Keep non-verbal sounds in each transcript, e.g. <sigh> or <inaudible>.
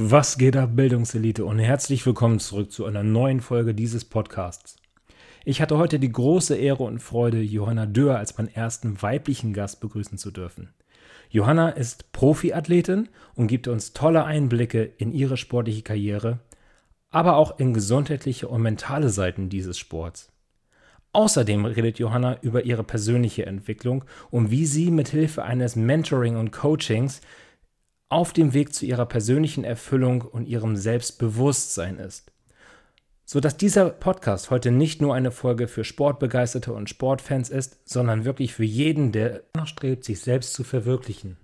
Was geht ab, Bildungselite und herzlich willkommen zurück zu einer neuen Folge dieses Podcasts. Ich hatte heute die große Ehre und Freude, Johanna Dörr als meinen ersten weiblichen Gast begrüßen zu dürfen. Johanna ist Profiathletin und gibt uns tolle Einblicke in ihre sportliche Karriere, aber auch in gesundheitliche und mentale Seiten dieses Sports. Außerdem redet Johanna über ihre persönliche Entwicklung und wie sie mit Hilfe eines Mentoring und Coachings auf dem Weg zu ihrer persönlichen Erfüllung und ihrem Selbstbewusstsein ist sodass dieser Podcast heute nicht nur eine Folge für Sportbegeisterte und Sportfans ist, sondern wirklich für jeden, der noch strebt, sich selbst zu verwirklichen.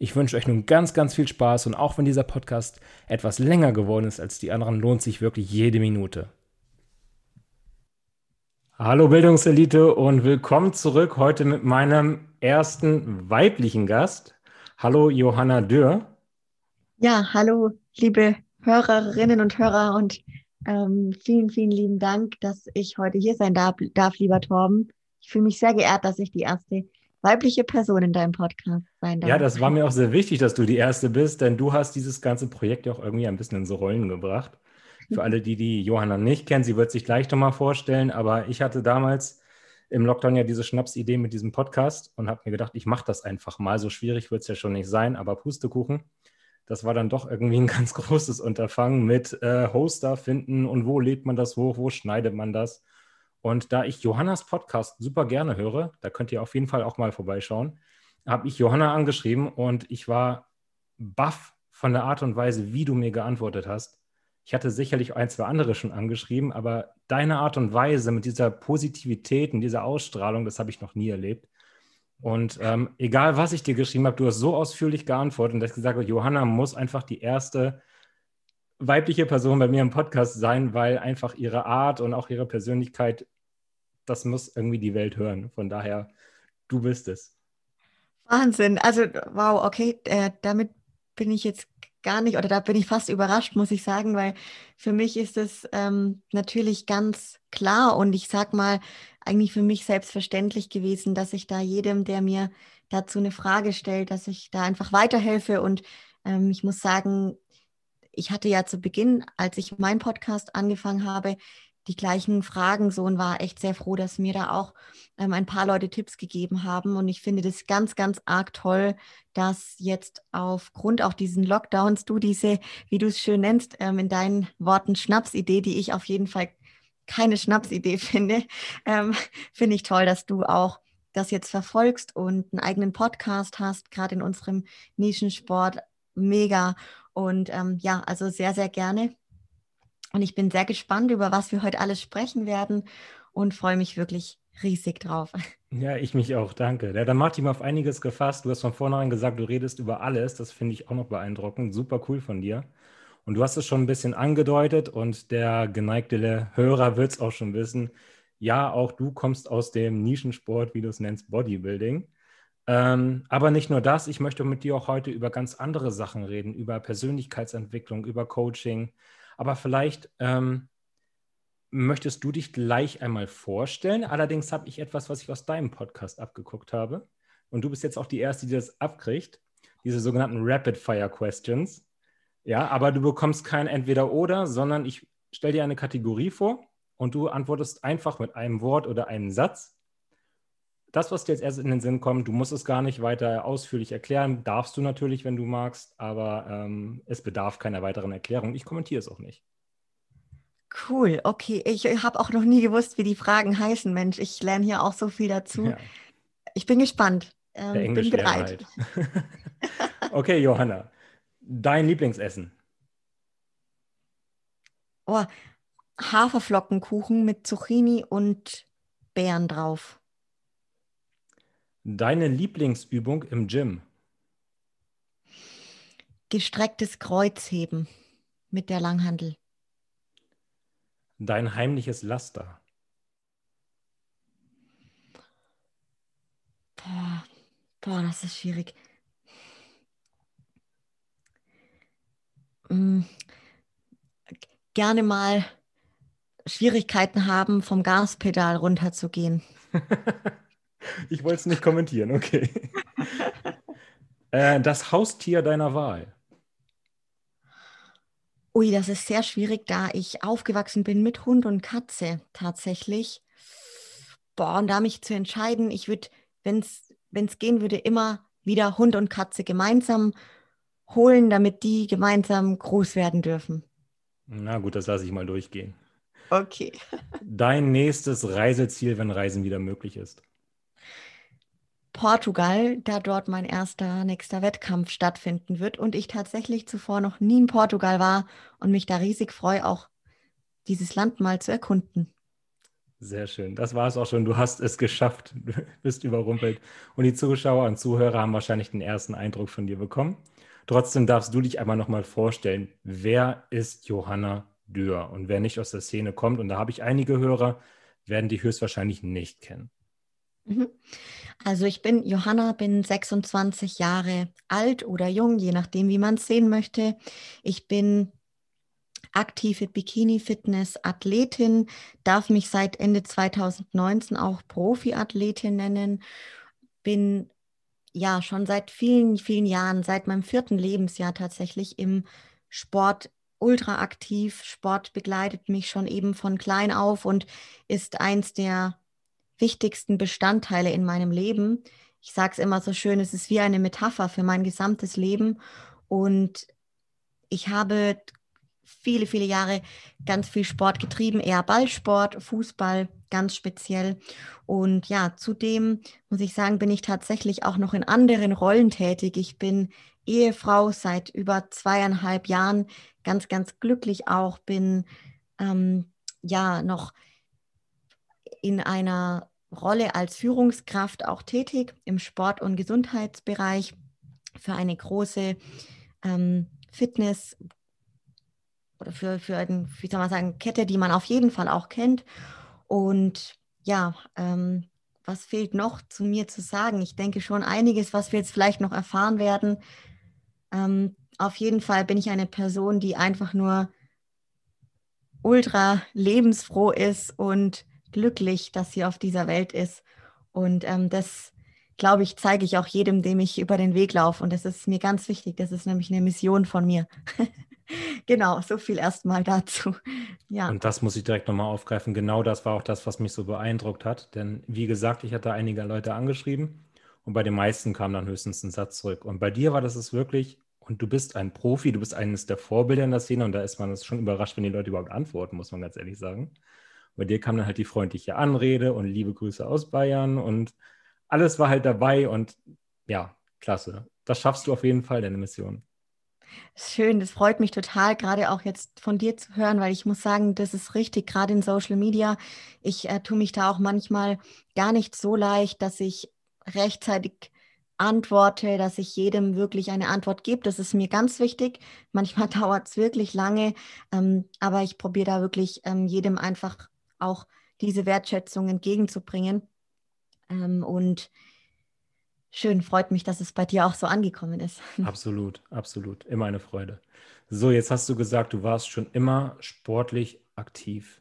Ich wünsche euch nun ganz, ganz viel Spaß und auch wenn dieser Podcast etwas länger geworden ist als die anderen, lohnt sich wirklich jede Minute. Hallo Bildungselite und willkommen zurück heute mit meinem ersten weiblichen Gast. Hallo Johanna Dürr. Ja, hallo liebe Hörerinnen und Hörer und ähm, vielen, vielen lieben Dank, dass ich heute hier sein darf, darf, lieber Torben. Ich fühle mich sehr geehrt, dass ich die erste weibliche Person in deinem Podcast sein darf. Ja, das war mir auch sehr wichtig, dass du die erste bist, denn du hast dieses ganze Projekt ja auch irgendwie ein bisschen in so Rollen gebracht. Für alle, die die Johanna nicht kennen, sie wird sich gleich nochmal vorstellen, aber ich hatte damals im Lockdown ja diese Schnapsidee mit diesem Podcast und habe mir gedacht, ich mache das einfach mal. So schwierig wird es ja schon nicht sein, aber Pustekuchen das war dann doch irgendwie ein <laughs> ganz großes Unterfangen mit äh, Hoster finden und wo legt man das hoch, wo schneidet man das. Und da ich Johannas Podcast super gerne höre, da könnt ihr auf jeden Fall auch mal vorbeischauen, habe ich Johanna angeschrieben und ich war baff von der Art und Weise, wie du mir geantwortet hast. Ich hatte sicherlich ein, zwei andere schon angeschrieben, aber deine Art und Weise mit dieser Positivität und dieser Ausstrahlung, das habe ich noch nie erlebt. Und ähm, egal, was ich dir geschrieben habe, du hast so ausführlich geantwortet und hast gesagt, Johanna muss einfach die erste weibliche Person bei mir im Podcast sein, weil einfach ihre Art und auch ihre Persönlichkeit, das muss irgendwie die Welt hören. Von daher, du bist es. Wahnsinn. Also, wow, okay, äh, damit bin ich jetzt gar nicht, oder da bin ich fast überrascht, muss ich sagen, weil für mich ist es ähm, natürlich ganz klar und ich sag mal, eigentlich für mich selbstverständlich gewesen, dass ich da jedem, der mir dazu eine Frage stellt, dass ich da einfach weiterhelfe. Und ähm, ich muss sagen, ich hatte ja zu Beginn, als ich meinen Podcast angefangen habe, die gleichen Fragen so und war echt sehr froh, dass mir da auch ähm, ein paar Leute Tipps gegeben haben. Und ich finde das ganz, ganz arg toll, dass jetzt aufgrund auch diesen Lockdowns du diese, wie du es schön nennst, ähm, in deinen Worten Schnapsidee, die ich auf jeden Fall keine Schnapsidee <laughs> finde, ähm, finde ich toll, dass du auch das jetzt verfolgst und einen eigenen Podcast hast, gerade in unserem Nischensport. Mega. Und ähm, ja, also sehr, sehr gerne. Und ich bin sehr gespannt, über was wir heute alles sprechen werden und freue mich wirklich riesig drauf. <laughs> Ja, ich mich auch, danke. Ja, dann macht dich mal auf einiges gefasst. Du hast von vornherein gesagt, du redest über alles. Das finde ich auch noch beeindruckend. Super cool von dir. Und du hast es schon ein bisschen angedeutet und der geneigte Hörer wird es auch schon wissen. Ja, auch du kommst aus dem Nischensport, wie du es nennst, Bodybuilding. Ähm, aber nicht nur das, ich möchte mit dir auch heute über ganz andere Sachen reden, über Persönlichkeitsentwicklung, über Coaching, aber vielleicht ähm, möchtest du dich gleich einmal vorstellen. Allerdings habe ich etwas, was ich aus deinem Podcast abgeguckt habe. Und du bist jetzt auch die Erste, die das abkriegt. Diese sogenannten Rapid Fire Questions. Ja, aber du bekommst kein Entweder-Oder, sondern ich stelle dir eine Kategorie vor und du antwortest einfach mit einem Wort oder einem Satz. Das, was dir jetzt erst in den Sinn kommt, du musst es gar nicht weiter ausführlich erklären. Darfst du natürlich, wenn du magst, aber ähm, es bedarf keiner weiteren Erklärung. Ich kommentiere es auch nicht. Cool, okay. Ich habe auch noch nie gewusst, wie die Fragen heißen, Mensch. Ich lerne hier auch so viel dazu. Ja. Ich bin gespannt. Ähm, bin bereit. Halt. <laughs> okay, Johanna. Dein Lieblingsessen? Oh, Haferflockenkuchen mit Zucchini und Beeren drauf. Deine Lieblingsübung im Gym? Gestrecktes Kreuzheben mit der Langhandel. Dein heimliches Laster? Boah, boah das ist schwierig. Hm, gerne mal Schwierigkeiten haben, vom Gaspedal runterzugehen. <laughs> ich wollte es nicht kommentieren, okay. äh, das Haustier deiner Wahl. Ui, das ist sehr schwierig, da ich aufgewachsen bin mit Hund und Katze tatsächlich. Boah, und da mich zu entscheiden, ich würde, wenn es gehen würde, immer wieder Hund und Katze gemeinsam holen, damit die gemeinsam groß werden dürfen. Na gut, das lasse ich mal durchgehen. Okay. Dein nächstes Reiseziel, wenn Reisen wieder möglich ist? Portugal, da dort mein erster nächster Wettkampf stattfinden wird und ich tatsächlich zuvor noch nie in Portugal war und mich da riesig freue, auch dieses Land mal zu erkunden. Sehr schön. Das war es auch schon. Du hast es geschafft. Du bist überrumpelt. Und die Zuschauer und Zuhörer haben wahrscheinlich den ersten Eindruck von dir bekommen. Trotzdem darfst du dich einmal nochmal vorstellen, wer ist Johanna Dürr? Und wer nicht aus der Szene kommt, und da habe ich einige Hörer, werden die höchstwahrscheinlich nicht kennen. Mhm. Also ich bin Johanna, bin 26 Jahre alt oder jung, je nachdem, wie man es sehen möchte. Ich bin aktive Bikini-Fitness-Athletin, darf mich seit Ende 2019 auch Profi-Athletin nennen, bin ja schon seit vielen, vielen Jahren, seit meinem vierten Lebensjahr tatsächlich im Sport ultra aktiv. Sport begleitet mich schon eben von klein auf und ist eins der wichtigsten Bestandteile in meinem Leben. Ich sage es immer so schön, es ist wie eine Metapher für mein gesamtes Leben. Und ich habe viele, viele Jahre ganz viel Sport getrieben, eher Ballsport, Fußball ganz speziell. Und ja, zudem muss ich sagen, bin ich tatsächlich auch noch in anderen Rollen tätig. Ich bin Ehefrau seit über zweieinhalb Jahren, ganz, ganz glücklich auch, bin ähm, ja noch in einer Rolle als Führungskraft auch tätig im Sport- und Gesundheitsbereich für eine große ähm, Fitness- oder für, für eine, wie soll man sagen, Kette, die man auf jeden Fall auch kennt. Und ja, ähm, was fehlt noch zu mir zu sagen? Ich denke schon einiges, was wir jetzt vielleicht noch erfahren werden. Ähm, auf jeden Fall bin ich eine Person, die einfach nur ultra lebensfroh ist und glücklich, dass sie auf dieser Welt ist. Und ähm, das, glaube ich, zeige ich auch jedem, dem ich über den Weg laufe. Und das ist mir ganz wichtig. Das ist nämlich eine Mission von mir. <laughs> genau, so viel erstmal dazu. Ja. Und das muss ich direkt nochmal aufgreifen. Genau das war auch das, was mich so beeindruckt hat. Denn wie gesagt, ich hatte einige Leute angeschrieben und bei den meisten kam dann höchstens ein Satz zurück. Und bei dir war das es wirklich, und du bist ein Profi, du bist eines der Vorbilder in der Szene und da ist man schon überrascht, wenn die Leute überhaupt antworten, muss man ganz ehrlich sagen. Bei dir kam dann halt die freundliche Anrede und liebe Grüße aus Bayern und alles war halt dabei und ja, klasse. Das schaffst du auf jeden Fall, deine Mission. Schön, das freut mich total, gerade auch jetzt von dir zu hören, weil ich muss sagen, das ist richtig, gerade in Social Media. Ich äh, tue mich da auch manchmal gar nicht so leicht, dass ich rechtzeitig antworte, dass ich jedem wirklich eine Antwort gebe. Das ist mir ganz wichtig. Manchmal <laughs> dauert es wirklich lange, ähm, aber ich probiere da wirklich ähm, jedem einfach auch diese Wertschätzung entgegenzubringen. Ähm, und schön, freut mich, dass es bei dir auch so angekommen ist. <laughs> Absolut, absolut. Immer eine Freude. So, jetzt hast du gesagt, du warst schon immer sportlich aktiv.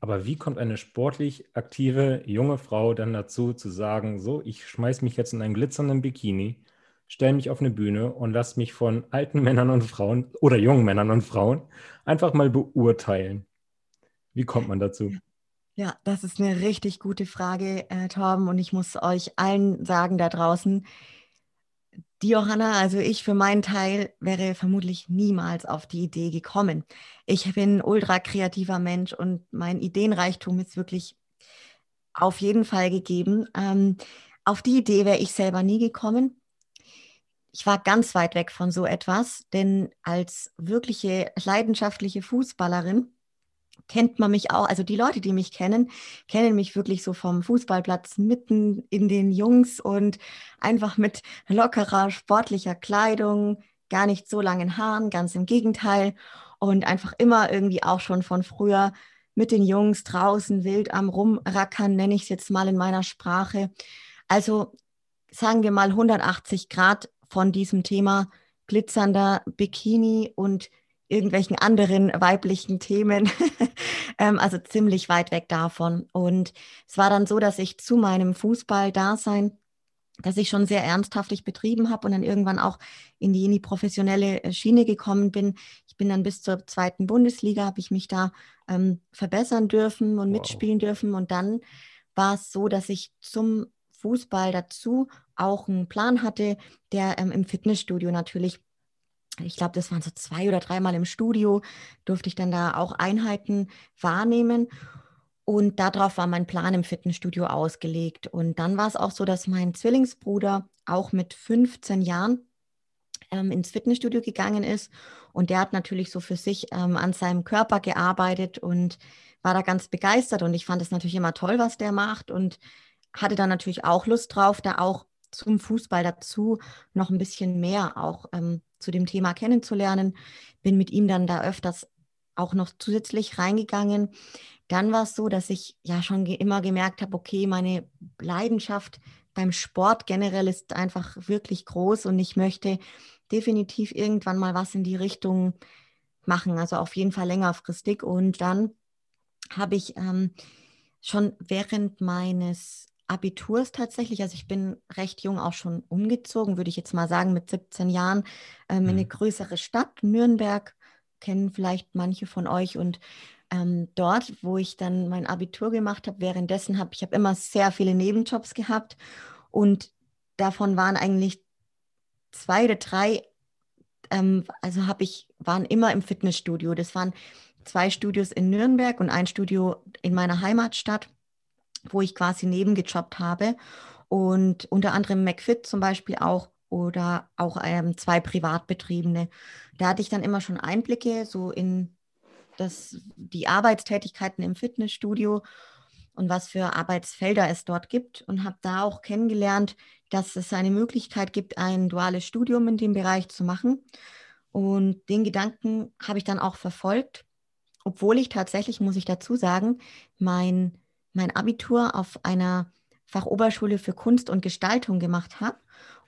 Aber wie kommt eine sportlich aktive junge Frau dann dazu, zu sagen, so, ich schmeiß mich jetzt in einen glitzernden Bikini, stelle mich auf eine Bühne und lass mich von alten Männern und Frauen oder jungen Männern und Frauen einfach mal beurteilen? Wie kommt man dazu? Ja, das ist eine richtig gute Frage, äh, Torben. Und ich muss euch allen sagen da draußen, die Johanna, also ich für meinen Teil, wäre vermutlich niemals auf die Idee gekommen. Ich bin ultra kreativer Mensch und mein Ideenreichtum ist wirklich auf jeden Fall gegeben. Ähm, auf die Idee wäre ich selber nie gekommen. Ich war ganz weit weg von so etwas, denn als wirkliche leidenschaftliche Fußballerin kennt man mich auch, also die Leute, die mich kennen, kennen mich wirklich so vom Fußballplatz mitten in den Jungs und einfach mit lockerer sportlicher Kleidung, gar nicht so langen Haaren, ganz im Gegenteil und einfach immer irgendwie auch schon von früher mit den Jungs draußen wild am Rumrackern, nenne ich es jetzt mal in meiner Sprache. Also sagen wir mal 180 Grad von diesem Thema glitzernder Bikini und irgendwelchen anderen weiblichen Themen. <laughs> ähm, also ziemlich weit weg davon. Und es war dann so, dass ich zu meinem Fußball-Dasein, das ich schon sehr ernsthaftig betrieben habe und dann irgendwann auch in die, in die professionelle äh, Schiene gekommen bin. Ich bin dann bis zur zweiten Bundesliga, habe ich mich da ähm, verbessern dürfen und wow. mitspielen dürfen. Und dann war es so, dass ich zum Fußball dazu auch einen Plan hatte, der ähm, im Fitnessstudio natürlich ich glaube, das waren so zwei oder dreimal im Studio, durfte ich dann da auch Einheiten wahrnehmen. Und darauf war mein Plan im Fitnessstudio ausgelegt. Und dann war es auch so, dass mein Zwillingsbruder auch mit 15 Jahren ähm, ins Fitnessstudio gegangen ist. Und der hat natürlich so für sich ähm, an seinem Körper gearbeitet und war da ganz begeistert. Und ich fand es natürlich immer toll, was der macht. Und hatte dann natürlich auch Lust drauf, da auch zum Fußball dazu noch ein bisschen mehr auch ähm, zu dem Thema kennenzulernen. Bin mit ihm dann da öfters auch noch zusätzlich reingegangen. Dann war es so, dass ich ja schon ge immer gemerkt habe, okay, meine Leidenschaft beim Sport generell ist einfach wirklich groß und ich möchte definitiv irgendwann mal was in die Richtung machen, also auf jeden Fall längerfristig. Und dann habe ich ähm, schon während meines Abiturs tatsächlich, also ich bin recht jung auch schon umgezogen, würde ich jetzt mal sagen, mit 17 Jahren ähm, in eine mhm. größere Stadt, Nürnberg, kennen vielleicht manche von euch. Und ähm, dort, wo ich dann mein Abitur gemacht habe, währenddessen habe ich habe immer sehr viele Nebenjobs gehabt und davon waren eigentlich zwei oder drei, ähm, also habe ich, waren immer im Fitnessstudio. Das waren zwei Studios in Nürnberg und ein Studio in meiner Heimatstadt wo ich quasi nebengejobbt habe. Und unter anderem McFit zum Beispiel auch oder auch ähm, zwei Privatbetriebene. Da hatte ich dann immer schon Einblicke so in das, die Arbeitstätigkeiten im Fitnessstudio und was für Arbeitsfelder es dort gibt und habe da auch kennengelernt, dass es eine Möglichkeit gibt, ein duales Studium in dem Bereich zu machen. Und den Gedanken habe ich dann auch verfolgt, obwohl ich tatsächlich, muss ich dazu sagen, mein mein Abitur auf einer Fachoberschule für Kunst und Gestaltung gemacht habe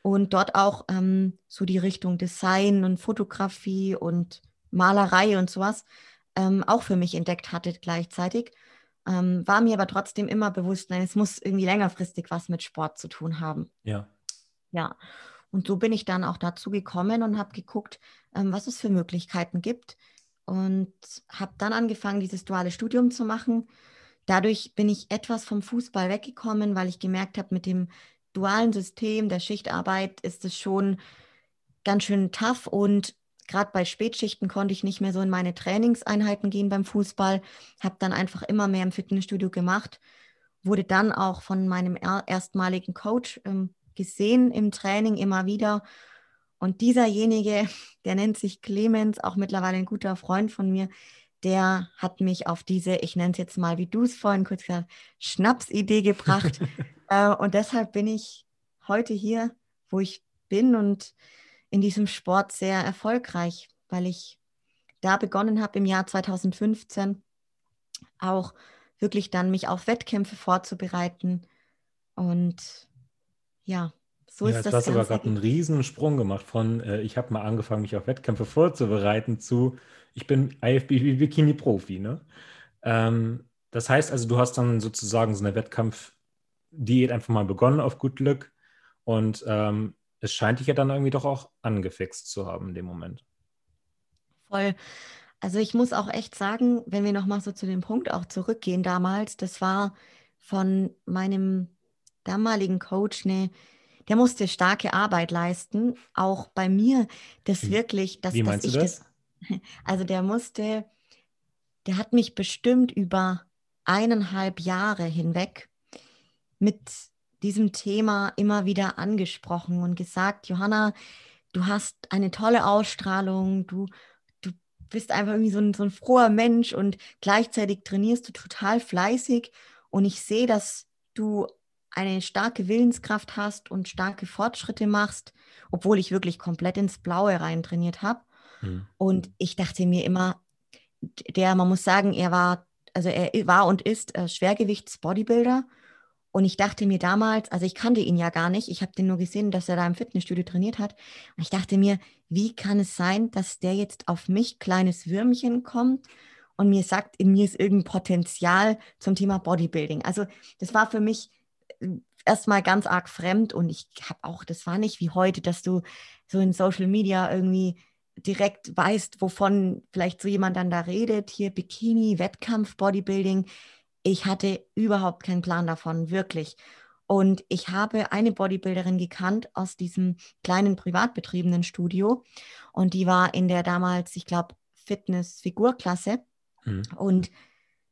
und dort auch ähm, so die Richtung Design und Fotografie und Malerei und sowas ähm, auch für mich entdeckt hatte gleichzeitig. Ähm, war mir aber trotzdem immer bewusst, nein, es muss irgendwie längerfristig was mit Sport zu tun haben. Ja. Ja. Und so bin ich dann auch dazu gekommen und habe geguckt, ähm, was es für Möglichkeiten gibt und habe dann angefangen, dieses duale Studium zu machen Dadurch bin ich etwas vom Fußball weggekommen, weil ich gemerkt habe, mit dem dualen System der Schichtarbeit ist es schon ganz schön tough und gerade bei Spätschichten konnte ich nicht mehr so in meine Trainingseinheiten gehen beim Fußball, habe dann einfach immer mehr im Fitnessstudio gemacht, wurde dann auch von meinem erstmaligen Coach ähm, gesehen im Training immer wieder. Und dieserjenige, <laughs> der nennt sich Clemens, auch mittlerweile ein guter Freund von mir, der hat mich auf diese, ich nenne es jetzt mal, wie du es vorhin kurz gesagt Schnapsidee gebracht. <laughs> äh, und deshalb bin ich heute hier, wo ich bin und in diesem Sport sehr erfolgreich, weil ich da begonnen habe im Jahr 2015 auch wirklich dann mich auf Wettkämpfe vorzubereiten. Und ja, so ja, ist das. Du hast aber gerade einen riesen Sprung gemacht von, äh, ich habe mal angefangen, mich auf Wettkämpfe vorzubereiten, zu, ich bin IFBB-Bikini-Profi. Ne? Ähm, das heißt also, du hast dann sozusagen so eine Wettkampfdiät einfach mal begonnen auf gut Glück und ähm, es scheint dich ja dann irgendwie doch auch angefixt zu haben in dem Moment. Voll. Also ich muss auch echt sagen, wenn wir nochmal so zu dem Punkt auch zurückgehen damals, das war von meinem damaligen Coach eine, der musste starke Arbeit leisten, auch bei mir, das wirklich, dass, Wie meinst dass ich das? das <laughs> also der musste, der hat mich bestimmt über eineinhalb Jahre hinweg mit diesem Thema immer wieder angesprochen und gesagt, Johanna, du hast eine tolle Ausstrahlung, du, du bist einfach irgendwie so ein, so ein froher Mensch und gleichzeitig trainierst du total fleißig. Und ich sehe, dass du eine starke Willenskraft hast und starke Fortschritte machst, obwohl ich wirklich komplett ins Blaue rein trainiert habe. Mhm. Und ich dachte mir immer, der, man muss sagen, er war, also er war und ist äh, Schwergewichts-Bodybuilder. Und ich dachte mir damals, also ich kannte ihn ja gar nicht, ich habe den nur gesehen, dass er da im Fitnessstudio trainiert hat. Und ich dachte mir, wie kann es sein, dass der jetzt auf mich, kleines Würmchen, kommt und mir sagt, in mir ist irgendein Potenzial zum Thema Bodybuilding. Also das war für mich erstmal ganz arg fremd und ich habe auch, das war nicht wie heute, dass du so in Social Media irgendwie direkt weißt, wovon vielleicht so jemand dann da redet, hier Bikini, Wettkampf, Bodybuilding. Ich hatte überhaupt keinen Plan davon, wirklich. Und ich habe eine Bodybuilderin gekannt aus diesem kleinen privatbetriebenen Studio. Und die war in der damals, ich glaube, Fitness-Figurklasse. Mhm. Und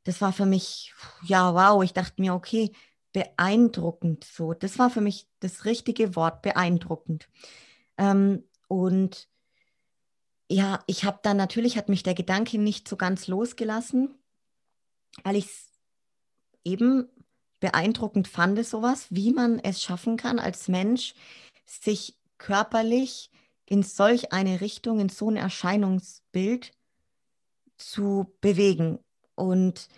das war für mich, ja, wow. Ich dachte mir, okay, beeindruckend so. Das war für mich das richtige Wort, beeindruckend. Ähm, und ja, ich habe dann natürlich, hat mich der Gedanke nicht so ganz losgelassen, weil ich es eben beeindruckend fand, sowas, wie man es schaffen kann, als Mensch sich körperlich in solch eine Richtung, in so ein Erscheinungsbild zu bewegen. Und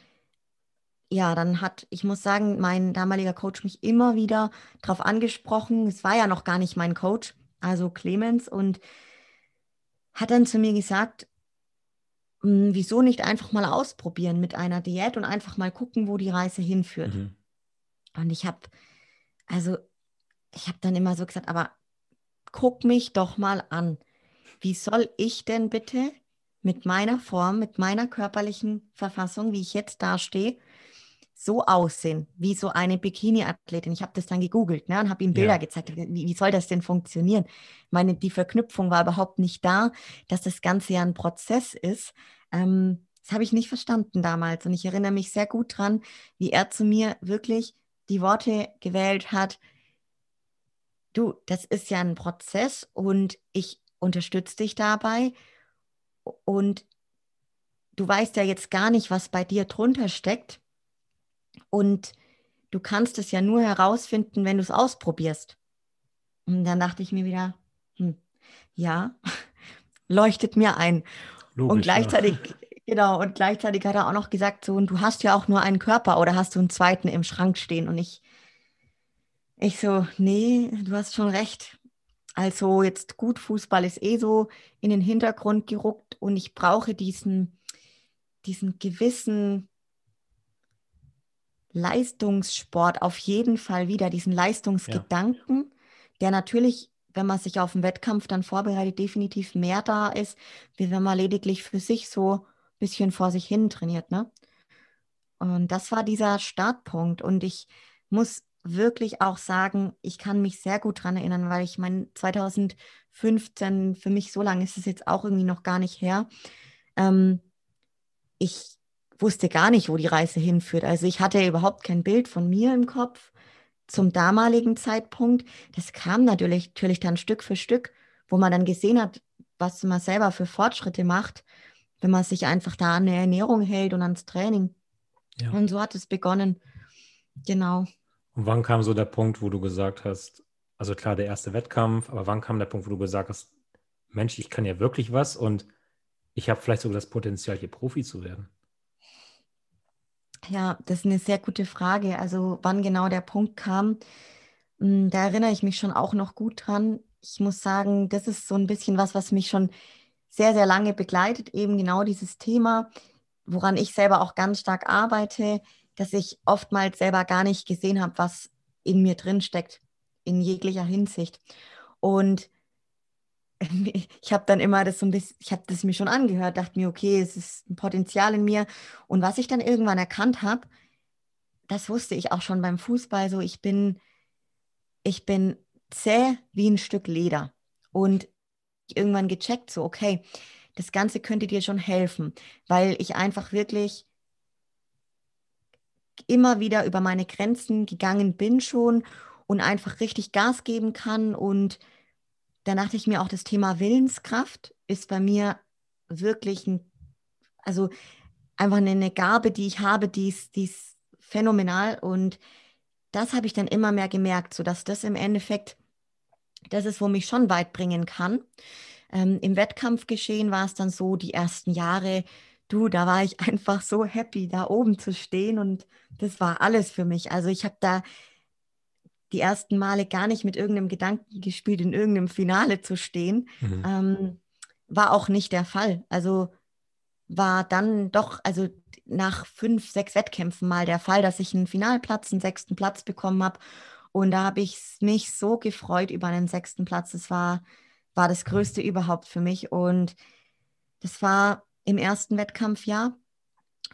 ja, dann hat, ich muss sagen, mein damaliger Coach mich immer wieder darauf angesprochen. Es war ja noch gar nicht mein Coach, also Clemens. Und hat dann zu mir gesagt, hm, wieso nicht einfach mal ausprobieren mit einer Diät und einfach mal gucken, wo die Reise hinführt. Mhm. Und ich habe, also ich habe dann immer so gesagt, aber guck mich doch mal an. Wie soll ich denn bitte mit meiner Form, mit meiner körperlichen Verfassung, wie ich jetzt dastehe, so aussehen wie so eine Bikini-Athletin. Ich habe das dann gegoogelt ne, und habe ihm Bilder ja. gezeigt. Wie, wie, soll das denn funktionieren? Ich meine, die Verknüpfung war überhaupt nicht da, dass das Ganze ja ein Prozess ist. Ähm, das habe ich nicht verstanden damals. Und ich erinnere mich sehr gut dran, wie er zu mir wirklich die Worte gewählt hat. Du, das ist ja ein Prozess und ich unterstütze dich dabei. Und du weißt ja jetzt gar nicht, was bei dir drunter steckt und du kannst es ja nur herausfinden, wenn du es ausprobierst. Und dann dachte ich mir wieder, hm, ja, <laughs> leuchtet mir ein. Logisch, und gleichzeitig, ja. genau, und gleichzeitig hat er auch noch gesagt, so, und du hast ja auch nur einen Körper oder hast du einen zweiten im Schrank stehen? Und ich, ich so, nee, du hast schon recht. Also jetzt gut, Fußball ist eh so in den Hintergrund geruckt und ich brauche diesen, diesen gewissen Leistungssport auf jeden Fall wieder, diesen Leistungsgedanken, ja. der natürlich, wenn man sich auf den Wettkampf dann vorbereitet, definitiv mehr da ist, wie wenn man lediglich für sich so ein bisschen vor sich hin trainiert. Ne? Und das war dieser Startpunkt. Und ich muss wirklich auch sagen, ich kann mich sehr gut daran erinnern, weil ich mein 2015, für mich so lange ist es jetzt auch irgendwie noch gar nicht her, ähm, ich wusste gar nicht, wo die Reise hinführt. Also ich hatte überhaupt kein Bild von mir im Kopf zum damaligen Zeitpunkt. Das kam natürlich, natürlich dann Stück für Stück, wo man dann gesehen hat, was man selber für Fortschritte macht, wenn man sich einfach da an der Ernährung hält und ans Training. Ja. Und so hat es begonnen. Genau. Und wann kam so der Punkt, wo du gesagt hast, also klar, der erste Wettkampf, aber wann kam der Punkt, wo du gesagt hast, Mensch, ich kann ja wirklich was und ich habe vielleicht sogar das Potenzial, hier Profi zu werden? Ja, das ist eine sehr gute Frage. Also wann genau der Punkt kam, hm, da erinnere ich mich schon auch noch gut dran. Ich muss sagen, das ist so ein bisschen was, was mich schon sehr, sehr lange begleitet, eben genau dieses Thema, woran ich selber auch ganz stark arbeite, dass ich oftmals selber gar nicht gesehen habe, was in mir drin steckt, in jeglicher Hinsicht. Und <laughs> ich habe dann immer das so ein bisschen, ich habe das mir schon angehört, dachte mir, okay, es ist ein Potenzial in mir. Und was ich dann irgendwann erkannt habe, das wusste ich auch schon beim Fußball, so ich bin, ich bin zäh wie ein Stück Leder. Und irgendwann gecheckt, so, okay, das Ganze könnte dir schon helfen, weil ich einfach wirklich immer wieder über meine Grenzen gegangen bin schon und einfach richtig Gas geben kann und dann dachte ich mir auch, das Thema Willenskraft ist bei mir wirklich ein also einfach eine Gabe, die ich habe, die ist, die ist phänomenal. Und das habe ich dann immer mehr gemerkt, sodass das im Endeffekt das ist, wo mich schon weit bringen kann. Ähm, Im Wettkampfgeschehen war es dann so, die ersten Jahre, du, da war ich <laughs> einfach so happy, da oben zu stehen und das war alles für mich. Also ich habe da die ersten Male gar nicht mit irgendeinem Gedanken gespielt, in irgendeinem Finale zu stehen. Mhm. Ähm, war auch nicht der Fall. Also war dann doch, also nach fünf, sechs Wettkämpfen mal der Fall, dass ich einen Finalplatz, einen sechsten Platz bekommen habe. Und da habe ich mich so gefreut über einen sechsten Platz. Das war, war das Größte überhaupt für mich. Und das war im ersten Wettkampfjahr.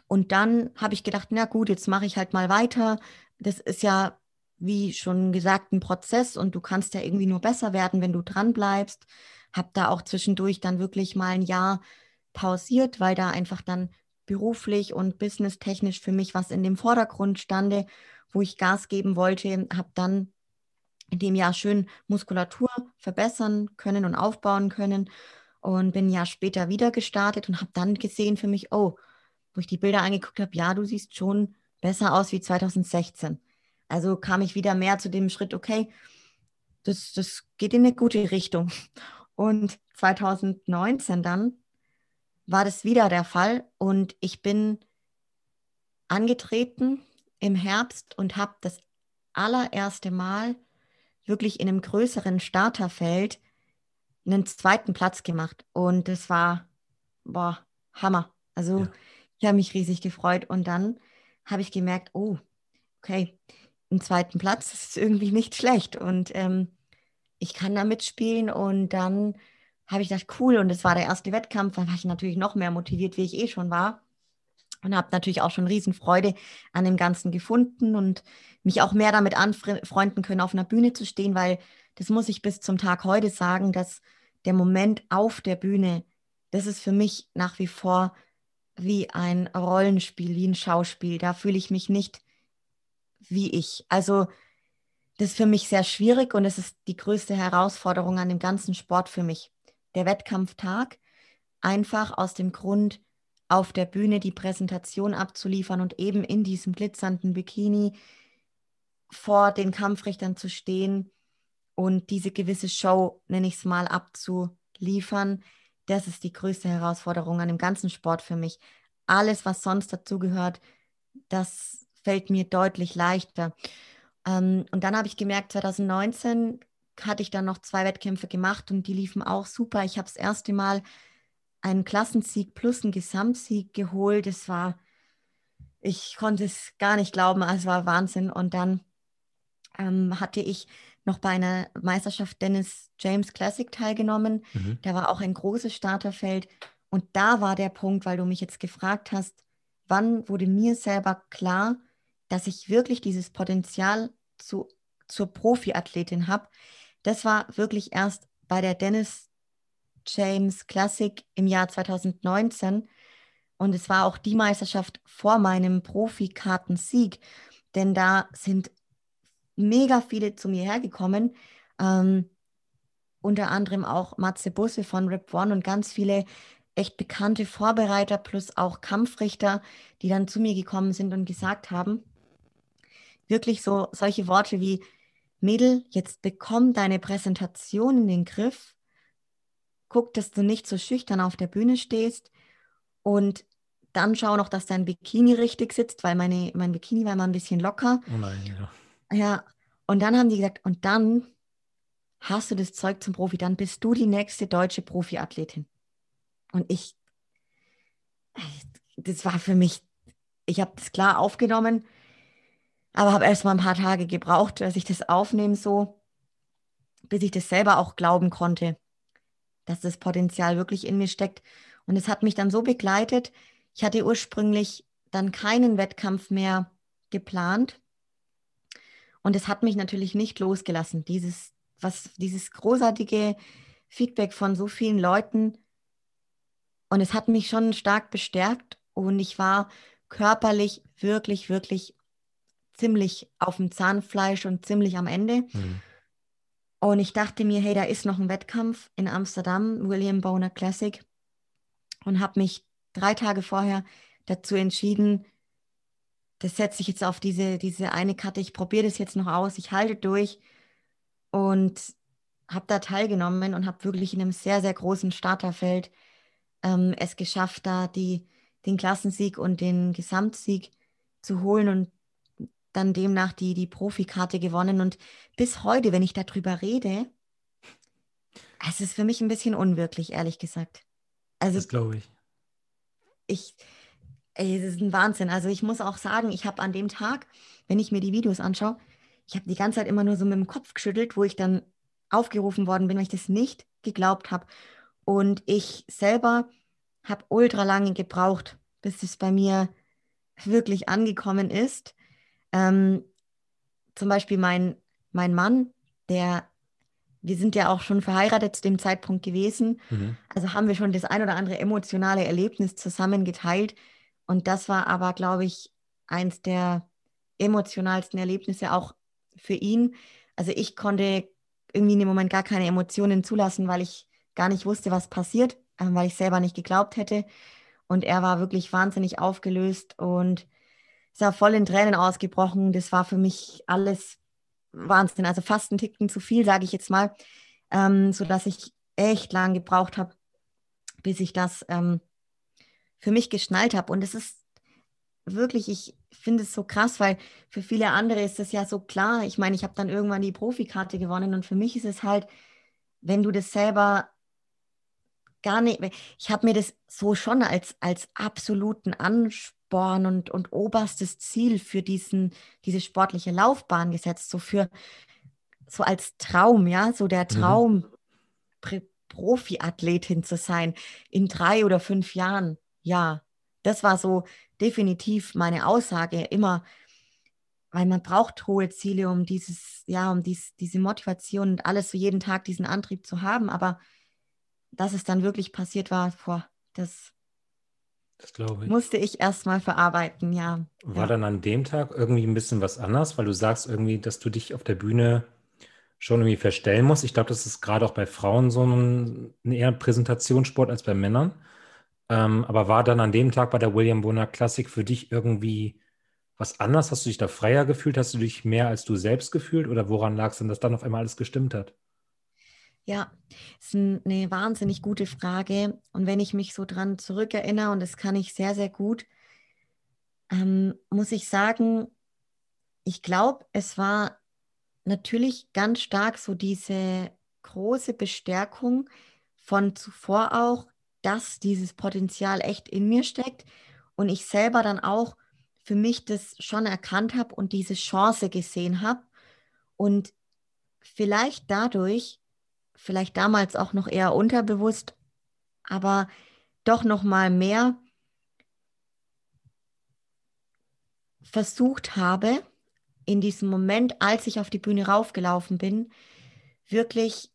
Und dann habe ich gedacht, na gut, jetzt mache ich halt mal weiter. Das ist ja wie schon gesagt, ein Prozess und du kannst ja irgendwie nur besser werden, wenn du dran bleibst. Habe da auch zwischendurch dann wirklich mal ein Jahr pausiert, weil da einfach dann beruflich und businesstechnisch für mich was in dem Vordergrund stande, wo ich Gas geben wollte. Habe dann in dem Jahr schön Muskulatur verbessern können und aufbauen können und bin ein Jahr später wieder gestartet und habe dann gesehen für mich, oh, wo ich die Bilder angeguckt habe, ja, du siehst schon besser aus wie 2016. Also kam ich wieder mehr zu dem Schritt, okay, das, das geht in eine gute Richtung. Und 2019 dann war das wieder der Fall und ich bin angetreten im Herbst und habe das allererste Mal wirklich in einem größeren Starterfeld einen zweiten Platz gemacht und das war boah, Hammer. Also ja. ich habe mich riesig gefreut und dann habe ich gemerkt, oh, okay, einen zweiten Platz, das ist irgendwie nicht schlecht. Und ähm, ich kann da mitspielen. Und dann habe ich gedacht, cool. Und es war der erste Wettkampf. Dann war ich natürlich noch mehr motiviert, wie ich eh schon war. Und habe natürlich auch schon Riesenfreude an dem Ganzen gefunden und mich auch mehr damit anfreunden können, auf einer Bühne zu stehen, weil das muss ich bis zum Tag heute sagen, dass der Moment auf der Bühne, das ist für mich nach wie vor wie ein Rollenspiel, wie ein Schauspiel. Da fühle ich mich nicht wie ich. Also das ist für mich sehr schwierig und es ist die größte Herausforderung an dem ganzen Sport für mich. Der Wettkampftag, einfach aus dem Grund, auf der Bühne die Präsentation abzuliefern und eben in diesem glitzernden Bikini vor den Kampfrichtern zu stehen und diese gewisse Show, nenne ich es mal, abzuliefern. Das ist die größte Herausforderung an dem ganzen Sport für mich. Alles, was sonst dazugehört, das fällt mir deutlich leichter. Ähm, und dann habe ich gemerkt, 2019 hatte ich dann noch zwei Wettkämpfe gemacht und die liefen auch super. Ich habe das erste Mal einen Klassensieg plus einen Gesamtsieg geholt. Es war, ich konnte es gar nicht glauben, es war Wahnsinn. Und dann ähm, hatte ich noch bei einer Meisterschaft Dennis James Classic teilgenommen. Mhm. Da war auch ein großes Starterfeld. Und da war der Punkt, weil du mich jetzt gefragt hast, wann wurde mir selber klar, dass ich wirklich dieses Potenzial zu, zur Profiathletin habe, das war wirklich erst bei der Dennis James Classic im Jahr 2019. Und es war auch die Meisterschaft vor meinem Profikartensieg, denn da sind mega viele zu mir hergekommen. Ähm, unter anderem auch Matze Busse von Rip One und ganz viele echt bekannte Vorbereiter plus auch Kampfrichter, die dann zu mir gekommen sind und gesagt haben, wirklich so solche Worte wie, Mädel, jetzt bekomm deine Präsentation in den Griff, guck, dass du nicht so schüchtern auf der Bühne stehst und dann schau noch, dass dein Bikini richtig sitzt, weil meine, mein Bikini war immer ein bisschen locker. Oh nein, ja. Ja, und dann haben die gesagt, und dann hast du das Zeug zum Profi, dann bist du die nächste deutsche Profiathletin. Und ich, das war für mich, ich habe das klar aufgenommen aber habe erst mal ein paar Tage gebraucht, dass ich das aufnehme, so, bis ich das selber auch glauben konnte, dass das Potenzial wirklich in mir steckt. Und es hat mich dann so begleitet. Ich hatte ursprünglich dann keinen Wettkampf mehr geplant. Und es hat mich natürlich nicht losgelassen. Dieses, was, dieses großartige Feedback von so vielen Leuten. Und es hat mich schon stark bestärkt. Und ich war körperlich wirklich, wirklich ziemlich auf dem Zahnfleisch und ziemlich am Ende. Mhm. Und ich dachte mir, hey, da ist noch ein Wettkampf in Amsterdam, William Boner Classic. Und habe mich drei Tage vorher dazu entschieden, das setze ich jetzt auf diese, diese eine Karte, ich probiere das jetzt noch aus, ich halte durch und habe da teilgenommen und habe wirklich in einem sehr, sehr großen Starterfeld ähm, es geschafft, da die, den Klassensieg und den Gesamtsieg zu holen und dann demnach die, die Profikarte gewonnen. Und bis heute, wenn ich darüber rede, es ist für mich ein bisschen unwirklich, ehrlich gesagt. Also, das glaube ich. Ich, ey, es ist ein Wahnsinn. Also ich muss auch sagen, ich habe an dem Tag, wenn ich mir die Videos anschaue, ich habe die ganze Zeit immer nur so mit dem Kopf geschüttelt, wo ich dann aufgerufen worden bin, weil ich das nicht geglaubt habe. Und ich selber habe ultra lange gebraucht, bis es bei mir wirklich angekommen ist. Ähm, zum Beispiel mein, mein Mann, der, wir sind ja auch schon verheiratet zu dem Zeitpunkt gewesen. Mhm. Also haben wir schon das ein oder andere emotionale Erlebnis zusammen geteilt. Und das war aber, glaube ich, eins der emotionalsten Erlebnisse auch für ihn. Also ich konnte irgendwie in dem Moment gar keine Emotionen zulassen, weil ich gar nicht wusste, was passiert, äh, weil ich selber nicht geglaubt hätte. Und er war wirklich wahnsinnig aufgelöst und ist auch voll in Tränen ausgebrochen. Das war für mich alles Wahnsinn. Also fast ein Ticken zu viel, sage ich jetzt mal, ähm, sodass ich echt lang gebraucht habe, bis ich das ähm, für mich geschnallt habe. Und es ist wirklich, ich finde es so krass, weil für viele andere ist das ja so klar. Ich meine, ich habe dann irgendwann die Profikarte gewonnen und für mich ist es halt, wenn du das selber gar nicht, ich habe mir das so schon als, als absoluten Ansporn und, und oberstes Ziel für diesen, diese sportliche Laufbahn gesetzt, so für, so als Traum, ja, so der mhm. Traum, mhm. Profiathletin zu sein in drei oder fünf Jahren, ja, das war so definitiv meine Aussage immer, weil man braucht hohe Ziele, um dieses, ja, um dies, diese Motivation und alles so jeden Tag diesen Antrieb zu haben. Aber dass es dann wirklich passiert war, boah, das, das ich. musste ich erstmal verarbeiten, ja. War ja. dann an dem Tag irgendwie ein bisschen was anders, weil du sagst irgendwie, dass du dich auf der Bühne schon irgendwie verstellen musst. Ich glaube, das ist gerade auch bei Frauen so ein, ein eher Präsentationssport als bei Männern. Ähm, aber war dann an dem Tag bei der William Bonner Classic für dich irgendwie was anders? Hast du dich da freier gefühlt? Hast du dich mehr als du selbst gefühlt? Oder woran lag es denn, dass dann auf einmal alles gestimmt hat? Ja, ist eine wahnsinnig gute Frage. Und wenn ich mich so dran zurückerinnere, und das kann ich sehr, sehr gut, ähm, muss ich sagen, ich glaube, es war natürlich ganz stark so diese große Bestärkung von zuvor auch dass dieses Potenzial echt in mir steckt und ich selber dann auch für mich das schon erkannt habe und diese Chance gesehen habe und vielleicht dadurch, vielleicht damals auch noch eher unterbewusst, aber doch noch mal mehr versucht habe, in diesem Moment, als ich auf die Bühne raufgelaufen bin, wirklich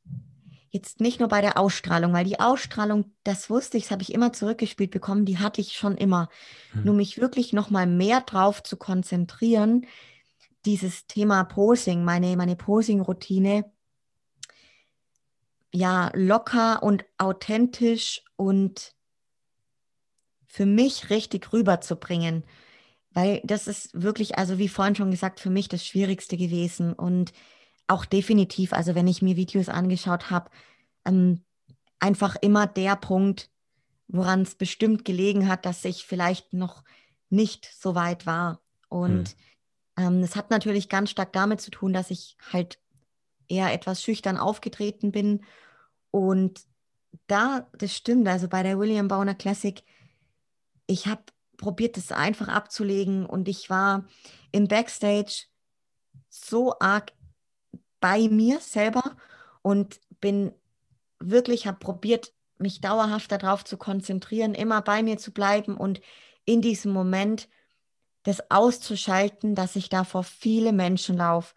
jetzt nicht nur bei der Ausstrahlung, weil die Ausstrahlung, das wusste ich, das habe ich immer zurückgespielt bekommen, die hatte ich schon immer. Mhm. Nur mich wirklich noch mal mehr drauf zu konzentrieren, dieses Thema Posing, meine, meine Posing-Routine, ja, locker und authentisch und für mich richtig rüberzubringen. Weil das ist wirklich, also wie vorhin schon gesagt, für mich das Schwierigste gewesen. Und auch definitiv, also wenn ich mir Videos angeschaut habe, ähm, einfach immer der Punkt, woran es bestimmt gelegen hat, dass ich vielleicht noch nicht so weit war. Und hm. ähm, hat natürlich ganz stark damit zu tun, dass ich halt eher etwas schüchtern aufgetreten bin. Und da, das stimmt, also bei der William Bauner Classic, ich habe probiert, das einfach abzulegen und ich war im Backstage so arg bei mir selber und bin wirklich, habe probiert, mich dauerhaft darauf zu konzentrieren, immer bei mir zu bleiben und in diesem Moment das auszuschalten, dass ich da vor viele Menschen laufe.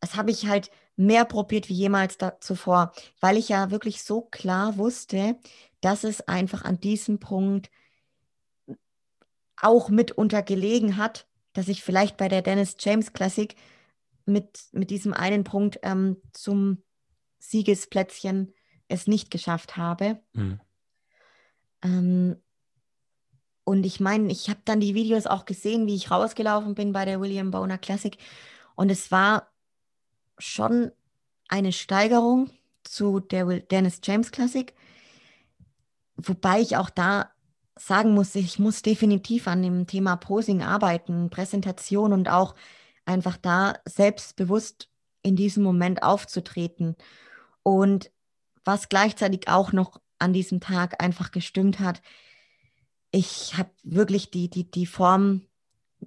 Das habe ich halt mehr probiert wie jemals zuvor, weil ich ja wirklich so klar wusste, dass es einfach an diesem Punkt auch mitunter gelegen hat, dass ich vielleicht bei der Dennis James Classic mit, mit diesem einen Punkt ähm, zum Siegesplätzchen es nicht geschafft habe. Mhm. Ähm, und ich meine, ich habe dann die Videos auch gesehen, wie ich rausgelaufen bin bei der William Boner Classic. Und es war schon eine Steigerung zu der Dennis James Classic. Wobei ich auch da sagen muss, ich muss definitiv an dem Thema Posing arbeiten, Präsentation und auch einfach da selbstbewusst in diesem Moment aufzutreten. Und was gleichzeitig auch noch an diesem Tag einfach gestimmt hat, ich habe wirklich die, die, die Form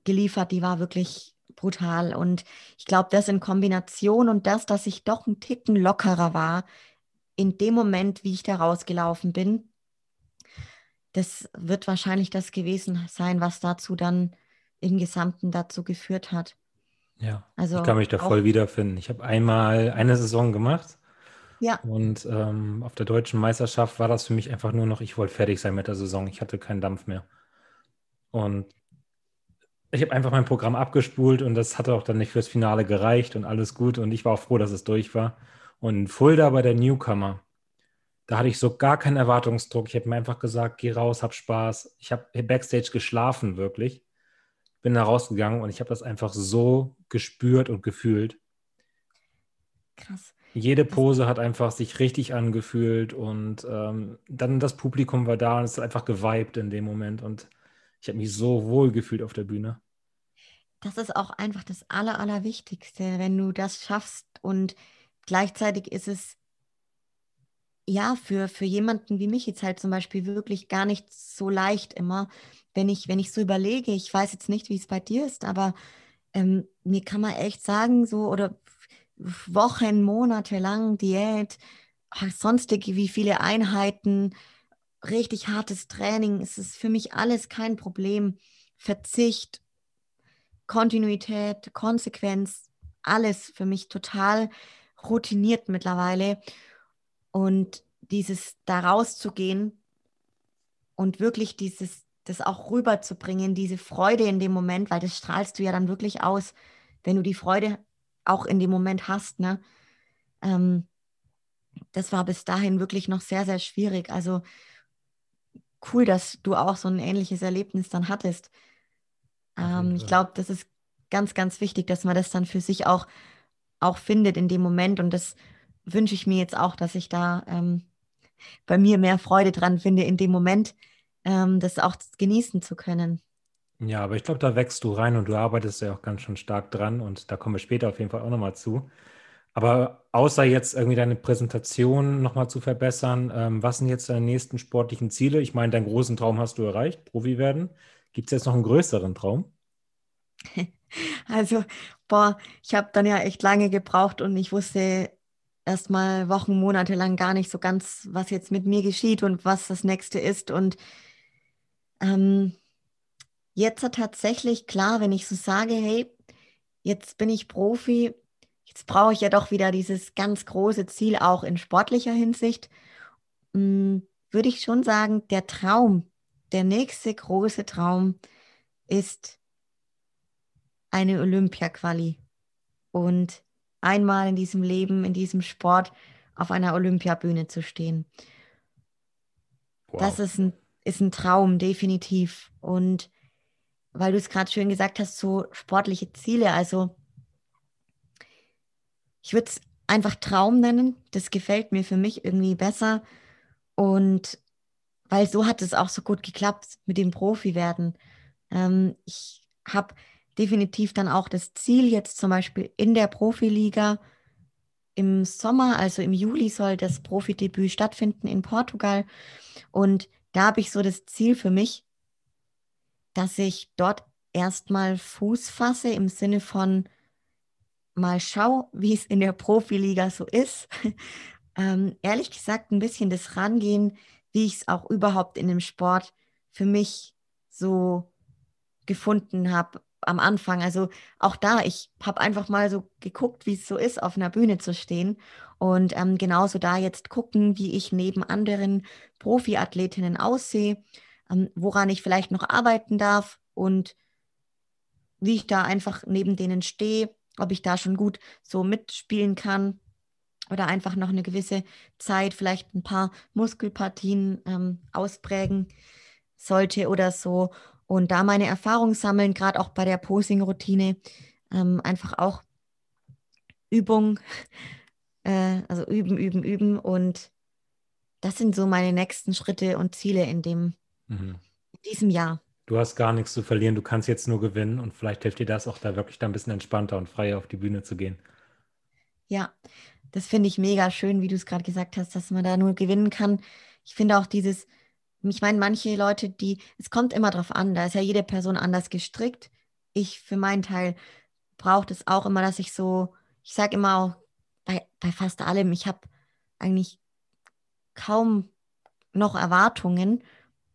geliefert, die war wirklich brutal. Und ich glaube, das in Kombination und das, dass ich doch ein Ticken lockerer war, in dem Moment, wie ich da rausgelaufen bin, das wird wahrscheinlich das gewesen sein, was dazu dann im Gesamten dazu geführt hat. Ja, also ich kann mich da voll wiederfinden. Ich habe einmal eine Saison gemacht. Ja. Und ähm, auf der deutschen Meisterschaft war das für mich einfach nur noch, ich wollte fertig sein mit der Saison. Ich hatte keinen Dampf mehr. Und ich habe einfach mein Programm abgespult und das hatte auch dann nicht fürs Finale gereicht und alles gut. Und ich war auch froh, dass es durch war. Und Fulda bei der Newcomer, da hatte ich so gar keinen Erwartungsdruck. Ich habe mir einfach gesagt, geh raus, hab Spaß. Ich habe backstage geschlafen, wirklich. Bin da rausgegangen und ich habe das einfach so gespürt und gefühlt. Krass. Jede Pose hat einfach sich richtig angefühlt und ähm, dann das Publikum war da und es hat einfach geweibt in dem Moment und ich habe mich so wohl gefühlt auf der Bühne. Das ist auch einfach das Aller, Allerwichtigste, wenn du das schaffst und gleichzeitig ist es ja, für, für jemanden wie mich jetzt halt zum Beispiel wirklich gar nicht so leicht immer, wenn ich, wenn ich so überlege, ich weiß jetzt nicht, wie es bei dir ist, aber ähm, mir kann man echt sagen, so, oder Wochen, Monate lang Diät, sonstige wie viele Einheiten, richtig hartes Training, es ist für mich alles kein Problem. Verzicht, Kontinuität, Konsequenz, alles für mich total routiniert mittlerweile. Und dieses da rauszugehen und wirklich dieses, das auch rüberzubringen, diese Freude in dem Moment, weil das strahlst du ja dann wirklich aus, wenn du die Freude auch in dem Moment hast, ne? Ähm, das war bis dahin wirklich noch sehr, sehr schwierig. Also cool, dass du auch so ein ähnliches Erlebnis dann hattest. Ähm, ich glaube, das ist ganz, ganz wichtig, dass man das dann für sich auch, auch findet in dem Moment. Und das wünsche ich mir jetzt auch, dass ich da ähm, bei mir mehr Freude dran finde, in dem Moment ähm, das auch genießen zu können. Ja, aber ich glaube, da wächst du rein und du arbeitest ja auch ganz schön stark dran und da kommen wir später auf jeden Fall auch nochmal zu. Aber außer jetzt irgendwie deine Präsentation nochmal zu verbessern, ähm, was sind jetzt deine nächsten sportlichen Ziele? Ich meine, deinen großen Traum hast du erreicht, Profi werden. Gibt es jetzt noch einen größeren Traum? <laughs> Also, boah, ich habe dann ja echt lange gebraucht und ich wusste erst mal Wochen, Monate lang gar nicht so ganz, was jetzt mit mir geschieht und was das nächste ist. Und ähm, jetzt tatsächlich klar, wenn ich so sage, hey, jetzt bin ich Profi, jetzt brauche ich ja doch wieder dieses ganz große Ziel auch in sportlicher Hinsicht, hm, würde ich schon sagen, der Traum, der nächste große Traum ist eine Olympia-Quali und einmal in diesem Leben, in diesem Sport auf einer Olympiabühne zu stehen. Wow. Das ist ein, ist ein Traum, definitiv. Und weil du es gerade schön gesagt hast, so sportliche Ziele. Also ich würde es einfach Traum nennen. Das gefällt mir für mich irgendwie besser. Und weil so hat es auch so gut geklappt mit dem Profi werden. Ähm, ich habe definitiv dann auch das Ziel, jetzt zum Beispiel in der Profiliga im Sommer, also im Juli, soll das Profidebüt stattfinden in Portugal. Und da habe ich so das Ziel für mich, dass ich dort erstmal Fuß fasse im Sinne von mal schau, wie es in der Profiliga so ist. <laughs> ähm, ehrlich gesagt, ein bisschen das Rangehen, wie ich es auch überhaupt in dem Sport für mich so gefunden habe am Anfang. Also auch da, ich habe einfach mal so geguckt, wie es so ist, auf einer Bühne zu stehen. Und ähm, genauso da jetzt gucken, wie ich neben anderen Profiathletinnen aussehe ähm, woran ich vielleicht noch arbeiten darf und wie ich da einfach neben denen stehe, ob ich da schon gut so mitspielen kann oder einfach noch eine gewisse Zeit, vielleicht ein paar Muskelpartien ähm, ausprägen. sollte oder so. Und da meine Erfahrung sammeln, gerade auch bei der Posing-Routine, ähm, einfach auch Übung, <laughs> äh, also üben, üben, üben. Und das sind so meine nächsten Schritte und Ziele in dem mhm. in diesem Jahr. Du hast gar nichts zu verlieren, du kannst jetzt nur gewinnen und vielleicht hilft dir das auch da wirklich dann ein bisschen entspannter und freier auf die Bühne zu gehen. Ja, das finde ich mega schön, wie du es gerade gesagt hast, dass man da nur gewinnen kann. Ich finde auch dieses, ich meine, manche Leute, die, es kommt immer drauf an, da ist ja jede Person anders gestrickt. Ich für meinen Teil brauche es auch immer, dass ich so, ich sage immer auch bei, bei fast allem, ich habe eigentlich kaum noch Erwartungen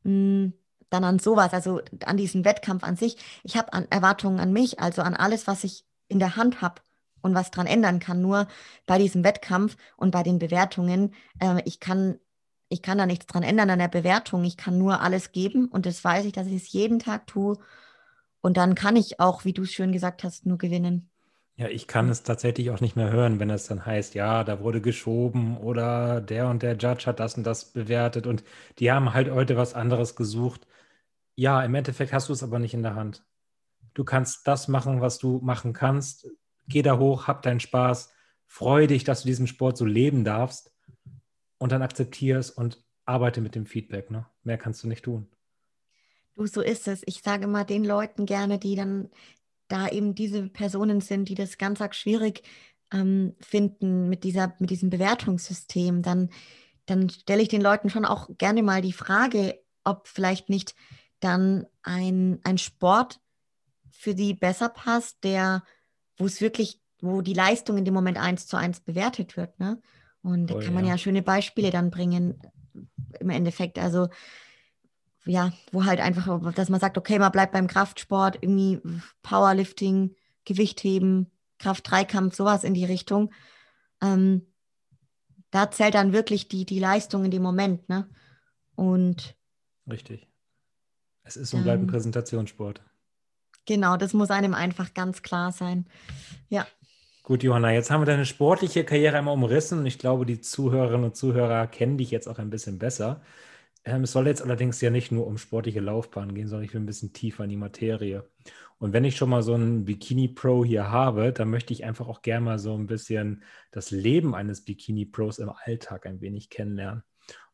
mh, hm, dann an sowas, also an diesen Wettkampf an sich. Ich habe Erwartungen an mich, also an alles, was ich in der Hand habe und was dran ändern kann. Nur bei diesem Wettkampf und bei den Bewertungen, äh, ich kann ich kann da nichts dran ändern an der Bewertung. Ich kann nur alles geben und das weiß ich, dass ich es jeden Tag tue. Und dann kann ich auch, wie du es schön gesagt hast, nur gewinnen. Ja, ich kann es tatsächlich auch nicht mehr hören, wenn es dann heißt, ja, da wurde geschoben oder der und der Judge hat das und das bewertet und die haben halt heute was anderes gesucht. Ja, im Endeffekt hast du es aber nicht in der Hand. Du kannst das machen, was du machen kannst. Geh da hoch, hab deinen Spaß, freu dich, dass du diesen Sport so leben darfst und dann akzeptierst und arbeite mit dem Feedback. Ne? Mehr kannst du nicht tun. Du, so ist es. Ich sage immer den Leuten gerne, die dann da eben diese Personen sind, die das ganz arg schwierig ähm, finden mit, dieser, mit diesem Bewertungssystem, dann, dann stelle ich den Leuten schon auch gerne mal die Frage, ob vielleicht nicht dann ein, ein Sport für sie besser passt, der, wo es wirklich, wo die Leistung in dem Moment eins zu eins bewertet wird. Ne? Und da kann man ja. ja schöne Beispiele dann bringen im Endeffekt. Also ja, wo halt einfach, dass man sagt, okay, man bleibt beim Kraftsport, irgendwie Powerlifting, Gewichtheben, Kraft-Dreikampf, sowas in die Richtung. Ähm, da zählt dann wirklich die, die Leistung in dem Moment, ne? Und richtig. Es ist und bleibt ein Präsentationssport. Genau, das muss einem einfach ganz klar sein. Ja. Gut, Johanna, jetzt haben wir deine sportliche Karriere einmal umrissen und ich glaube, die Zuhörerinnen und Zuhörer kennen dich jetzt auch ein bisschen besser. Ähm, es soll jetzt allerdings ja nicht nur um sportliche Laufbahn gehen, sondern ich will ein bisschen tiefer in die Materie. Und wenn ich schon mal so einen Bikini-Pro hier habe, dann möchte ich einfach auch gerne mal so ein bisschen das Leben eines Bikini-Pros im Alltag ein wenig kennenlernen.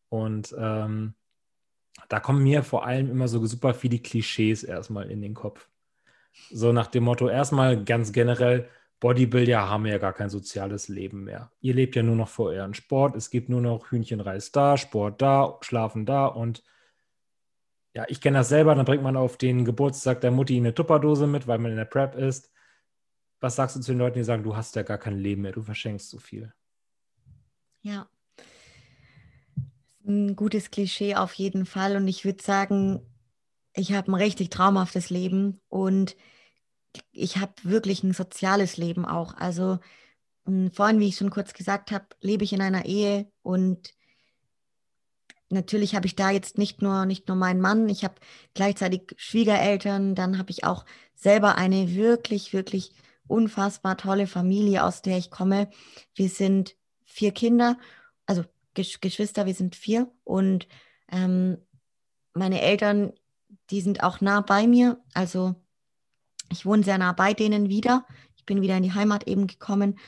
Und ähm, da kommen mir vor allem immer so super viele Klischees erstmal in den Kopf. So nach dem Motto, erstmal ganz generell, Bodybuilder haben ja gar kein soziales Leben mehr. Ihr lebt ja nur noch vor euren Sport. Es gibt nur noch Hühnchenreis da, Sport da, Schlafen da und ja, ich kenne das selber. Dann bringt man auf den Geburtstag der Mutti eine Tupperdose mit, weil man in der Prep ist. Was sagst du zu den Leuten, die sagen, du hast ja gar kein Leben mehr, du verschenkst so viel? Ja, ein gutes Klischee auf jeden Fall. Und ich würde sagen, ich habe ein richtig traumhaftes Leben und ich habe wirklich ein soziales Leben auch. Also hm, vorhin, wie ich schon kurz gesagt habe, lebe ich in einer Ehe und natürlich habe ich da jetzt nicht nur, nicht nur meinen Mann, ich habe gleichzeitig Schwiegereltern, dann habe ich auch selber eine wirklich, wirklich unfassbar tolle Familie, aus der ich komme. Wir sind vier Kinder, also Geschwister, wir sind vier und ähm, meine Eltern, die sind auch nah bei mir, also ich wohne sehr nah bei denen wieder. Ich bin wieder in die Heimat eben gekommen,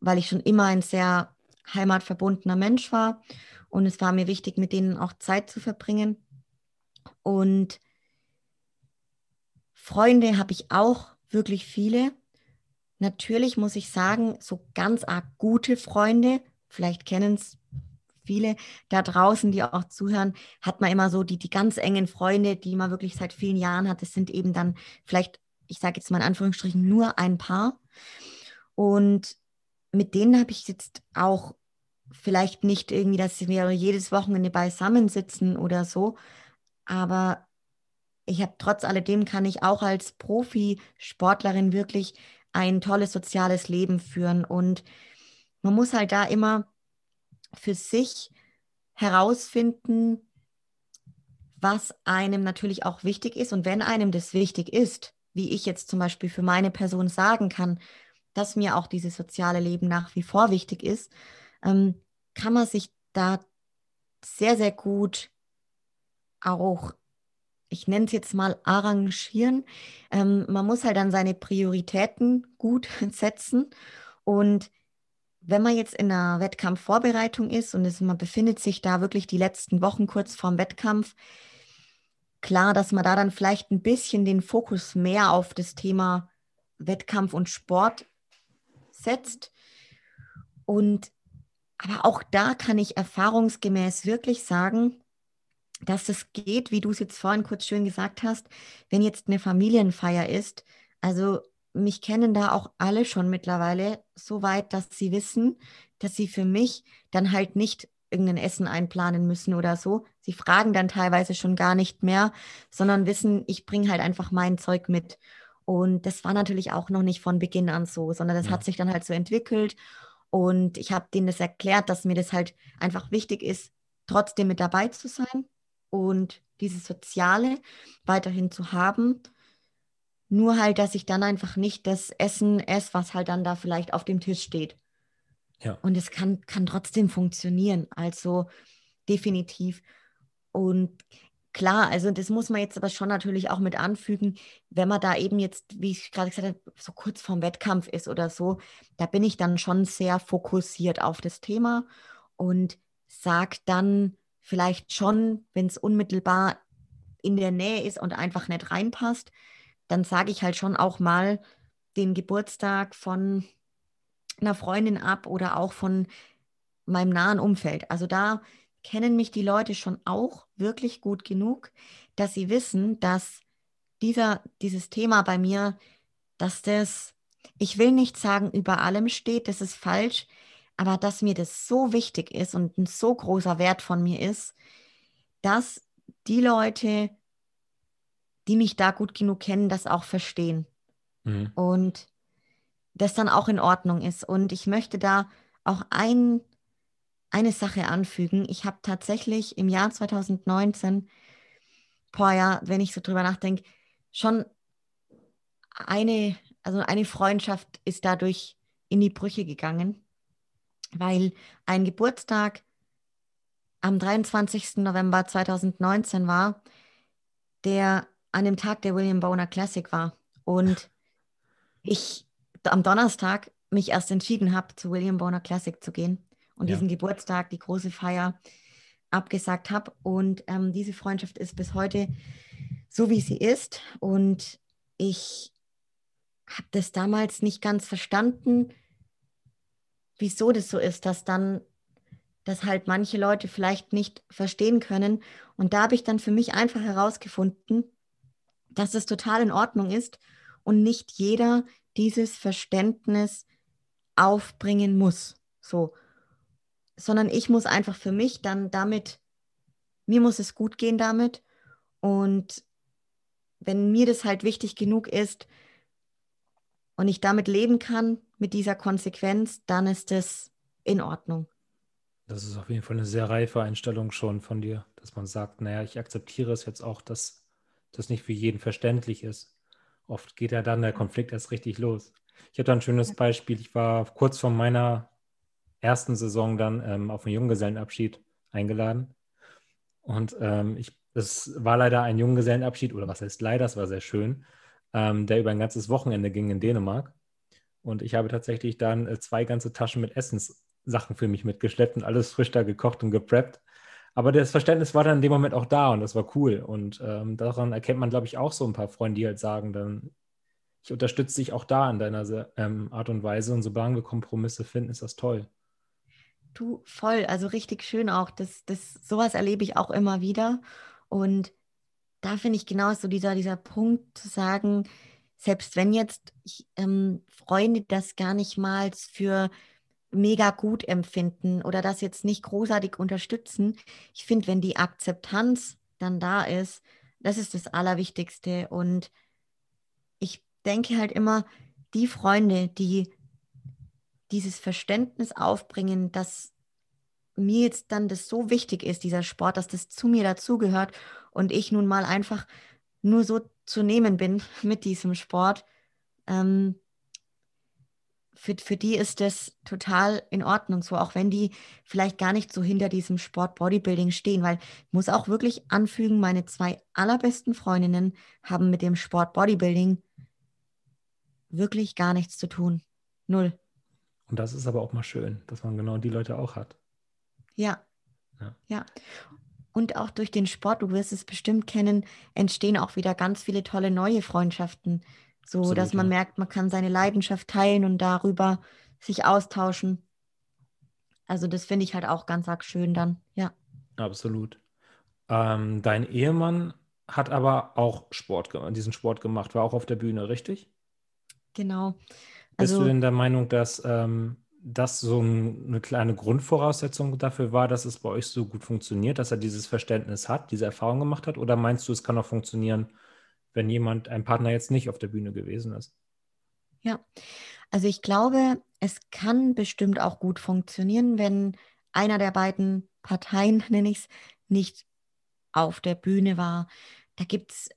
weil ich schon immer ein sehr heimatverbundener Mensch war. Und es war mir wichtig, mit denen auch Zeit zu verbringen. Und Freunde habe ich auch wirklich viele. Natürlich muss ich sagen, so ganz arg gute Freunde, vielleicht kennen es viele da draußen, die auch zuhören, hat man immer so die, die ganz engen Freunde, die man wirklich seit vielen Jahren hat. Das sind eben dann vielleicht ich sage jetzt mal in Anführungsstrichen, nur ein Paar. Und mit denen habe ich jetzt auch vielleicht nicht irgendwie, dass wir jedes Wochenende beisammen sitzen oder so, aber ich habe trotz alledem kann ich auch als Profisportlerin wirklich ein tolles soziales Leben führen und man muss halt da immer für sich herausfinden, was einem natürlich auch wichtig ist und wenn einem das wichtig ist, wie ich jetzt zum Beispiel für meine Person sagen kann, dass mir auch dieses soziale Leben nach wie vor wichtig ist, ähm, kann man sich da sehr, sehr gut auch ich nenne es jetzt mal arrangieren. Ähm, man muss halt dann seine Prioritäten gut <laughs> setzen. Und wenn man jetzt in einer Wettkampfvorbereitung ist und es, man befindet sich da wirklich die letzten Wochen kurz vorm Wettkampf, klar, dass man da dann vielleicht ein bisschen den Fokus mehr auf das Thema Wettkampf und Sport setzt. Und aber auch da kann ich erfahrungsgemäß wirklich sagen, dass es geht, wie du es jetzt vorhin kurz schön gesagt hast, wenn jetzt eine Familienfeier ist. Also mich kennen da auch alle schon mittlerweile so weit, dass sie wissen, dass sie für mich dann halt nicht irgendein Essen einplanen müssen oder so. Sie fragen dann teilweise schon gar nicht mehr, sondern wissen, ich bringe halt einfach mein Zeug mit. Und das war natürlich auch noch nicht von Beginn an so, sondern das ja. hat sich dann halt so entwickelt. Und ich habe denen das erklärt, dass mir das halt einfach wichtig ist, trotzdem mit dabei zu sein und dieses Soziale weiterhin zu haben. Nur halt, dass ich dann einfach nicht das Essen esse, was halt dann da vielleicht auf dem Tisch steht. Ja. Und es kann, kann trotzdem funktionieren. Also definitiv. Und klar, also das muss man jetzt aber schon natürlich auch mit anfügen, wenn man da eben jetzt, wie ich gerade gesagt habe, so kurz vorm Wettkampf ist oder so, da bin ich dann schon sehr fokussiert auf das Thema und sage dann vielleicht schon, wenn es unmittelbar in der Nähe ist und einfach nicht reinpasst, dann sage ich halt schon auch mal den Geburtstag von einer Freundin ab oder auch von meinem nahen Umfeld. Also da kennen mich die Leute schon auch wirklich gut genug, dass sie wissen, dass dieser, dieses Thema bei mir, dass das, ich will nicht sagen, über allem steht, das ist falsch, aber dass mir das so wichtig ist und ein so großer Wert von mir ist, dass die Leute, die mich da gut genug kennen, das auch verstehen. Mhm. Und das dann auch in Ordnung ist. Und ich möchte da auch ein, eine Sache anfügen. Ich habe tatsächlich im Jahr 2019, boah ja, wenn ich so drüber nachdenke, schon eine, also eine Freundschaft ist dadurch in die Brüche gegangen weil ein Geburtstag am 23. November 2019 war, der an dem Tag der William Boner Classic war. Und ich am Donnerstag mich erst entschieden habe, zu William Boner Classic zu gehen und ja. diesen Geburtstag, die große Feier abgesagt habe. Und ähm, diese Freundschaft ist bis heute so, wie sie ist. Und ich habe das damals nicht ganz verstanden, wieso das so ist, dass dann dass halt manche Leute vielleicht nicht verstehen können. Und da habe ich dann für mich einfach herausgefunden, dass es total in Ordnung ist und nicht jeder dieses Verständnis aufbringen muss. So. Sondern ich muss einfach für mich dann damit, mir muss es gut gehen damit. Und wenn mir das halt wichtig genug ist und ich damit leben kann, mit dieser Konsequenz, dann ist es in Ordnung. Das ist auf jeden Fall eine sehr reife Einstellung schon von dir, dass man sagt, naja, ich akzeptiere es jetzt auch, dass das nicht für jeden verständlich ist. Oft geht ja dann der Konflikt erst richtig los. Ich habe da ein schönes Beispiel. Ich war kurz vor meiner ersten Saison dann ähm, auf einen Junggesellenabschied eingeladen. Und ähm, ich, es war leider ein Junggesellenabschied, oder was heißt leider, es war sehr schön, ähm, der über ein ganzes Wochenende ging in Dänemark. Und ich habe tatsächlich dann äh, zwei ganze Taschen mit Essenssachen für mich mitgeschleppt und alles frisch da gekocht und gepreppt. Aber das Verständnis war dann in dem Moment auch da und das war cool. Und ähm, daran erkennt man, glaube ich, auch so ein paar Freunde, die halt sagen, dann, ich unterstütze dich auch da in deiner ähm, Art und Weise. Und solange wir Kompromisse finden, ist das toll. Du, voll, also richtig schön auch. Das, das, sowas erlebe ich auch immer wieder. Und da finde ich genau so dieser, dieser Punkt zu sagen, selbst wenn jetzt ähm, Freunde das gar nicht mal für mega gut empfinden oder das jetzt nicht großartig unterstützen, ich finde, wenn die Akzeptanz dann da ist, das ist das Allerwichtigste. Und ich denke halt immer, die Freunde, die dieses Verständnis aufbringen, dass mir jetzt dann das so wichtig ist, dieser Sport, dass das zu mir dazugehört und ich nun mal einfach nur so zu nehmen bin <laughs> mit diesem Sport, ähm, für, für die ist das total in Ordnung so, auch wenn die vielleicht gar nicht so hinter diesem Sport Bodybuilding stehen, weil ich muss auch wirklich anfügen, meine zwei allerbesten Freundinnen haben mit dem Sport Bodybuilding wirklich gar nichts zu tun. Null. Und das ist aber auch mal schön, dass man genau die Leute auch hat. Ja. Ja. ja. Und auch durch den Sport, du wirst es bestimmt kennen, entstehen auch wieder ganz viele tolle neue Freundschaften. So, Absolut, dass man ja. merkt, man kann seine Leidenschaft teilen und darüber sich austauschen. Also das finde ich halt auch ganz arg schön dann, ja. Absolut. Ähm, dein Ehemann hat aber auch Sport, diesen Sport gemacht, war auch auf der Bühne, richtig? Genau. Also, Bist du denn der Meinung, dass ähm, das so ein, eine kleine Grundvoraussetzung dafür war, dass es bei euch so gut funktioniert, dass er dieses Verständnis hat, diese Erfahrung gemacht hat? Oder meinst du, es kann auch funktionieren, wenn jemand, ein Partner jetzt nicht auf der Bühne gewesen ist. Ja, also ich glaube, es kann bestimmt auch gut funktionieren, wenn einer der beiden Parteien, <laughs> nenne ich es, nicht auf der Bühne war. Da gibt es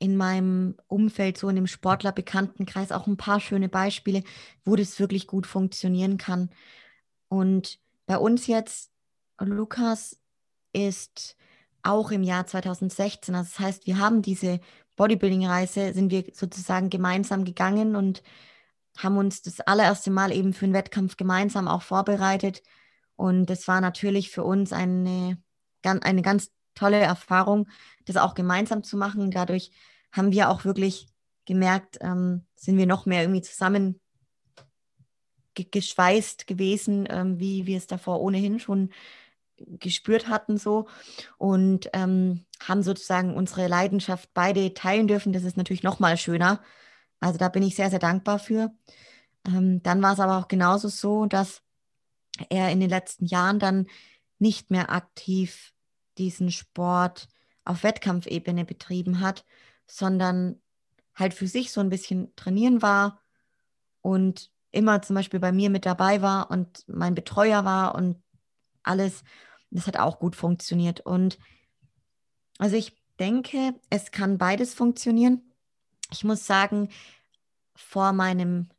in meinem Umfeld, so in dem Sportlerbekanntenkreis, auch ein paar schöne Beispiele, wo das wirklich gut funktionieren kann. Und bei uns jetzt, Lukas ist auch im Jahr 2016, also das heißt, wir haben diese Bodybuilding-Reise sind wir sozusagen gemeinsam gegangen und haben uns das allererste Mal eben für einen Wettkampf gemeinsam auch vorbereitet. Und das war natürlich für uns eine, eine ganz tolle Erfahrung, das auch gemeinsam zu machen. Dadurch haben wir auch wirklich gemerkt, ähm, sind wir noch mehr irgendwie zusammen geschweißt gewesen, ähm, wie wir es davor ohnehin schon gespürt hatten so und ähm, haben sozusagen unsere Leidenschaft beide teilen dürfen. Das ist natürlich noch mal schöner. Also da bin ich sehr, sehr dankbar für. Ähm, dann war es aber auch genauso so, dass er in den letzten Jahren dann nicht mehr aktiv diesen Sport auf Wettkampfebene betrieben hat, sondern halt für sich so ein bisschen trainieren war und immer zum Beispiel bei mir mit dabei war und mein Betreuer war und alles. Das hat auch gut funktioniert. Und also ich denke, es kann beides funktionieren. Ich muss sagen, vor meinem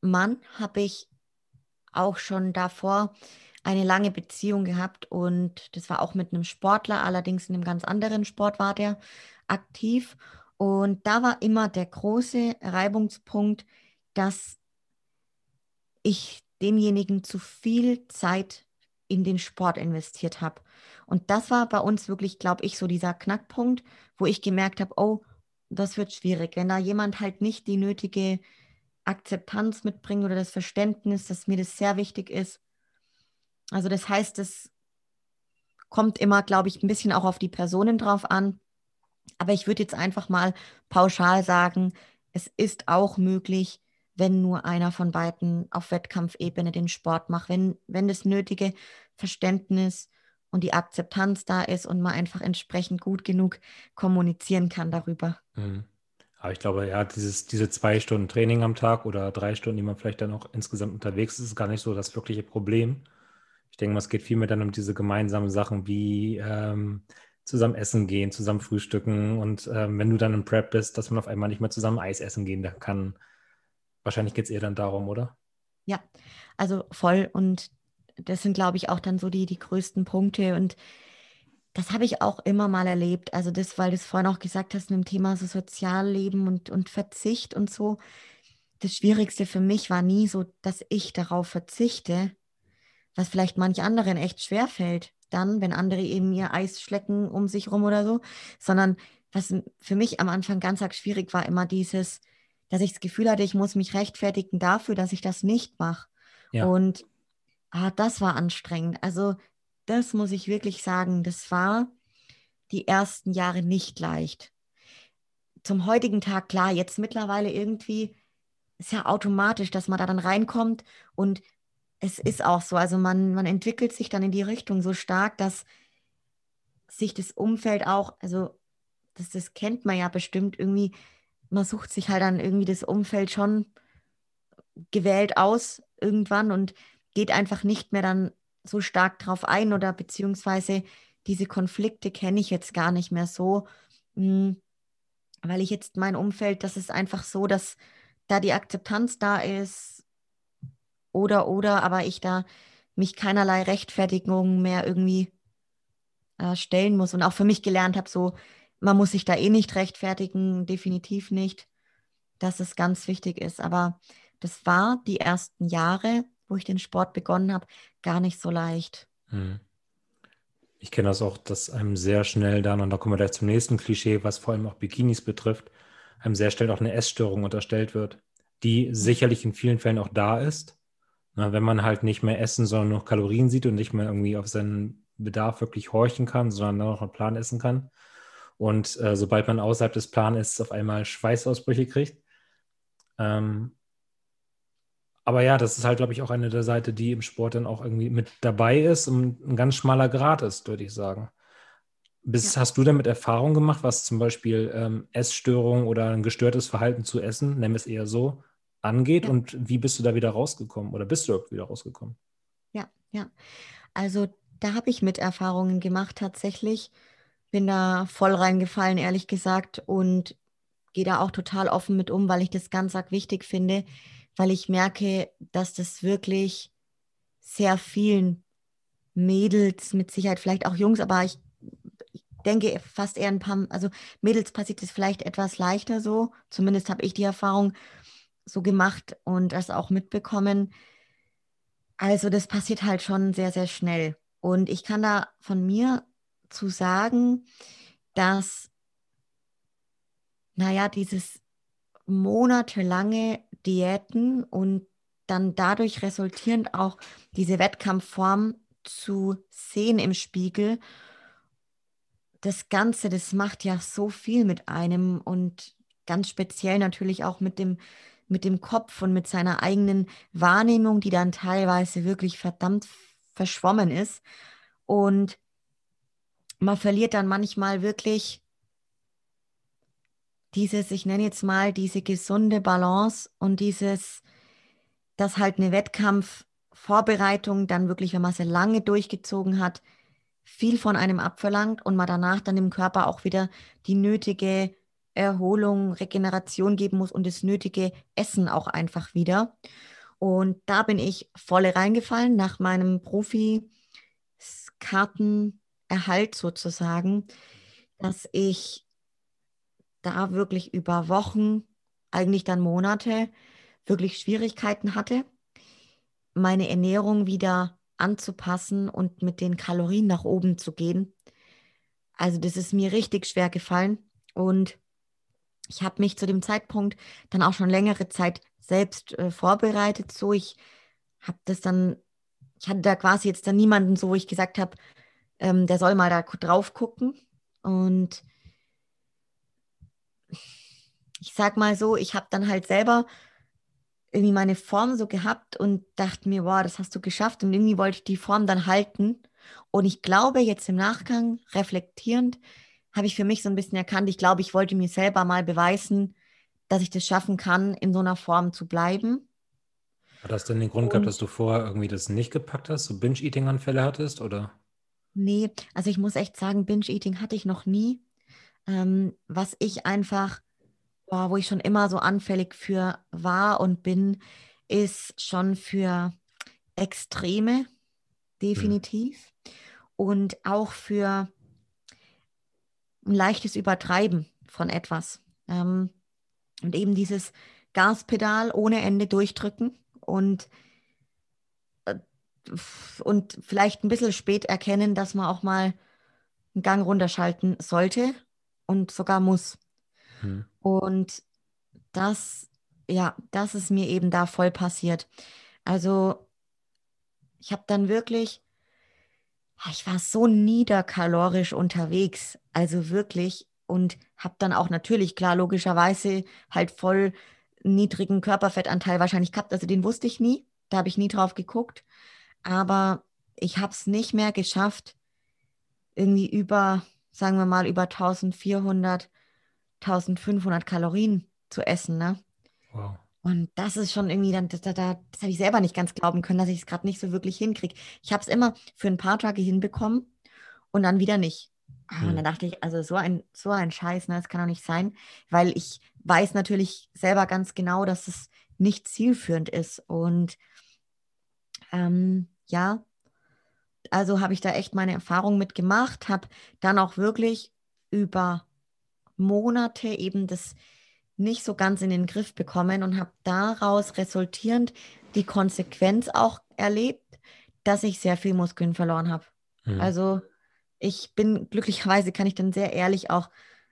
Mann habe ich auch schon davor eine lange Beziehung gehabt und das war auch mit einem Sportler, allerdings in einem ganz anderen Sport war der aktiv. Und da war immer der große Reibungspunkt, dass ich demjenigen zu viel Zeit in den Sport investiert habe. Und das war bei uns wirklich, glaube ich, so dieser Knackpunkt, wo ich gemerkt habe, oh, das wird schwierig, wenn da jemand halt nicht die nötige Akzeptanz mitbringt oder das Verständnis, dass mir das sehr wichtig ist. Also das heißt, es kommt immer, glaube ich, ein bisschen auch auf die Personen drauf an. Aber ich würde jetzt einfach mal pauschal sagen, es ist auch möglich, wenn nur einer von beiden auf Wettkampfebene den Sport macht, wenn, wenn das nötige Verständnis und die Akzeptanz da ist und man einfach entsprechend gut genug kommunizieren kann darüber. Mhm. Aber ich glaube, ja, dieses, diese zwei Stunden Training am Tag oder drei Stunden, die man vielleicht dann auch insgesamt unterwegs ist, ist gar nicht so das wirkliche Problem. Ich denke es geht vielmehr dann um diese gemeinsamen Sachen wie ähm, zusammen essen gehen, zusammen frühstücken und ähm, wenn du dann im Prep bist, dass man auf einmal nicht mehr zusammen Eis essen gehen kann Wahrscheinlich geht es eher dann darum, oder? Ja, also voll. Und das sind, glaube ich, auch dann so die, die größten Punkte. Und das habe ich auch immer mal erlebt. Also das, weil du es vorhin auch gesagt hast, mit dem Thema so Sozialleben und, und Verzicht und so. Das Schwierigste für mich war nie so, dass ich darauf verzichte, was vielleicht manch anderen echt schwer fällt, dann, wenn andere eben ihr Eis schlecken um sich rum oder so, sondern was für mich am Anfang ganz arg schwierig war, immer dieses, dass ich das Gefühl hatte, ich muss mich rechtfertigen dafür, dass ich das nicht mache. Ja. Und ah, das war anstrengend. Also das muss ich wirklich sagen, das war die ersten Jahre nicht leicht. Zum heutigen Tag, klar, jetzt mittlerweile irgendwie ist ja automatisch, dass man da dann reinkommt und es ist auch so, also man, man entwickelt sich dann in die Richtung so stark, dass sich das Umfeld auch, also das, das kennt man ja bestimmt irgendwie, man sucht sich halt dann irgendwie das Umfeld schon gewählt aus irgendwann und geht einfach nicht mehr dann so stark drauf ein oder beziehungsweise diese Konflikte kenne ich jetzt gar nicht mehr so, hm, weil ich jetzt mein Umfeld, das ist einfach so, dass da die Akzeptanz da ist, oder, oder, aber ich da mich keinerlei Rechtfertigung mehr irgendwie äh, stellen muss und auch für mich gelernt habe, so, man muss sich da eh nicht rechtfertigen, definitiv nicht, dass es ganz wichtig ist. Aber das war die ersten Jahre, wo ich den Sport begonnen habe, gar nicht so leicht. Hm. Ich kenne das auch, dass einem sehr schnell dann, und da kommen wir gleich zum nächsten Klischee, was vor allem auch Bikinis betrifft, einem sehr schnell auch eine Essstörung unterstellt wird, die sicherlich in vielen Fällen auch da ist. Wenn man halt nicht mehr essen, sondern nur Kalorien sieht und nicht mehr irgendwie auf seinen Bedarf wirklich horchen kann, sondern nur noch einen Plan essen kann. Und äh, sobald man außerhalb des Plans auf einmal Schweißausbrüche kriegt. Ähm, aber ja, das ist halt, glaube ich, auch eine der Seiten, die im Sport dann auch irgendwie mit dabei ist und ein ganz schmaler Grad ist, würde ich sagen. Bis, ja. Hast du damit Erfahrung gemacht, was zum Beispiel ähm, Essstörungen oder ein gestörtes Verhalten zu essen, nennen wir es eher so, angeht? Ja. Und wie bist du da wieder rausgekommen oder bist du wieder rausgekommen? Ja, ja. Also da habe ich mit Erfahrungen gemacht tatsächlich. Bin da voll reingefallen, ehrlich gesagt, und gehe da auch total offen mit um, weil ich das ganz arg wichtig finde, weil ich merke, dass das wirklich sehr vielen Mädels, mit Sicherheit vielleicht auch Jungs, aber ich, ich denke fast eher ein paar, also Mädels passiert es vielleicht etwas leichter so. Zumindest habe ich die Erfahrung so gemacht und das auch mitbekommen. Also das passiert halt schon sehr, sehr schnell. Und ich kann da von mir zu sagen, dass, naja, dieses monatelange Diäten und dann dadurch resultierend auch diese Wettkampfform zu sehen im Spiegel, das Ganze, das macht ja so viel mit einem und ganz speziell natürlich auch mit dem, mit dem Kopf und mit seiner eigenen Wahrnehmung, die dann teilweise wirklich verdammt verschwommen ist. Und man verliert dann manchmal wirklich dieses, ich nenne jetzt mal diese gesunde Balance und dieses, dass halt eine Wettkampfvorbereitung dann wirklich, wenn man sie lange durchgezogen hat, viel von einem abverlangt und man danach dann dem Körper auch wieder die nötige Erholung, Regeneration geben muss und das nötige Essen auch einfach wieder. Und da bin ich volle reingefallen nach meinem Profi-Kartenerhalt sozusagen, dass ich da wirklich über Wochen, eigentlich dann Monate, wirklich Schwierigkeiten hatte, meine Ernährung wieder anzupassen und mit den Kalorien nach oben zu gehen. Also das ist mir richtig schwer gefallen und ich habe mich zu dem Zeitpunkt dann auch schon längere Zeit selbst äh, vorbereitet. So, ich habe das dann, ich hatte da quasi jetzt dann niemanden so, wo ich gesagt habe, ähm, der soll mal da drauf gucken. Und ich sag mal so, ich habe dann halt selber irgendwie meine Form so gehabt und dachte mir, wow, das hast du geschafft. Und irgendwie wollte ich die Form dann halten. Und ich glaube, jetzt im Nachgang, reflektierend, habe ich für mich so ein bisschen erkannt, ich glaube, ich wollte mir selber mal beweisen, dass ich das schaffen kann, in so einer Form zu bleiben. Hat das denn den Grund und, gehabt, dass du vorher irgendwie das nicht gepackt hast, so Binge-Eating-Anfälle hattest, oder? Nee, also ich muss echt sagen, Binge-Eating hatte ich noch nie. Ähm, was ich einfach, boah, wo ich schon immer so anfällig für war und bin, ist schon für Extreme, definitiv. Hm. Und auch für ein leichtes Übertreiben von etwas. Ähm, und eben dieses Gaspedal ohne Ende durchdrücken und, und vielleicht ein bisschen spät erkennen, dass man auch mal einen Gang runterschalten sollte und sogar muss. Hm. Und das, ja, das ist mir eben da voll passiert. Also ich habe dann wirklich, ich war so niederkalorisch unterwegs, also wirklich, und habe dann auch natürlich, klar, logischerweise halt voll niedrigen Körperfettanteil wahrscheinlich gehabt. Also den wusste ich nie, da habe ich nie drauf geguckt. Aber ich habe es nicht mehr geschafft, irgendwie über, sagen wir mal, über 1400, 1500 Kalorien zu essen. Ne? Wow. Und das ist schon irgendwie dann, das, das, das habe ich selber nicht ganz glauben können, dass ich es gerade nicht so wirklich hinkriege. Ich habe es immer für ein paar Tage hinbekommen und dann wieder nicht. Mhm. Und dann dachte ich, also so ein, so ein Scheiß, ne, das kann doch nicht sein, weil ich weiß natürlich selber ganz genau, dass es nicht zielführend ist. Und Ähm, ja, also habe ich da echt meine Erfahrung mitgemacht, habe dann auch wirklich über Monate eben das nicht so ganz in den Griff bekommen und habe daraus resultierend die Konsequenz auch erlebt, dass ich sehr viel Muskeln verloren habe. Mhm. Also ich bin glücklicherweise, kann ich dann sehr ehrlich auch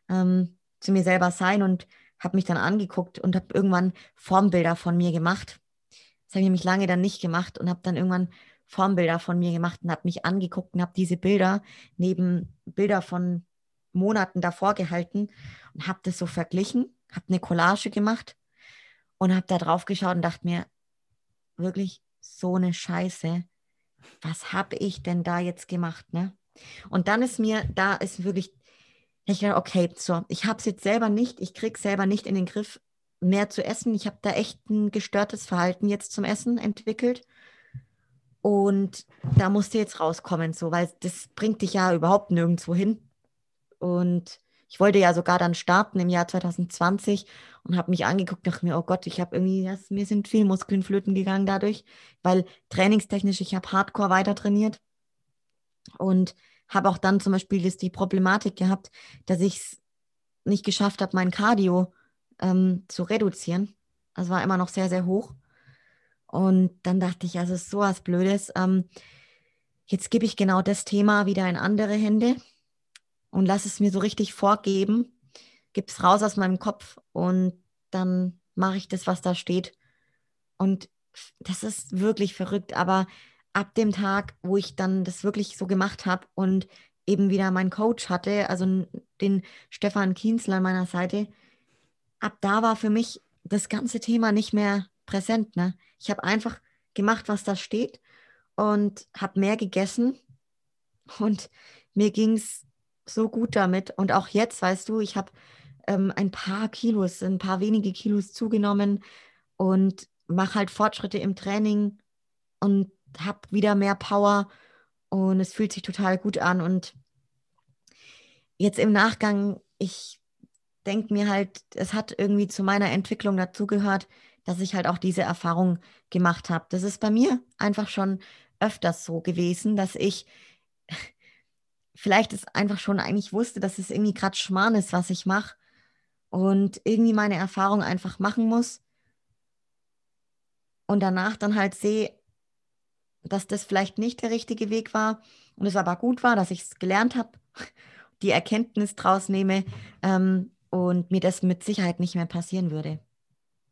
ähm, zu mir selber sein und habe mich dann angeguckt und habe irgendwann Formbilder von mir gemacht. Das habe ich nämlich lange dann nicht gemacht und habe dann irgendwann Formbilder von mir gemacht und habe mich angeguckt und habe diese Bilder neben Bilder von Monaten davor gehalten und habe das so verglichen, habe eine Collage gemacht und habe da drauf geschaut und dachte mir, wirklich so eine Scheiße. Was habe ich denn da jetzt gemacht, ne? Und dann ist mir, da ist wirklich, ich dachte, okay, so, ich habe es jetzt selber nicht, ich kriege selber nicht in den Griff, mehr zu essen. Ich habe da echt ein gestörtes Verhalten jetzt zum Essen entwickelt. Und da musste jetzt rauskommen, so, weil das bringt dich ja überhaupt nirgendwo hin. Und ich wollte ja sogar dann starten im Jahr 2020 und habe mich angeguckt, dachte mir, oh Gott, ich habe irgendwie, das, mir sind viel Muskeln flöten gegangen dadurch, weil trainingstechnisch, ich habe Hardcore weiter trainiert und habe auch dann zum Beispiel das, die Problematik gehabt, dass ich es nicht geschafft habe, mein Cardio ähm, zu reduzieren. Das war immer noch sehr, sehr hoch. Und dann dachte ich, also so was Blödes. Ähm, jetzt gebe ich genau das Thema wieder in andere Hände und lass es mir so richtig vorgeben, gib's raus aus meinem Kopf und dann mache ich das, was da steht. Und das ist wirklich verrückt, aber ab dem Tag, wo ich dann das wirklich so gemacht habe und eben wieder meinen Coach hatte, also den Stefan Kienzler an meiner Seite, ab da war für mich das ganze Thema nicht mehr präsent. Ne? Ich habe einfach gemacht, was da steht und habe mehr gegessen und mir ging es so gut damit. Und auch jetzt, weißt du, ich habe ähm, ein paar Kilos, ein paar wenige Kilos zugenommen und mache halt Fortschritte im Training und habe wieder mehr Power und es fühlt sich total gut an. Und jetzt im Nachgang, ich denke mir halt, es hat irgendwie zu meiner Entwicklung dazugehört, dass ich halt auch diese Erfahrung gemacht habe. Das ist bei mir einfach schon öfters so gewesen, dass ich <laughs> vielleicht ist einfach schon eigentlich wusste, dass es irgendwie gerade Schmarrn ist, was ich mache und irgendwie meine Erfahrung einfach machen muss und danach dann halt sehe, dass das vielleicht nicht der richtige Weg war und es aber gut war, dass ich es gelernt habe, <laughs> die Erkenntnis draus nehme ähm, und mir das mit Sicherheit nicht mehr passieren würde.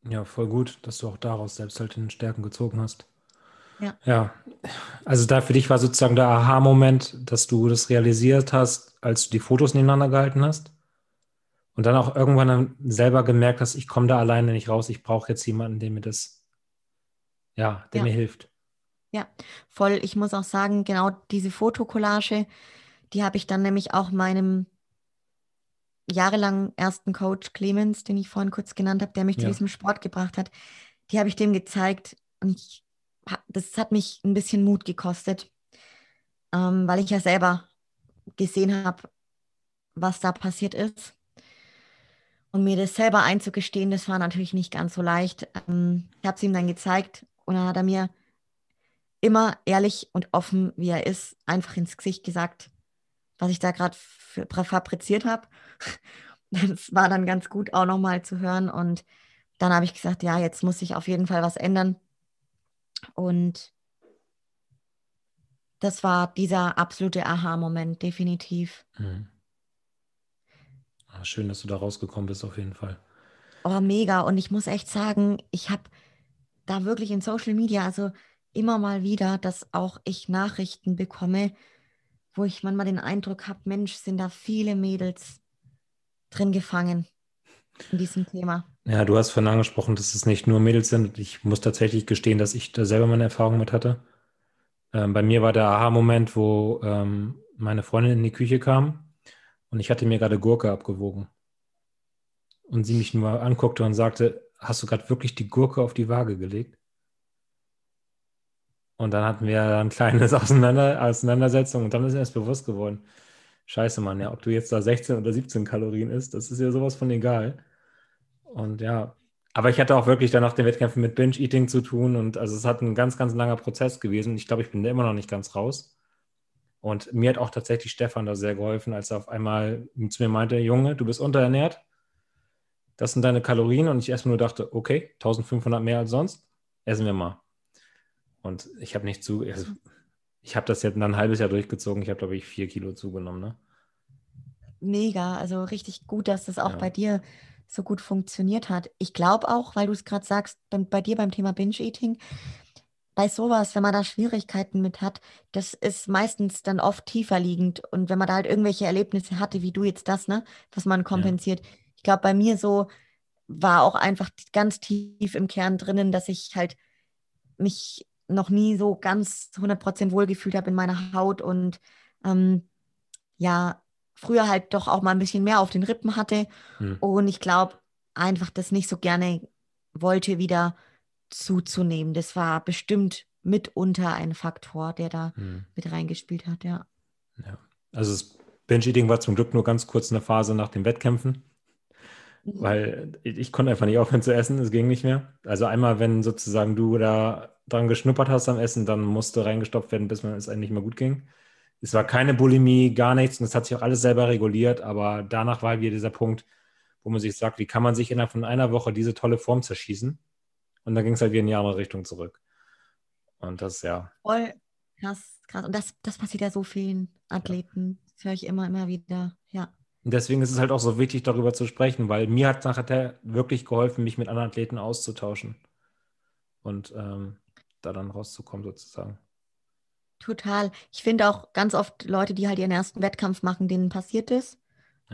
Ja, voll gut, dass du auch daraus selbst halt den Stärken gezogen hast. Ja. Ja, also da für dich war sozusagen der Aha-Moment, dass du das realisiert hast, als du die Fotos nebeneinander gehalten hast. Und dann auch irgendwann dann selber gemerkt hast, ich komme da alleine nicht raus, ich brauche jetzt jemanden, der mir das, ja, der ja. mir hilft. Ja, voll. Ich muss auch sagen, genau diese Fotokollage, die habe ich dann nämlich auch meinem jahrelang ersten Coach Clemens, den ich vorhin kurz genannt habe, der mich ja. zu diesem Sport gebracht hat, die habe ich dem gezeigt. Und ich das hat mich ein bisschen Mut gekostet, ähm, weil ich ja selber gesehen habe, was da passiert ist. Und mir das selber einzugestehen, das war natürlich nicht ganz so leicht. Ähm, ich habe es ihm dann gezeigt und dann hat er mir immer ehrlich und offen, wie er ist, einfach ins Gesicht gesagt, was ich da gerade fabriziert habe. <laughs> Das war dann ganz gut auch nochmal zu hören. Und dann habe ich gesagt, ja, jetzt muss ich auf jeden Fall was ändern. Und das war dieser absolute Aha-Moment, definitiv. Mhm. Ah, schön, dass du da rausgekommen bist, auf jeden Fall. Oh, mega. Und ich muss echt sagen, ich habe da wirklich in Social Media, also immer mal wieder, dass auch ich Nachrichten bekomme, wo ich manchmal den Eindruck habe, Mensch, sind da viele Mädels drin gefangen in diesem Thema. Ja, du hast vorhin angesprochen, dass es nicht nur Mädels sind. Ich muss tatsächlich gestehen, dass ich da selber meine Erfahrung mit hatte. Ähm, bei mir war der Aha-Moment, wo ähm, meine Freundin in die Küche kam und ich hatte mir gerade Gurke abgewogen. Und sie mich nur anguckte und sagte, hast du gerade wirklich die Gurke auf die Waage gelegt? Und dann hatten wir ein kleines <laughs> Auseinander Auseinandersetzung und dann ist mir erst bewusst geworden, scheiße Mann, ja, ob du jetzt da 16 oder 17 Kalorien isst, das ist ja sowas von egal. Und ja, Aber ich hatte auch wirklich dann nach den Wettkämpfen mit Binge-Eating zu tun und also es hat ein ganz, ganz langer Prozess gewesen. Ich glaube, ich bin da immer noch nicht ganz raus. Und mir hat auch tatsächlich Stefan da sehr geholfen, als er auf einmal zu mir meinte, Junge, du bist unterernährt, das sind deine Kalorien und ich erstmal nur dachte, okay, 1500 mehr als sonst, essen wir mal. Und ich habe nicht zu, also ich habe das jetzt ein halbes Jahr durchgezogen, ich habe glaube ich vier Kilo zugenommen, ne? Mega, also richtig gut, dass das auch ja. bei dir so gut funktioniert hat. Ich glaube auch, weil du es gerade sagst, bei, bei dir beim Thema Binge-Eating, bei sowas, wenn man da Schwierigkeiten mit hat, das ist meistens dann oft tiefer liegend. Und wenn man da halt irgendwelche Erlebnisse hatte, wie du jetzt das, ne, was man kompensiert. Ja. Ich glaube, bei mir so war auch einfach ganz tief im Kern drinnen, dass ich halt mich noch nie so ganz 100% wohlgefühlt habe in meiner Haut und ähm, ja, früher halt doch auch mal ein bisschen mehr auf den Rippen hatte. Hm. Und ich glaube, einfach das nicht so gerne wollte, wieder zuzunehmen. Das war bestimmt mitunter ein Faktor, der da hm. mit reingespielt hat, ja. Ja, also das Binge-Eating war zum Glück nur ganz kurz eine Phase nach den Wettkämpfen, mhm. weil ich konnte einfach nicht aufhören zu essen, es ging nicht mehr. Also einmal, wenn sozusagen du da dran geschnuppert hast am Essen, dann musste reingestopft werden, bis man es eigentlich nicht mehr gut ging. Es war keine Bulimie, gar nichts und es hat sich auch alles selber reguliert, aber danach war wieder dieser Punkt, wo man sich sagt, wie kann man sich innerhalb von einer Woche diese tolle Form zerschießen? Und dann ging es halt wieder in die andere Richtung zurück. Und das, ja. Voll krass, krass. Und das, das passiert ja so vielen Athleten. Das höre ich immer, immer wieder, ja. Und deswegen ist es halt auch so wichtig, darüber zu sprechen, weil mir hat nachher wirklich geholfen, mich mit anderen Athleten auszutauschen. Und ähm, da dann rauszukommen, sozusagen. Total. Ich finde auch ganz oft Leute, die halt ihren ersten Wettkampf machen, denen passiert ist.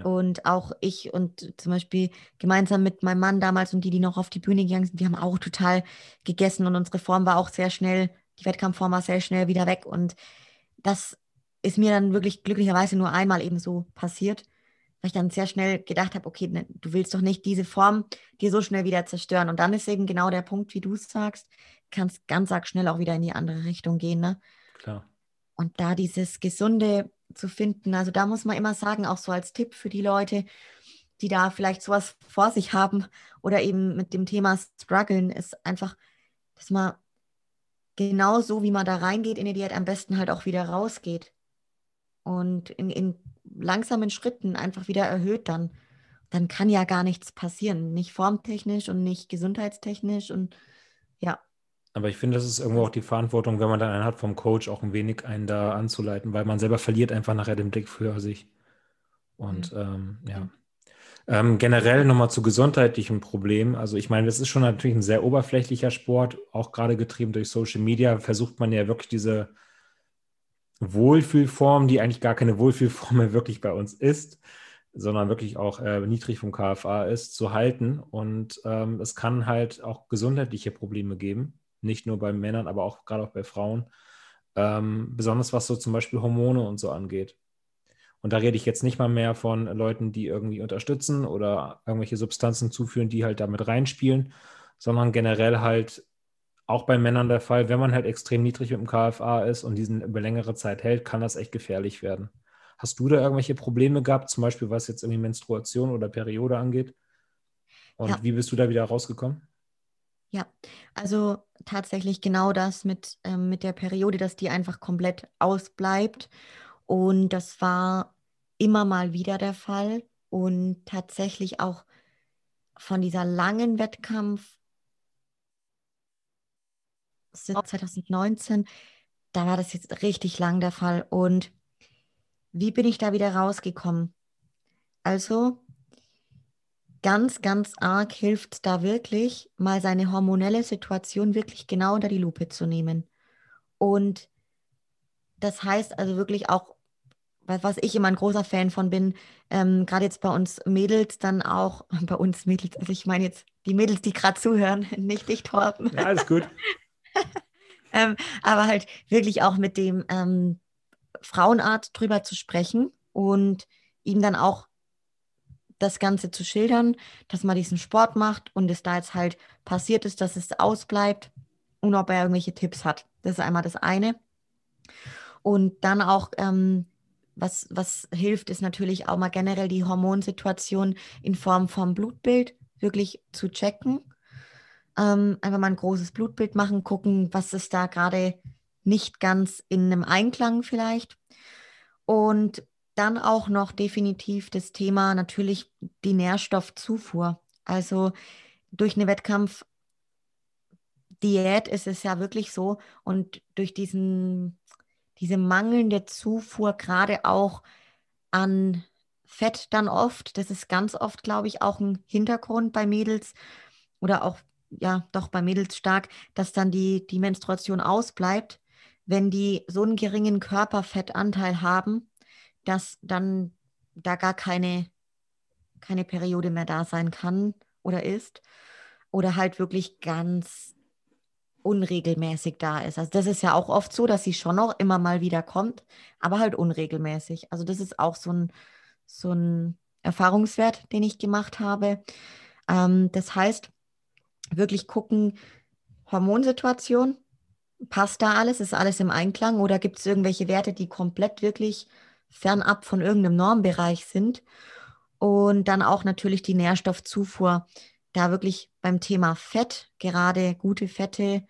Und auch ich und zum Beispiel gemeinsam mit meinem Mann damals und die, die noch auf die Bühne gegangen sind, wir haben auch total gegessen und unsere Form war auch sehr schnell, die Wettkampfform war sehr schnell wieder weg. Und das ist mir dann wirklich glücklicherweise nur einmal eben so passiert, weil ich dann sehr schnell gedacht habe, okay, ne, du willst doch nicht diese Form dir so schnell wieder zerstören. Und dann ist eben genau der Punkt, wie du es sagst, kannst ganz arg schnell auch wieder in die andere Richtung gehen. Ne? Klar. Und da dieses gesunde zu finden. Also da muss man immer sagen, auch so als Tipp für die Leute, die da vielleicht sowas vor sich haben oder eben mit dem Thema strugglen, ist einfach, dass man genau so, wie man da reingeht in die Diät, am besten halt auch wieder rausgeht. Und in, in langsamen Schritten einfach wieder erhöht dann. Dann kann ja gar nichts passieren. Nicht formtechnisch und nicht gesundheitstechnisch und ja. Aber ich finde, das ist irgendwo auch die Verantwortung, wenn man dann einen hat vom Coach, auch ein wenig einen da anzuleiten, weil man selber verliert einfach nachher den Blick für sich. Und mhm. ähm, ja. Ähm, generell nochmal zu gesundheitlichen Problemen. Also ich meine, das ist schon natürlich ein sehr oberflächlicher Sport, auch gerade getrieben durch Social Media, versucht man ja wirklich diese Wohlfühlform, die eigentlich gar keine Wohlfühlform mehr wirklich bei uns ist, sondern wirklich auch äh, niedrig vom KFA ist, zu halten. Und ähm, es kann halt auch gesundheitliche Probleme geben nicht nur bei Männern, aber auch gerade auch bei Frauen. Ähm, besonders was so zum Beispiel Hormone und so angeht. Und da rede ich jetzt nicht mal mehr von Leuten, die irgendwie unterstützen oder irgendwelche Substanzen zuführen, die halt damit reinspielen, sondern generell halt auch bei Männern der Fall, wenn man halt extrem niedrig mit dem KFA ist und diesen über längere Zeit hält, kann das echt gefährlich werden. Hast du da irgendwelche Probleme gehabt, zum Beispiel was jetzt irgendwie Menstruation oder Periode angeht? Und ja. wie bist du da wieder rausgekommen? Ja, also tatsächlich genau das mit, ähm, mit der Periode, dass die einfach komplett ausbleibt. Und das war immer mal wieder der Fall. Und tatsächlich auch von dieser langen Wettkampf 2019, da war das jetzt richtig lang der Fall. Und wie bin ich da wieder rausgekommen? Also ganz, ganz arg hilft da wirklich, mal seine hormonelle Situation wirklich genau unter die Lupe zu nehmen. Und das heißt also wirklich auch, was ich immer ein großer Fan von bin, ähm, gerade jetzt bei uns Mädels, dann auch <laughs> bei uns Mädels, also ich meine jetzt die Mädels, die gerade zuhören, <laughs> nicht dich, Torben. Ja, alles gut. <laughs> ähm, aber halt wirklich auch mit dem ähm, Frauenart drüber zu sprechen und ihm dann auch das Ganze zu schildern, dass man diesen Sport macht und es da jetzt halt passiert ist, dass es ausbleibt und ob er irgendwelche Tipps hat. Das ist einmal das eine. Und dann auch, ähm, was, was hilft, ist natürlich auch mal generell die Hormonsituation in Form vom Blutbild wirklich zu checken. Ähm, einfach mal ein großes Blutbild machen, gucken, was ist da gerade nicht ganz in einem Einklang vielleicht. Und dann auch noch definitiv das Thema natürlich die Nährstoffzufuhr. Also durch eine Wettkampfdiät ist es ja wirklich so und durch diesen, diese mangelnde Zufuhr gerade auch an Fett dann oft, das ist ganz oft, glaube ich, auch ein Hintergrund bei Mädels oder auch, ja, doch bei Mädels stark, dass dann die, die Menstruation ausbleibt, wenn die so einen geringen Körperfettanteil haben, dass dann da gar keine, keine Periode mehr da sein kann oder ist oder halt wirklich ganz unregelmäßig da ist. Also das ist ja auch oft so, dass sie schon noch immer mal wieder kommt, aber halt unregelmäßig. Also das ist auch so ein, so ein Erfahrungswert, den ich gemacht habe. Ähm, das heißt, wirklich gucken, Hormonsituation, passt da alles, ist alles im Einklang oder gibt es irgendwelche Werte, die komplett wirklich fernab von irgendeinem Normbereich sind? Und dann auch natürlich die Nährstoffzufuhr, da wirklich beim Thema Fett, gerade gute Fette,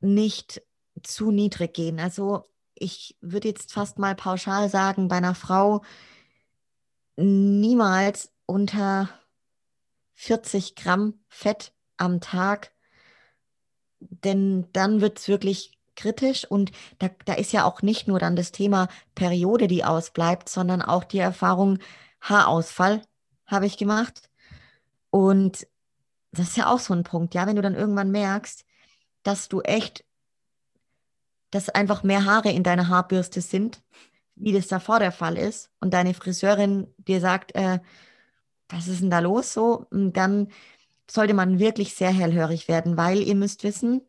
nicht zu niedrig gehen. Also ich würde jetzt fast mal pauschal sagen, bei einer Frau, niemals unter 40 Gramm Fett am Tag, denn dann wird es wirklich kritisch und da, da ist ja auch nicht nur dann das Thema Periode, die ausbleibt, sondern auch die Erfahrung Haarausfall habe ich gemacht. Und das ist ja auch so ein Punkt, ja, wenn du dann irgendwann merkst, dass du echt, dass einfach mehr Haare in deiner Haarbürste sind, wie das davor der Fall ist und deine Friseurin dir sagt, äh, was ist denn da los so, dann sollte man wirklich sehr hellhörig werden, weil ihr müsst wissen,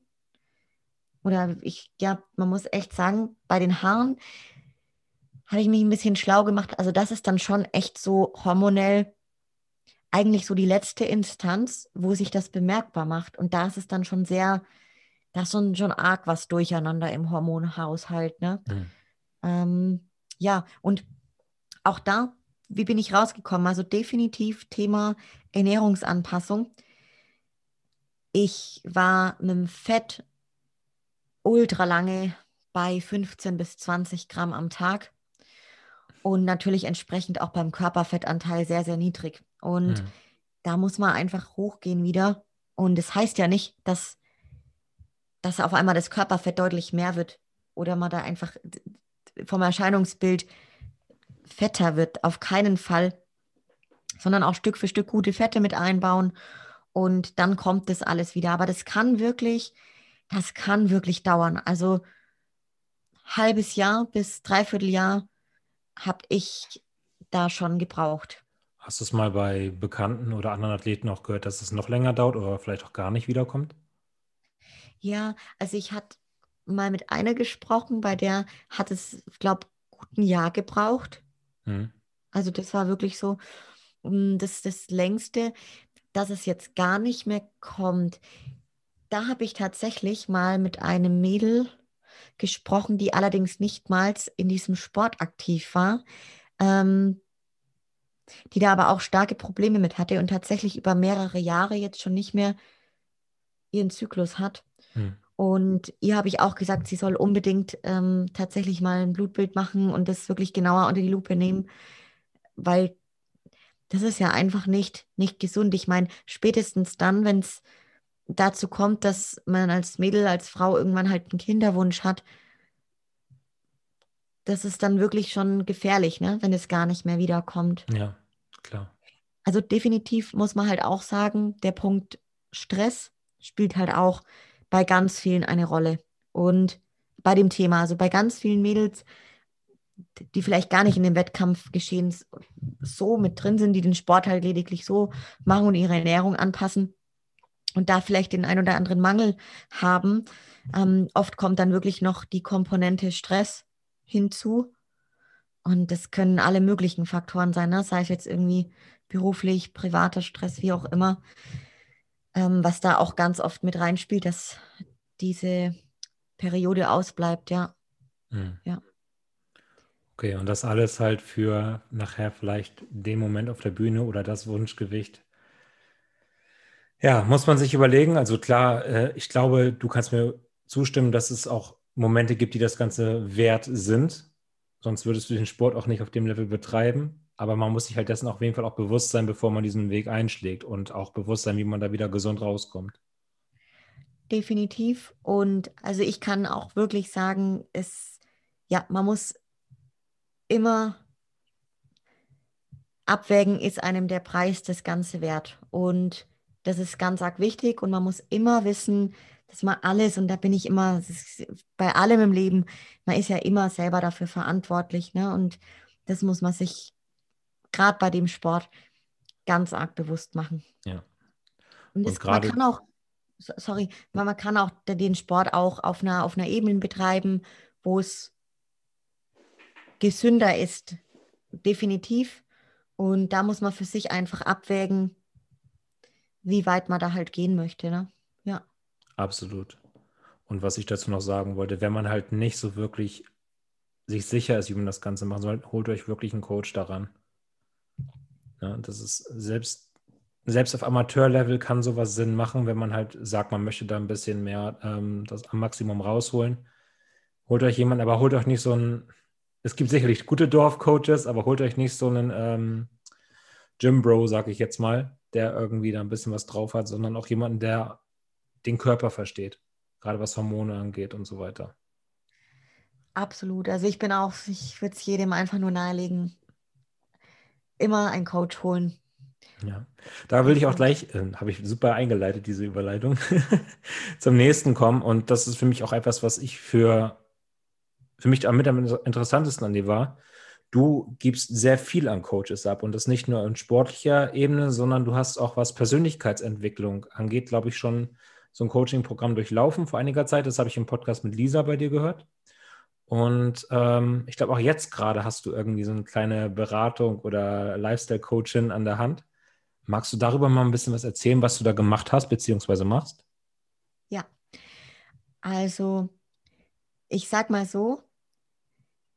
oder ich, ja, man muss echt sagen, bei den Haaren habe ich mich ein bisschen schlau gemacht. Also das ist dann schon echt so hormonell eigentlich so die letzte Instanz, wo sich das bemerkbar macht. Und da ist es dann schon sehr, da ist schon, schon arg was durcheinander im Hormonhaushalt. Ne? Mhm. Ähm, ja, und auch da, wie bin ich rausgekommen? Also definitiv Thema Ernährungsanpassung. Ich war mit dem Fett ultra lange bei 15 bis 20 Gramm am Tag und natürlich entsprechend auch beim Körperfettanteil sehr, sehr niedrig. Und mhm. da muss man einfach hochgehen wieder. Und es das heißt ja nicht, dass, dass auf einmal das Körperfett deutlich mehr wird oder man da einfach vom Erscheinungsbild fetter wird. Auf keinen Fall, sondern auch Stück für Stück gute Fette mit einbauen und dann kommt das alles wieder. Aber das kann wirklich, das kann wirklich dauern. Also halbes Jahr bis dreiviertel Jahr habe ich da schon gebraucht. Hast du es mal bei Bekannten oder anderen Athleten auch gehört, dass es noch länger dauert oder vielleicht auch gar nicht wiederkommt? Ja, also ich hatte mal mit einer gesprochen, bei der hat es, ich glaube, gut ein Jahr gebraucht. Hm. Also das war wirklich so mm, das, das längste, dass es jetzt gar nicht mehr kommt. Da habe ich tatsächlich mal mit einem Mädel gesprochen, die allerdings nichtmals in diesem Sport aktiv war, ähm, die da aber auch starke Probleme mit hatte und tatsächlich über mehrere Jahre jetzt schon nicht mehr ihren Zyklus hat. Hm. Und ihr habe ich auch gesagt, sie soll unbedingt ähm, tatsächlich mal ein Blutbild machen und das wirklich genauer unter die Lupe nehmen, weil das ist ja einfach nicht, nicht gesund. Ich meine, spätestens dann, wenn es dazu kommt, dass man als Mädel, als Frau irgendwann halt einen Kinderwunsch hat, das ist dann wirklich schon gefährlich, ne? wenn es gar nicht mehr wiederkommt. Ja, klar. Also definitiv muss man halt auch sagen, der Punkt Stress spielt halt auch bei ganz vielen eine Rolle. Und bei dem Thema, also bei ganz vielen Mädels, die vielleicht gar nicht in dem Wettkampfgeschehen so mit drin sind, die den Sport halt lediglich so machen und ihre Ernährung anpassen und da vielleicht den ein oder anderen Mangel haben. Ähm, oft kommt dann wirklich noch die Komponente Stress hinzu. Und das können alle möglichen Faktoren sein, ne? sei es jetzt irgendwie beruflich, privater Stress, wie auch immer ähm, was da auch ganz oft mit reinspielt, dass diese Periode ausbleibt, ja. Hm. ja. Okay, und das alles halt für nachher vielleicht den Moment auf der Bühne oder das Wunschgewicht Ja, muss man sich überlegen. Also klar, äh, ich glaube, du kannst mir zustimmen, dass es auch Momente gibt, die das Ganze wert sind. Sonst würdest du den Sport auch nicht auf dem Level betreiben. Aber man muss sich halt dessen auf jeden Fall auch bewusst sein, bevor man diesen Weg einschlägt und auch bewusst sein, wie man da wieder gesund rauskommt. Definitiv. Und also ich kann auch wirklich sagen, es, ja, man muss immer abwägen, ist einem der Preis das Ganze wert. Und das ist ganz arg wichtig und man muss immer wissen, dass man alles, und da bin ich immer, bei allem im Leben, man ist ja immer selber dafür verantwortlich. Ne? Und das muss man sich gerade bei dem Sport ganz arg bewusst machen. Ja. Und, das, man kann auch, sorry, man kann auch den Sport auch auf einer, auf einer Ebene betreiben, wo es gesünder ist, definitiv. Und da muss man für sich einfach abwägen, wie weit man da halt gehen möchte. Ne? Ja. Absolut. Und was ich dazu noch sagen wollte, wenn man halt nicht so wirklich sich sicher ist, wie man das Ganze machen soll, holt euch wirklich einen Coach daran. Ja, das ist selbst, selbst auf Amateurlevel kann sowas Sinn machen, wenn man halt sagt, man möchte da ein bisschen mehr ähm, das am Maximum rausholen. Holt euch jemanden, aber holt euch nicht so einen, es gibt sicherlich gute Dorfcoaches, aber holt euch nicht so einen ähm, Gym Bro, sag ich jetzt mal, der irgendwie da ein bisschen was drauf hat, sondern auch jemanden, der den Körper versteht, gerade was Hormone angeht und so weiter. Absolut. Also ich bin auch, ich würde es jedem einfach nur nahelegen, immer einen Coach holen. Ja, da will ich auch gleich, äh, habe ich super eingeleitet, diese Überleitung, <laughs> zum nächsten kommen. Und das ist für mich auch etwas, was ich für, für mich am interessantesten an dir war. Du gibst sehr viel an Coaches ab und das nicht nur in sportlicher Ebene, sondern du hast auch was Persönlichkeitsentwicklung angeht, glaube ich, schon so ein Coaching-Programm durchlaufen vor einiger Zeit. Das habe ich im Podcast mit Lisa bei dir gehört. Und ähm, ich glaube, auch jetzt gerade hast du irgendwie so eine kleine Beratung oder Lifestyle-Coachin an der Hand. Magst du darüber mal ein bisschen was erzählen, was du da gemacht hast bzw. machst? Ja, also ich sag mal so,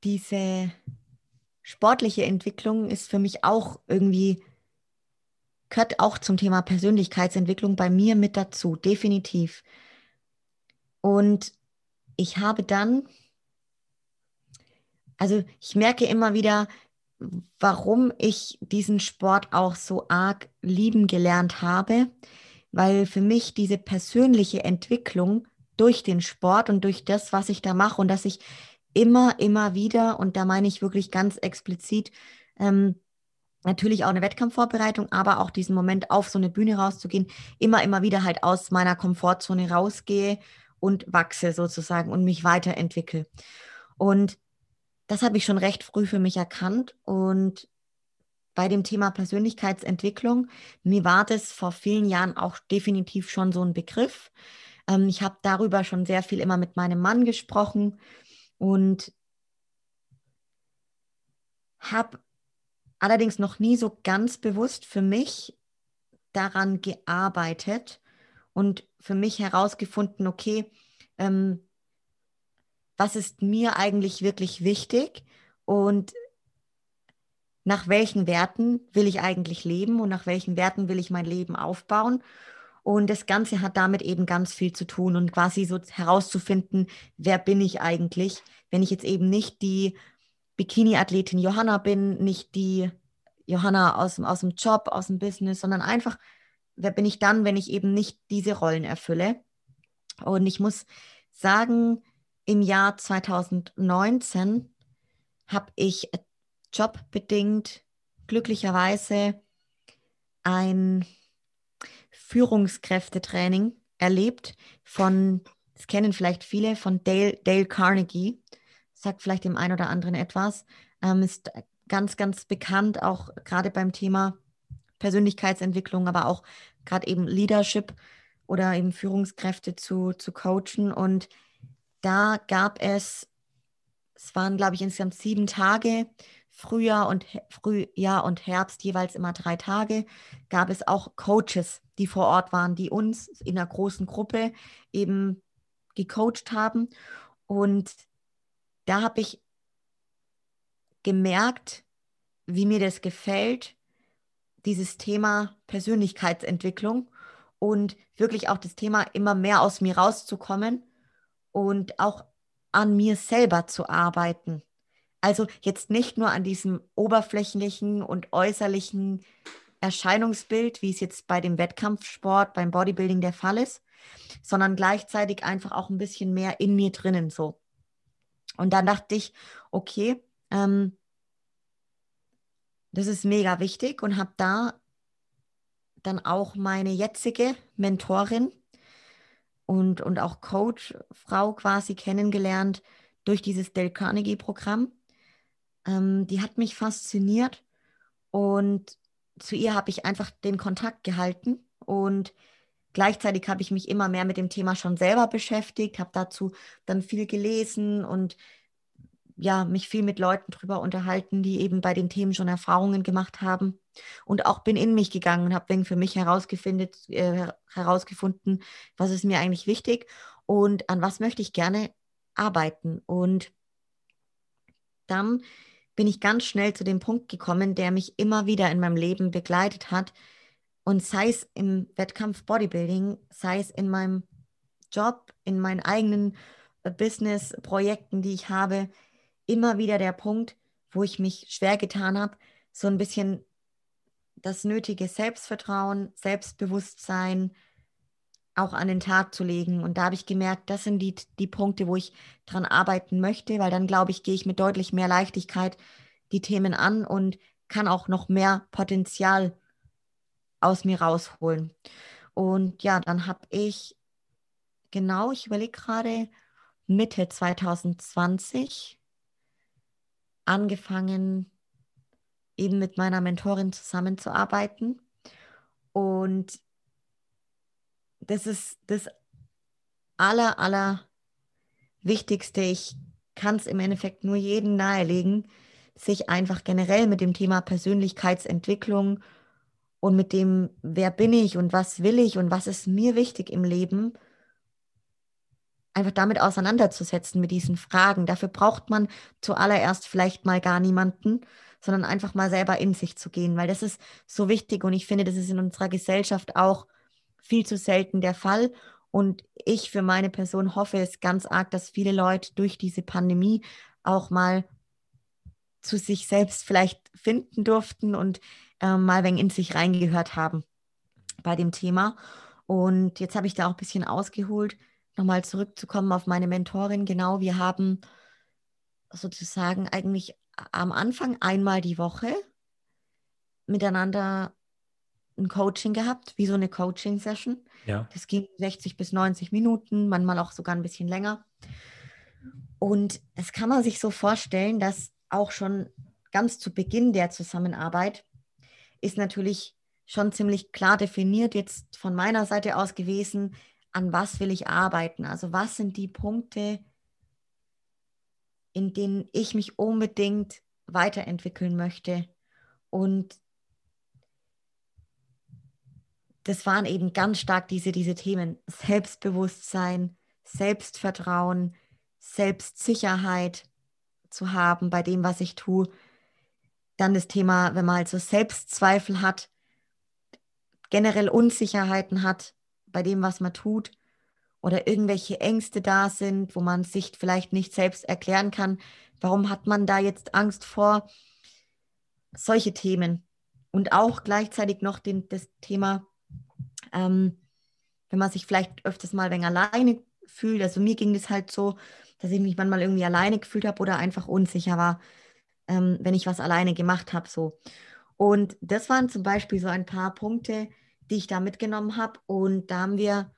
diese sportliche Entwicklung ist für mich auch irgendwie gehört auch zum Thema Persönlichkeitsentwicklung bei mir mit dazu, definitiv. Und ich habe dann, also ich merke immer wieder, warum ich diesen Sport auch so arg lieben gelernt habe, weil für mich diese persönliche Entwicklung durch den Sport und durch das, was ich da mache und dass ich immer, immer wieder, und da meine ich wirklich ganz explizit, ähm, natürlich auch eine Wettkampfvorbereitung, aber auch diesen Moment auf so eine Bühne rauszugehen, immer, immer wieder halt aus meiner Komfortzone rausgehe und wachse sozusagen und mich weiterentwickle. Und das habe ich schon recht früh für mich erkannt und bei dem Thema Persönlichkeitsentwicklung, mir war das vor vielen Jahren auch definitiv schon so ein Begriff. Ähm, ich habe darüber schon sehr viel immer mit meinem Mann gesprochen und habe allerdings noch nie so ganz bewusst für mich daran gearbeitet und für mich herausgefunden, okay, ähm, was ist mir eigentlich wirklich wichtig und nach welchen Werten will ich eigentlich leben und nach welchen Werten will ich mein Leben aufbauen. Und das Ganze hat damit eben ganz viel zu tun und quasi so herauszufinden, wer bin ich eigentlich, wenn ich jetzt eben nicht die Bikini-Athletin Johanna bin, nicht die Johanna aus, aus dem Job, aus dem Business, sondern einfach, wer bin ich dann, wenn ich eben nicht diese Rollen erfülle? Und ich muss sagen, im Jahr 2019 habe ich jobbedingt glücklicherweise ein Führungskräftetraining erlebt von, das kennen vielleicht viele, von Dale, Dale Carnegie sagt vielleicht dem einen oder anderen etwas, ähm, ist ganz, ganz bekannt, auch gerade beim Thema Persönlichkeitsentwicklung, aber auch gerade eben Leadership oder eben Führungskräfte zu, zu coachen. Und da gab es, es waren, glaube ich, insgesamt sieben Tage, Frühjahr und, Frühjahr und Herbst jeweils immer drei Tage, gab es auch Coaches, die vor Ort waren, die uns in einer großen Gruppe eben gecoacht haben. Und da habe ich gemerkt, wie mir das gefällt, dieses Thema Persönlichkeitsentwicklung und wirklich auch das Thema immer mehr aus mir rauszukommen und auch an mir selber zu arbeiten. Also jetzt nicht nur an diesem oberflächlichen und äußerlichen Erscheinungsbild, wie es jetzt bei dem Wettkampfsport, beim Bodybuilding der Fall ist, sondern gleichzeitig einfach auch ein bisschen mehr in mir drinnen so. Und dann dachte ich, okay, ähm, das ist mega wichtig und habe da dann auch meine jetzige Mentorin und, und auch Coach, Frau quasi kennengelernt durch dieses Dale Carnegie-Programm. Ähm, die hat mich fasziniert und zu ihr habe ich einfach den Kontakt gehalten und gleichzeitig habe ich mich immer mehr mit dem Thema schon selber beschäftigt, habe dazu dann viel gelesen und ja, mich viel mit Leuten drüber unterhalten, die eben bei den Themen schon Erfahrungen gemacht haben. Und auch bin in mich gegangen und habe für mich herausgefunden, äh, herausgefunden, was ist mir eigentlich wichtig und an was möchte ich gerne arbeiten. Und dann bin ich ganz schnell zu dem Punkt gekommen, der mich immer wieder in meinem Leben begleitet hat. Und sei es im Wettkampf Bodybuilding, sei es in meinem Job, in meinen eigenen äh, Business-Projekten, die ich habe, immer wieder der Punkt, wo ich mich schwer getan habe, so ein bisschen das nötige Selbstvertrauen, Selbstbewusstsein auch an den Tag zu legen. Und da habe ich gemerkt, das sind die, die Punkte, wo ich dran arbeiten möchte, weil dann glaube ich, gehe ich mit deutlich mehr Leichtigkeit die Themen an und kann auch noch mehr Potenzial aus mir rausholen. Und ja, dann habe ich genau, ich überlege gerade, Mitte 2020 angefangen, eben mit meiner Mentorin zusammenzuarbeiten. Und das ist das aller, aller Wichtigste. Ich kann es im Endeffekt nur jedem nahelegen, sich einfach generell mit dem Thema Persönlichkeitsentwicklung und mit dem, wer bin ich und was will ich und was ist mir wichtig im Leben, einfach damit auseinanderzusetzen, mit diesen Fragen. Dafür braucht man zuallererst vielleicht mal gar niemanden, sondern einfach mal selber in sich zu gehen, weil das ist so wichtig und ich finde, das ist in unserer Gesellschaft auch viel zu selten der Fall. Und ich für meine Person hoffe es ganz arg, dass viele Leute durch diese Pandemie auch mal zu sich selbst vielleicht finden durften und äh, mal wenn in sich reingehört haben bei dem Thema. Und jetzt habe ich da auch ein bisschen ausgeholt nochmal zurückzukommen auf meine Mentorin, genau, wir haben sozusagen eigentlich am Anfang einmal die Woche miteinander ein Coaching gehabt, wie so eine Coaching-Session. Ja. Das ging 60 bis 90 Minuten, manchmal auch sogar ein bisschen länger. Und es kann man sich so vorstellen, dass auch schon ganz zu Beginn der Zusammenarbeit ist natürlich schon ziemlich klar definiert jetzt von meiner Seite aus gewesen, an was will ich arbeiten? Also was sind die Punkte, in denen ich mich unbedingt weiterentwickeln möchte? Und das waren eben ganz stark diese, diese Themen. Selbstbewusstsein, Selbstvertrauen, Selbstsicherheit zu haben bei dem, was ich tue. Dann das Thema, wenn man halt so Selbstzweifel hat, generell Unsicherheiten hat, bei dem, was man tut oder irgendwelche Ängste da sind, wo man sich vielleicht nicht selbst erklären kann, warum hat man da jetzt Angst vor? Solche Themen. Und auch gleichzeitig noch den, das Thema, ähm, wenn man sich vielleicht öfters mal wenn alleine fühlt. Also mir ging das halt so, dass ich mich manchmal irgendwie alleine gefühlt habe oder einfach unsicher war, ähm, wenn ich was alleine gemacht habe. So. Und das waren zum Beispiel so ein paar Punkte, die ich da mitgenommen habe. Und da haben wir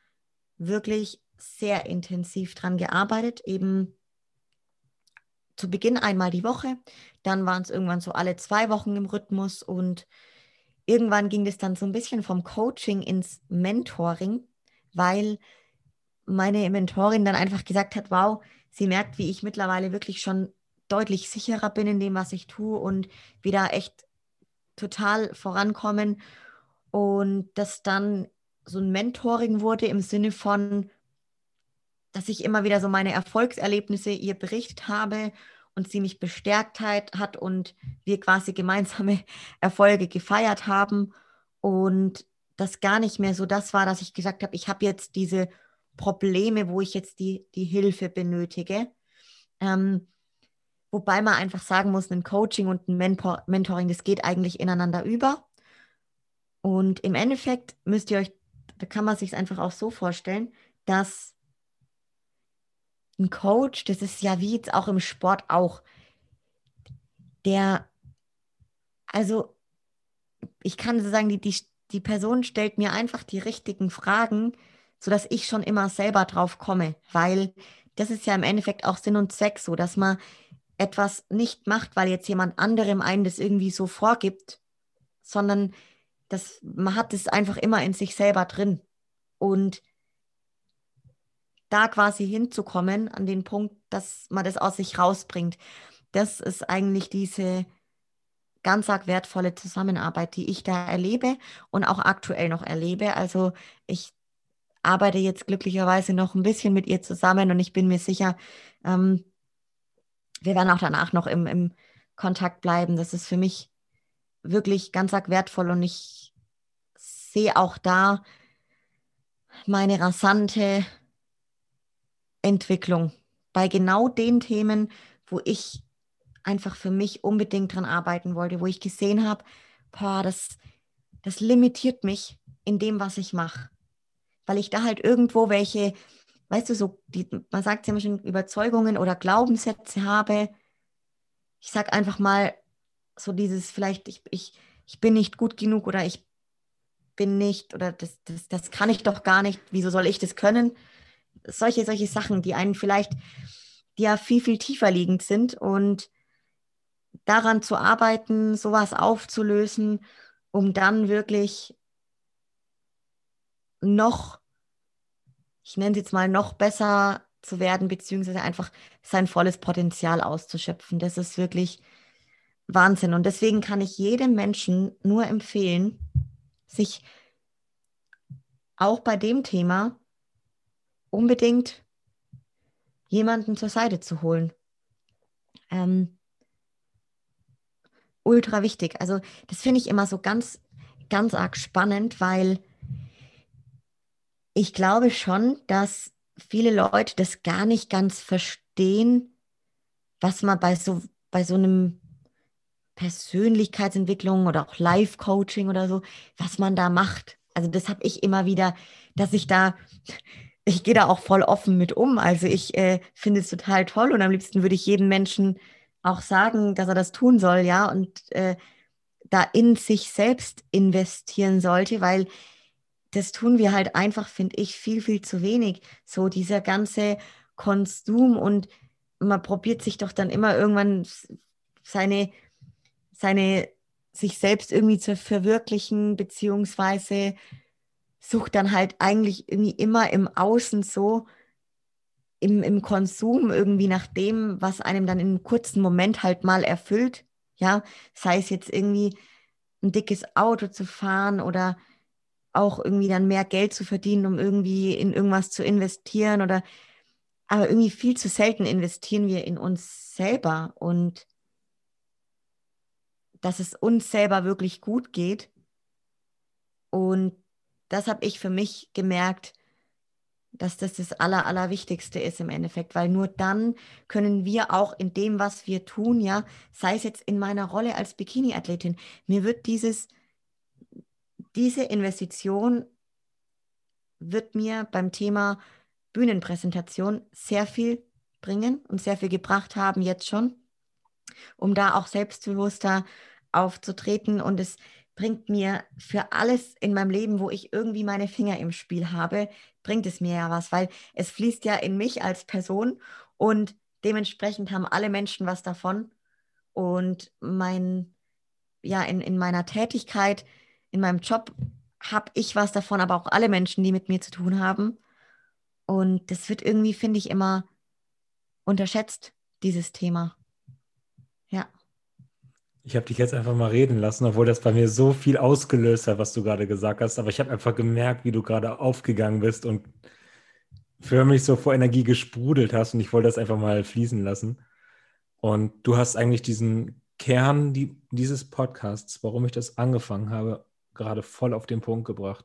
wirklich sehr intensiv dran gearbeitet, eben zu Beginn einmal die Woche, dann waren es irgendwann so alle zwei Wochen im Rhythmus und irgendwann ging es dann so ein bisschen vom Coaching ins Mentoring, weil meine Mentorin dann einfach gesagt hat, wow, sie merkt, wie ich mittlerweile wirklich schon deutlich sicherer bin in dem, was ich tue und wieder echt total vorankommen. Und das dann so ein Mentoring wurde im Sinne von, dass ich immer wieder so meine Erfolgserlebnisse ihr berichtet habe und sie mich bestärkt hat und wir quasi gemeinsame <laughs> Erfolge gefeiert haben. Und das gar nicht mehr so das war, dass ich gesagt habe, ich habe jetzt diese Probleme, wo ich jetzt die, die Hilfe benötige. Ähm, wobei man einfach sagen muss, ein Coaching und ein Mentor, Mentoring, das geht eigentlich ineinander über. Und im Endeffekt müsst ihr euch, da kann man sich einfach auch so vorstellen, dass ein Coach, das ist ja wie jetzt auch im Sport auch, der, also ich kann so sagen, die, die, die Person stellt mir einfach die richtigen Fragen, sodass ich schon immer selber drauf komme, weil das ist ja im Endeffekt auch Sinn und Zweck so, dass man etwas nicht macht, weil jetzt jemand anderem einen das irgendwie so vorgibt, sondern das, man hat es einfach immer in sich selber drin. Und da quasi hinzukommen an den Punkt, dass man das aus sich rausbringt, das ist eigentlich diese ganz arg wertvolle Zusammenarbeit, die ich da erlebe und auch aktuell noch erlebe. Also ich arbeite jetzt glücklicherweise noch ein bisschen mit ihr zusammen und ich bin mir sicher, ähm, wir werden auch danach noch im, im Kontakt bleiben. Das ist für mich wirklich ganz arg wertvoll und ich sehe auch da meine rasante Entwicklung bei genau den Themen, wo ich einfach für mich unbedingt dran arbeiten wollte, wo ich gesehen habe, boah, das, das limitiert mich in dem, was ich mache. Weil ich da halt irgendwo welche, weißt du, so, die, man sagt ja immer schon, Überzeugungen oder Glaubenssätze habe. Ich sage einfach mal so dieses, vielleicht, ich, ich, ich bin nicht gut genug oder ich bin nicht oder das, das, das kann ich doch gar nicht, wieso soll ich das können? Solche, solche Sachen, die einen vielleicht, die ja viel, viel tiefer liegend sind und daran zu arbeiten, sowas aufzulösen, um dann wirklich noch, ich nenne es jetzt mal, noch besser zu werden, beziehungsweise einfach sein volles Potenzial auszuschöpfen. Das ist wirklich Wahnsinn. Und deswegen kann ich jedem Menschen nur empfehlen, sich auch bei dem Thema unbedingt jemanden zur Seite zu holen. Ähm, ultra wichtig. Also das finde ich immer so ganz, ganz arg spannend, weil ich glaube schon, dass viele Leute das gar nicht ganz verstehen, was man bei so, bei so einem Persönlichkeitsentwicklung oder auch Life-Coaching oder so, was man da macht. Also das habe ich immer wieder, dass ich da, ich gehe da auch voll offen mit um. Also ich äh, finde es total toll und am liebsten würde ich jedem Menschen auch sagen, dass er das tun soll, ja, und äh, da in sich selbst investieren sollte, weil das tun wir halt einfach, finde ich, viel, viel zu wenig. So dieser ganze Konsum und man probiert sich doch dann immer irgendwann seine, seine, sich selbst irgendwie zu verwirklichen, beziehungsweise sucht dann halt eigentlich irgendwie immer im Außen so, im, im Konsum irgendwie nach dem, was einem dann in einem kurzen Moment halt mal erfüllt. Ja, sei es jetzt irgendwie ein dickes Auto zu fahren oder auch irgendwie dann mehr Geld zu verdienen, um irgendwie in irgendwas zu investieren oder aber irgendwie viel zu selten investieren wir in uns selber und dass es uns selber wirklich gut geht. Und das habe ich für mich gemerkt, dass das das Aller, Allerwichtigste ist im Endeffekt, weil nur dann können wir auch in dem, was wir tun, ja, sei es jetzt in meiner Rolle als Bikini-Athletin, mir wird dieses, diese Investition wird mir beim Thema Bühnenpräsentation sehr viel bringen und sehr viel gebracht haben jetzt schon, um da auch selbstbewusster aufzutreten und es bringt mir für alles in meinem Leben, wo ich irgendwie meine Finger im Spiel habe, bringt es mir ja was, weil es fließt ja in mich als Person und dementsprechend haben alle Menschen was davon. Und mein, ja, in, in meiner Tätigkeit, in meinem Job habe ich was davon, aber auch alle Menschen, die mit mir zu tun haben. Und das wird irgendwie, finde ich, immer unterschätzt, dieses Thema. Ich habe dich jetzt einfach mal reden lassen, obwohl das bei mir so viel ausgelöst hat, was du gerade gesagt hast. Aber ich habe einfach gemerkt, wie du gerade aufgegangen bist und für mich so vor Energie gesprudelt hast. Und ich wollte das einfach mal fließen lassen. Und du hast eigentlich diesen Kern die, dieses Podcasts, warum ich das angefangen habe, gerade voll auf den Punkt gebracht.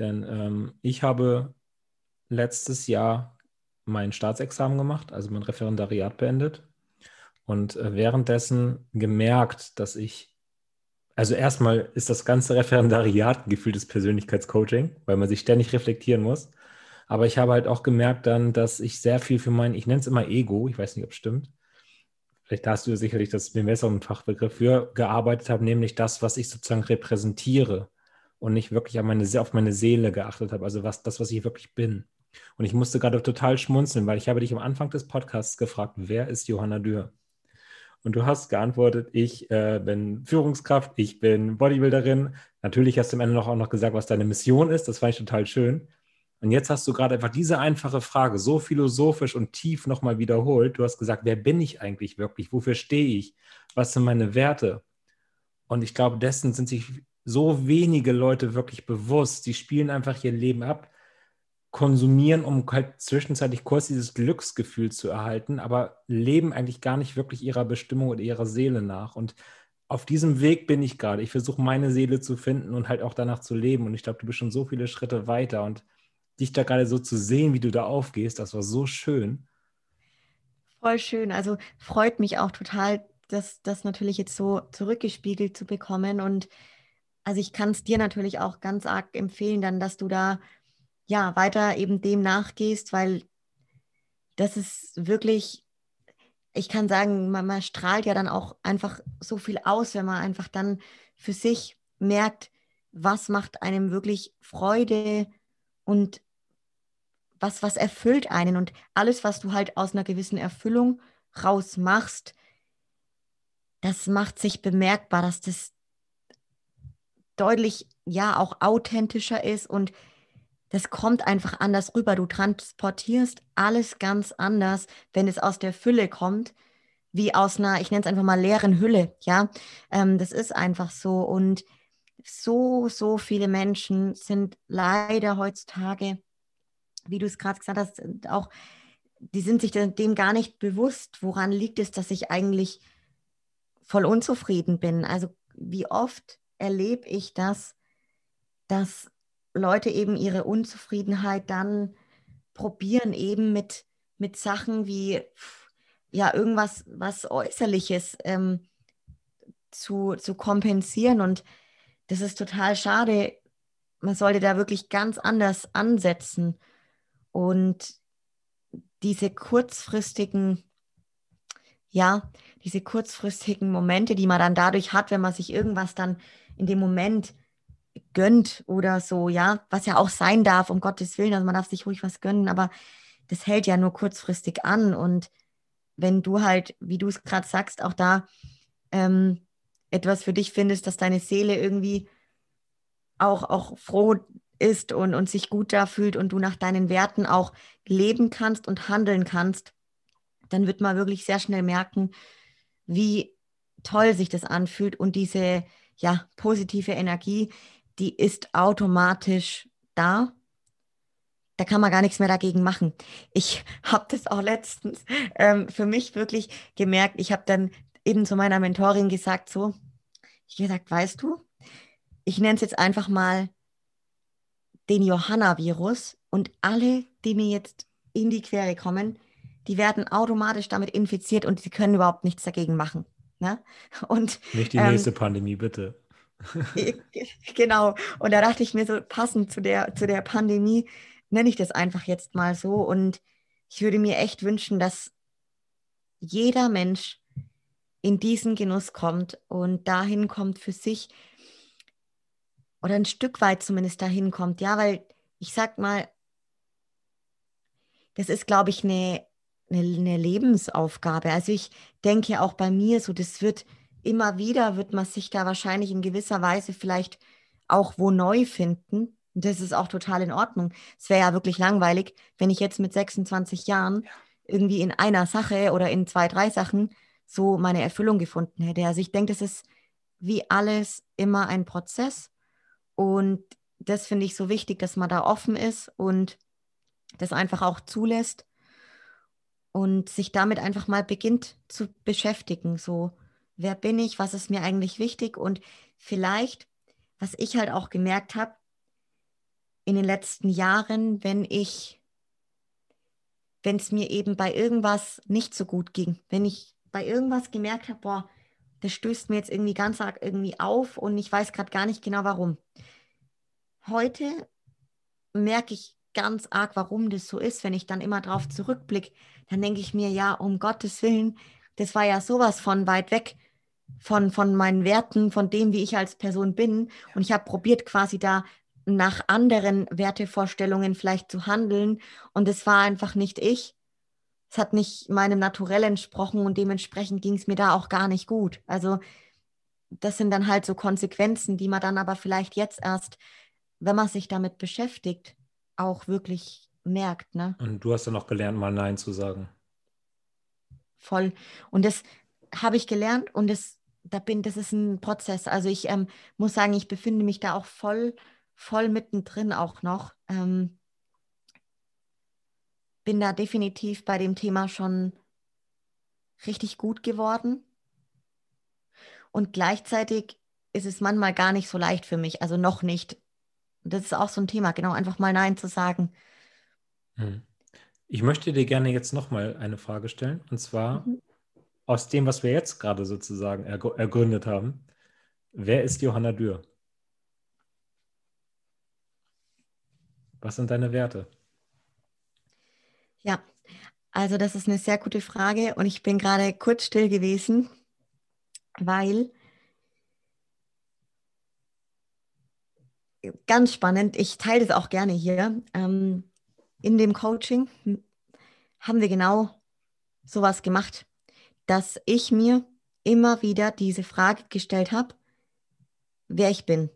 Denn ähm, ich habe letztes Jahr mein Staatsexamen gemacht, also mein Referendariat beendet und äh, währenddessen gemerkt, dass ich, also erstmal ist das ganze Referendariat ein gefühltes Persönlichkeitscoaching, weil man sich ständig reflektieren muss. Aber ich habe halt auch gemerkt dann, dass ich sehr viel für mein, ich nenne es immer Ego, ich weiß nicht, ob es stimmt. Vielleicht hast du sicherlich das den besseren Fachbegriff für gearbeitet habe, nämlich das, was ich sozusagen repräsentiere und nicht wirklich auf meine, auf meine Seele geachtet habe, also was, das, was ich wirklich bin. Und ich musste gerade total schmunzeln, weil ich habe dich am Anfang des Podcasts gefragt, wer ist Johanna Dürr? Und du hast geantwortet, ich äh, bin Führungskraft, ich bin Bodybuilderin. Natürlich hast du am Ende noch auch noch gesagt, was deine Mission ist. Das fand ich total schön. Und jetzt hast du gerade einfach diese einfache Frage so philosophisch und tief nochmal wiederholt. Du hast gesagt, wer bin ich eigentlich wirklich? Wofür stehe ich? Was sind meine Werte? Und ich glaube, dessen sind sich so wenige Leute wirklich bewusst. Sie spielen einfach ihr Leben ab konsumieren, um halt zwischenzeitlich kurz dieses Glücksgefühl zu erhalten, aber leben eigentlich gar nicht wirklich ihrer Bestimmung oder ihrer Seele nach. Und auf diesem Weg bin ich gerade. Ich versuche meine Seele zu finden und halt auch danach zu leben. Und ich glaube, du bist schon so viele Schritte weiter. Und dich da gerade so zu sehen, wie du da aufgehst, das war so schön. Voll schön. Also freut mich auch total, das, das natürlich jetzt so zurückgespiegelt zu bekommen. Und also ich kann es dir natürlich auch ganz arg empfehlen, dann, dass du da ja, weiter eben dem nachgehst, weil das ist wirklich, ich kann sagen, man, man strahlt ja dann auch einfach so viel aus, wenn man einfach dann für sich merkt, was macht einem wirklich Freude und was, was erfüllt einen. Und alles, was du halt aus einer gewissen Erfüllung rausmachst, das macht sich bemerkbar, dass das deutlich, ja, auch authentischer ist und das kommt einfach anders rüber. Du transportierst alles ganz anders, wenn es aus der Fülle kommt, wie aus einer, ich nenne es einfach mal leeren Hülle. Ja, ähm, das ist einfach so. Und so, so viele Menschen sind leider heutzutage, wie du es gerade gesagt hast, auch, die sind sich dem gar nicht bewusst, woran liegt es, dass ich eigentlich voll unzufrieden bin. Also wie oft erlebe ich das, dass Leute eben ihre Unzufriedenheit dann probieren eben mit, mit Sachen wie ja irgendwas was Äußerliches ähm, zu, zu kompensieren. Und das ist total schade. Man sollte da wirklich ganz anders ansetzen. Und diese kurzfristigen, ja, diese kurzfristigen Momente, die man dann dadurch hat, wenn man sich irgendwas dann in dem Moment gönnt oder so, ja, was ja auch sein darf, um Gottes Willen, also man darf sich ruhig was gönnen, aber das hält ja nur kurzfristig an. Und wenn du halt, wie du es gerade sagst, auch da ähm, etwas für dich findest, dass deine Seele irgendwie auch, auch froh ist und, und sich gut da fühlt und du nach deinen Werten auch leben kannst und handeln kannst, dann wird man wirklich sehr schnell merken, wie toll sich das anfühlt und diese ja, positive Energie, die ist automatisch da. Da kann man gar nichts mehr dagegen machen. Ich <laughs> habe das auch letztens ähm, für mich wirklich gemerkt. Ich habe dann eben zu meiner Mentorin gesagt, so, ich gesagt, weißt du, ich nenne es jetzt einfach mal den Johanna-Virus und alle, die mir jetzt in die Quere kommen, die werden automatisch damit infiziert und sie können überhaupt nichts dagegen machen. Ne? <laughs> Und, Nicht die ähm, nächste Pandemie, bitte. <laughs> genau. Und da dachte ich mir so, passend zu der, zu der Pandemie, nenne ich das einfach jetzt mal so. Und ich würde mir echt wünschen, dass jeder Mensch in diesen Genuss kommt und dahin kommt für sich oder ein Stück weit zumindest dahin kommt. Ja, weil ich sag mal, das ist, glaube ich, eine, eine, eine Lebensaufgabe. Also ich denke auch bei mir so, das wird immer wieder wird man sich da wahrscheinlich in gewisser Weise vielleicht auch wo neu finden. Und das ist auch total in Ordnung. Es wäre ja wirklich langweilig, wenn ich jetzt mit 26 Jahren irgendwie in einer Sache oder in zwei, drei Sachen so meine Erfüllung gefunden hätte. Also ich denke, das ist wie alles immer ein Prozess. Und das finde ich so wichtig, dass man da offen ist und das einfach auch zulässt und sich damit einfach mal beginnt zu beschäftigen. So, wer bin ich, was ist mir eigentlich wichtig und vielleicht, was ich halt auch gemerkt habe in den letzten Jahren, wenn ich, wenn es mir eben bei irgendwas nicht so gut ging, wenn ich bei irgendwas gemerkt habe, boah, das stößt mir jetzt irgendwie ganz arg irgendwie auf und ich weiß gerade gar nicht genau warum. Heute merke ich ganz arg, warum das so ist. Wenn ich dann immer drauf zurückblicke, dann denke ich mir, ja, um Gottes Willen, das war ja sowas von weit weg von, von meinen Werten, von dem, wie ich als Person bin. Und ich habe probiert, quasi da nach anderen Wertevorstellungen vielleicht zu handeln. Und es war einfach nicht ich. Es hat nicht meinem Naturell entsprochen und dementsprechend ging es mir da auch gar nicht gut. Also das sind dann halt so Konsequenzen, die man dann aber vielleicht jetzt erst, wenn man sich damit beschäftigt, auch wirklich merkt. Ne? Und du hast dann auch gelernt, mal Nein zu sagen. Voll. Und das habe ich gelernt und das, da bin, das ist ein Prozess. Also ich ähm, muss sagen, ich befinde mich da auch voll, voll mittendrin auch noch. Ähm, bin da definitiv bei dem Thema schon richtig gut geworden. Und gleichzeitig ist es manchmal gar nicht so leicht für mich, also noch nicht. Das ist auch so ein Thema, genau, einfach mal Nein zu sagen. Hm. Ich möchte dir gerne jetzt nochmal eine Frage stellen, und zwar mhm. Aus dem, was wir jetzt gerade sozusagen ergründet haben. Wer ist Johanna Dürr? Was sind deine Werte? Ja, also das ist eine sehr gute Frage und ich bin gerade kurz still gewesen, weil ganz spannend, ich teile das auch gerne hier. Ähm, in dem Coaching haben wir genau sowas gemacht, dass ich mir immer wieder diese Frage gestellt habe, wer ich bin.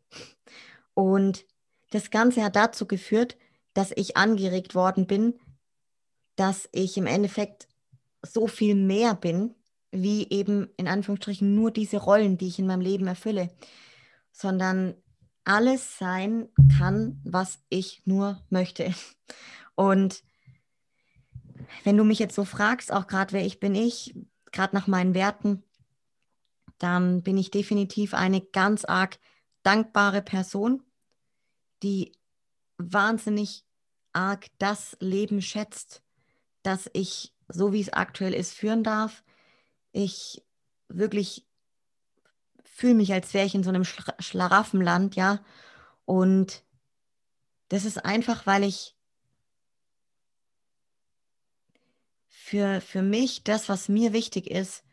Und das Ganze hat dazu geführt, dass ich angeregt worden bin, dass ich im Endeffekt so viel mehr bin, wie eben in Anführungsstrichen nur diese Rollen, die ich in meinem Leben erfülle, sondern alles sein kann, was ich nur möchte. Und wenn du mich jetzt so fragst, auch gerade wer ich bin ich, gerade nach meinen Werten, dann bin ich definitiv eine ganz arg dankbare Person, die wahnsinnig arg das Leben schätzt, dass ich, so wie es aktuell ist, führen darf. Ich wirklich fühle mich, als wäre ich in so einem Schlaraffenland, ja. Und das ist einfach, weil ich für, für mich das, was mir wichtig ist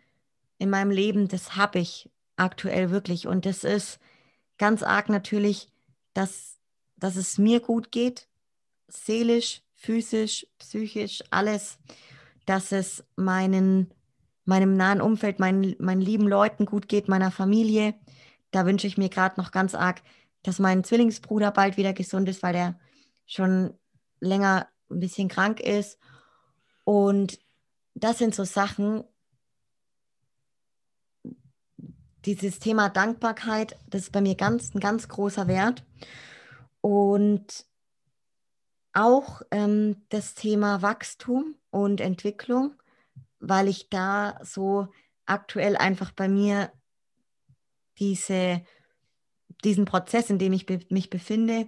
in meinem Leben, das habe ich aktuell wirklich. Und das ist ganz arg natürlich, dass, dass es mir gut geht, seelisch, physisch, psychisch, alles, dass es meinen, meinem nahen Umfeld, meinen, meinen lieben Leuten gut geht, meiner Familie. Da wünsche ich mir gerade noch ganz arg, dass mein Zwillingsbruder bald wieder gesund ist, weil er schon länger ein bisschen krank ist. Und das sind so Sachen, dieses Thema Dankbarkeit, das ist bei mir ganz, ein ganz großer Wert. Und auch ähm, das Thema Wachstum und Entwicklung, weil ich da so aktuell einfach bei mir diese, diesen Prozess, in dem ich be mich befinde,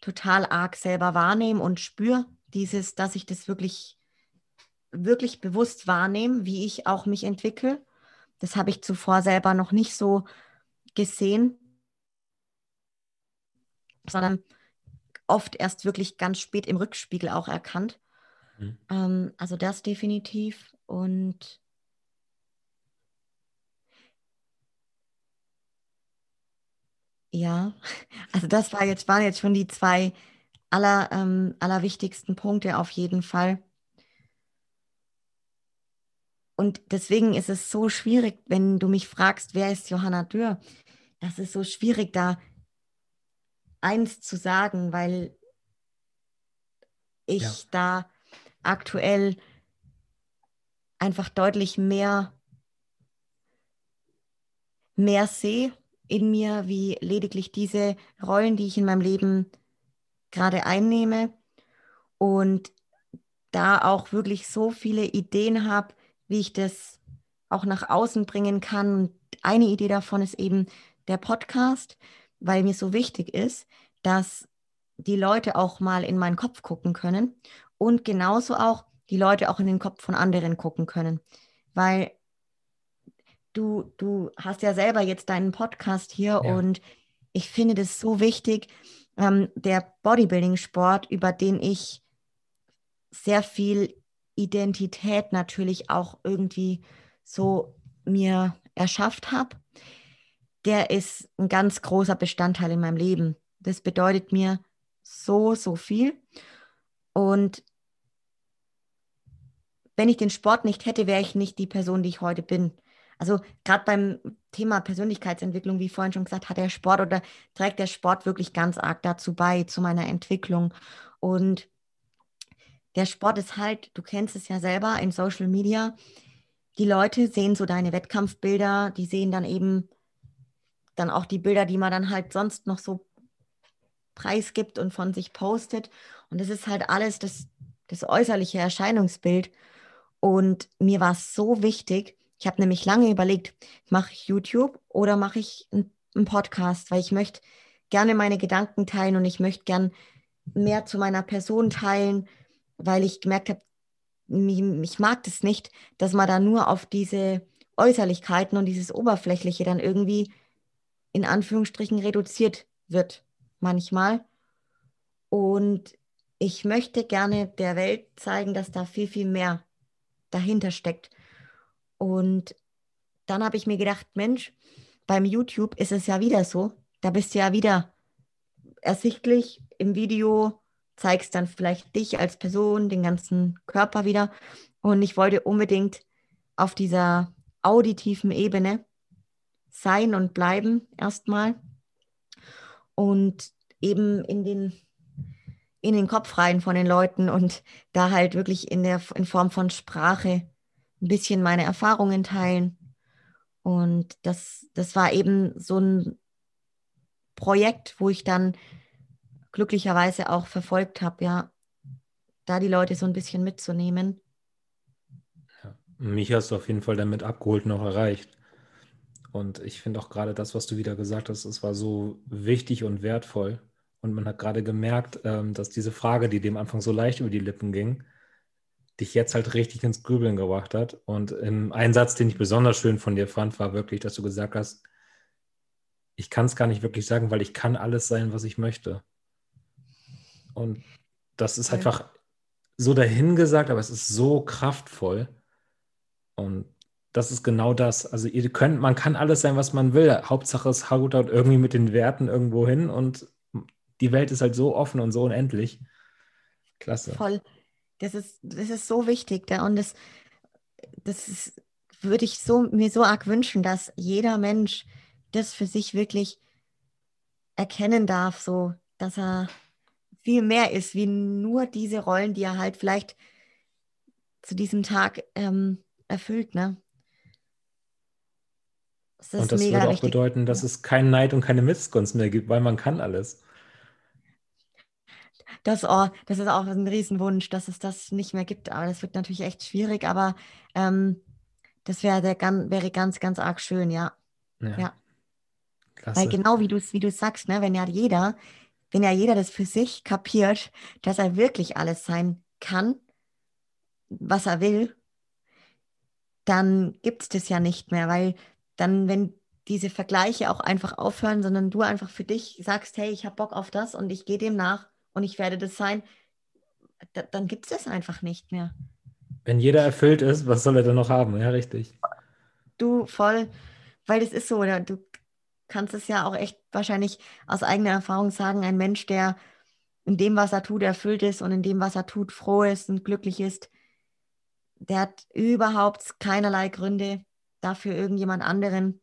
total arg selber wahrnehme und spüre, dieses, dass ich das wirklich, wirklich bewusst wahrnehme, wie ich auch mich entwickle. Das habe ich zuvor selber noch nicht so gesehen, sondern oft erst wirklich ganz spät im Rückspiegel auch erkannt. Mhm. Ähm, also das definitiv. Und ja, <laughs> also das war jetzt, waren jetzt schon die zwei aller, ähm, allerwichtigsten Punkte auf jeden Fall. Und deswegen ist es so schwierig, wenn du mich fragst, wer ist Johanna Dürr? Das ist so schwierig, da eins zu sagen, weil ich ja. da aktuell einfach deutlich mehr, mehr sehe in mir, wie lediglich diese Rollen, die ich in meinem Leben gerade einnehme. Und da auch wirklich so viele Ideen habe, wie ich das auch nach außen bringen kann. Und eine Idee davon ist eben der Podcast, weil mir so wichtig ist, dass die Leute auch mal in meinen Kopf gucken können und genauso auch die Leute auch in den Kopf von anderen gucken können. Weil du, du hast ja selber jetzt deinen Podcast hier ja. und ich finde das so wichtig. Ähm, der Bodybuilding-Sport, über den ich sehr viel Identität natürlich auch irgendwie so mir erschafft habe, der ist ein ganz großer Bestandteil in meinem Leben. Das bedeutet mir so, so viel. Und wenn ich den Sport nicht hätte, wäre ich nicht die Person, die ich heute bin. Also gerade beim Thema Persönlichkeitsentwicklung, wie vorhin schon gesagt, hat der Sport oder trägt der Sport wirklich ganz arg dazu bei, zu meiner Entwicklung. Und der Sport ist halt, du kennst es ja selber in Social Media, die Leute sehen so deine Wettkampfbilder, die sehen dann eben dann auch die Bilder, die man dann halt sonst noch so preisgibt und von sich postet. Und das ist halt alles das, das äußerliche Erscheinungsbild. Und mir war es so wichtig, ich habe nämlich lange überlegt, mache ich YouTube oder mache ich einen Podcast, weil ich möchte gerne meine Gedanken teilen und ich möchte gern mehr zu meiner Person teilen, weil ich gemerkt habe, ich mag das nicht, dass man da nur auf diese Äußerlichkeiten und dieses Oberflächliche dann irgendwie in Anführungsstrichen reduziert wird manchmal. Und ich möchte gerne der Welt zeigen, dass da viel, viel mehr dahinter steckt. Und dann habe ich mir gedacht, Mensch, beim YouTube ist es ja wieder so. Da bist du ja wieder ersichtlich im Video, zeigst dann vielleicht dich als Person, den ganzen Körper wieder. Und ich wollte unbedingt auf dieser auditiven Ebene sein und bleiben erstmal und eben in den in den Kopf rein von den Leuten und da halt wirklich in der in Form von Sprache ein bisschen meine Erfahrungen teilen. Und das, das war eben so ein Projekt, wo ich dann glücklicherweise auch verfolgt habe, ja, da die Leute so ein bisschen mitzunehmen. Mich hast du auf jeden Fall damit abgeholt noch erreicht. Und ich finde auch gerade das, was du wieder gesagt hast, es war so wichtig und wertvoll. Und man hat gerade gemerkt, ähm, dass diese Frage, die dem Anfang so leicht über die Lippen ging, dich jetzt halt richtig ins Grübeln gebracht hat. Und ein Satz, den ich besonders schön von dir fand, war wirklich, dass du gesagt hast, ich kann es gar nicht wirklich sagen, weil ich kann alles sein, was ich möchte. Und das ist einfach so dahingesagt, aber es ist so kraftvoll. Und das ist genau das. Also ihr könnt, man kann alles sein, was man will. Hauptsache es haut dort irgendwie mit den Werten irgendwo hin und die Welt ist halt so offen und so unendlich. Klasse. Voll. Das ist, das ist so wichtig. Da. Und das, das ist, würde ich so, mir so arg wünschen, dass jeder Mensch das für sich wirklich erkennen darf, so dass er viel mehr ist, wie nur diese Rollen, die er halt vielleicht zu diesem Tag ähm, erfüllt. Ne? Das und das würde auch wichtig. bedeuten, dass es keinen Neid und keine Missgunst mehr gibt, weil man kann alles. Das, oh, das ist auch ein Riesenwunsch, dass es das nicht mehr gibt. Aber das wird natürlich echt schwierig. Aber ähm, das wäre, der, wäre ganz, ganz arg schön, ja. Ja. ja. Weil genau wie du es wie sagst, ne, wenn ja jeder, wenn ja jeder das für sich kapiert, dass er wirklich alles sein kann, was er will, dann gibt es das ja nicht mehr, weil dann, wenn diese Vergleiche auch einfach aufhören, sondern du einfach für dich sagst, hey, ich habe Bock auf das und ich gehe dem nach und ich werde das sein, da, dann gibt es das einfach nicht mehr. Wenn jeder erfüllt ist, was soll er dann noch haben? Ja, richtig. Du voll, weil das ist so, oder du kannst es ja auch echt wahrscheinlich aus eigener Erfahrung sagen, ein Mensch, der in dem, was er tut, erfüllt ist und in dem, was er tut, froh ist und glücklich ist, der hat überhaupt keinerlei Gründe, dafür irgendjemand anderen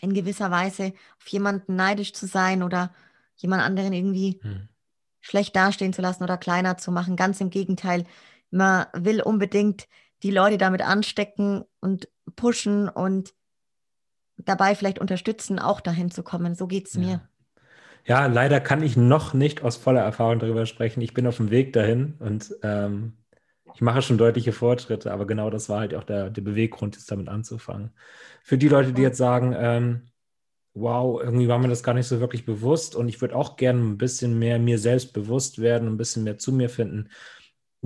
in gewisser Weise auf jemanden neidisch zu sein oder jemand anderen irgendwie hm. schlecht dastehen zu lassen oder kleiner zu machen. Ganz im Gegenteil, man will unbedingt die Leute damit anstecken und pushen und dabei vielleicht unterstützen, auch dahin zu kommen. So geht es ja. mir. Ja, leider kann ich noch nicht aus voller Erfahrung darüber sprechen. Ich bin auf dem Weg dahin und ähm, ich mache schon deutliche Fortschritte, aber genau das war halt auch der, der Beweggrund, jetzt damit anzufangen. Für die Leute, die jetzt sagen, ähm, wow, irgendwie war mir das gar nicht so wirklich bewusst und ich würde auch gerne ein bisschen mehr mir selbst bewusst werden, ein bisschen mehr zu mir finden.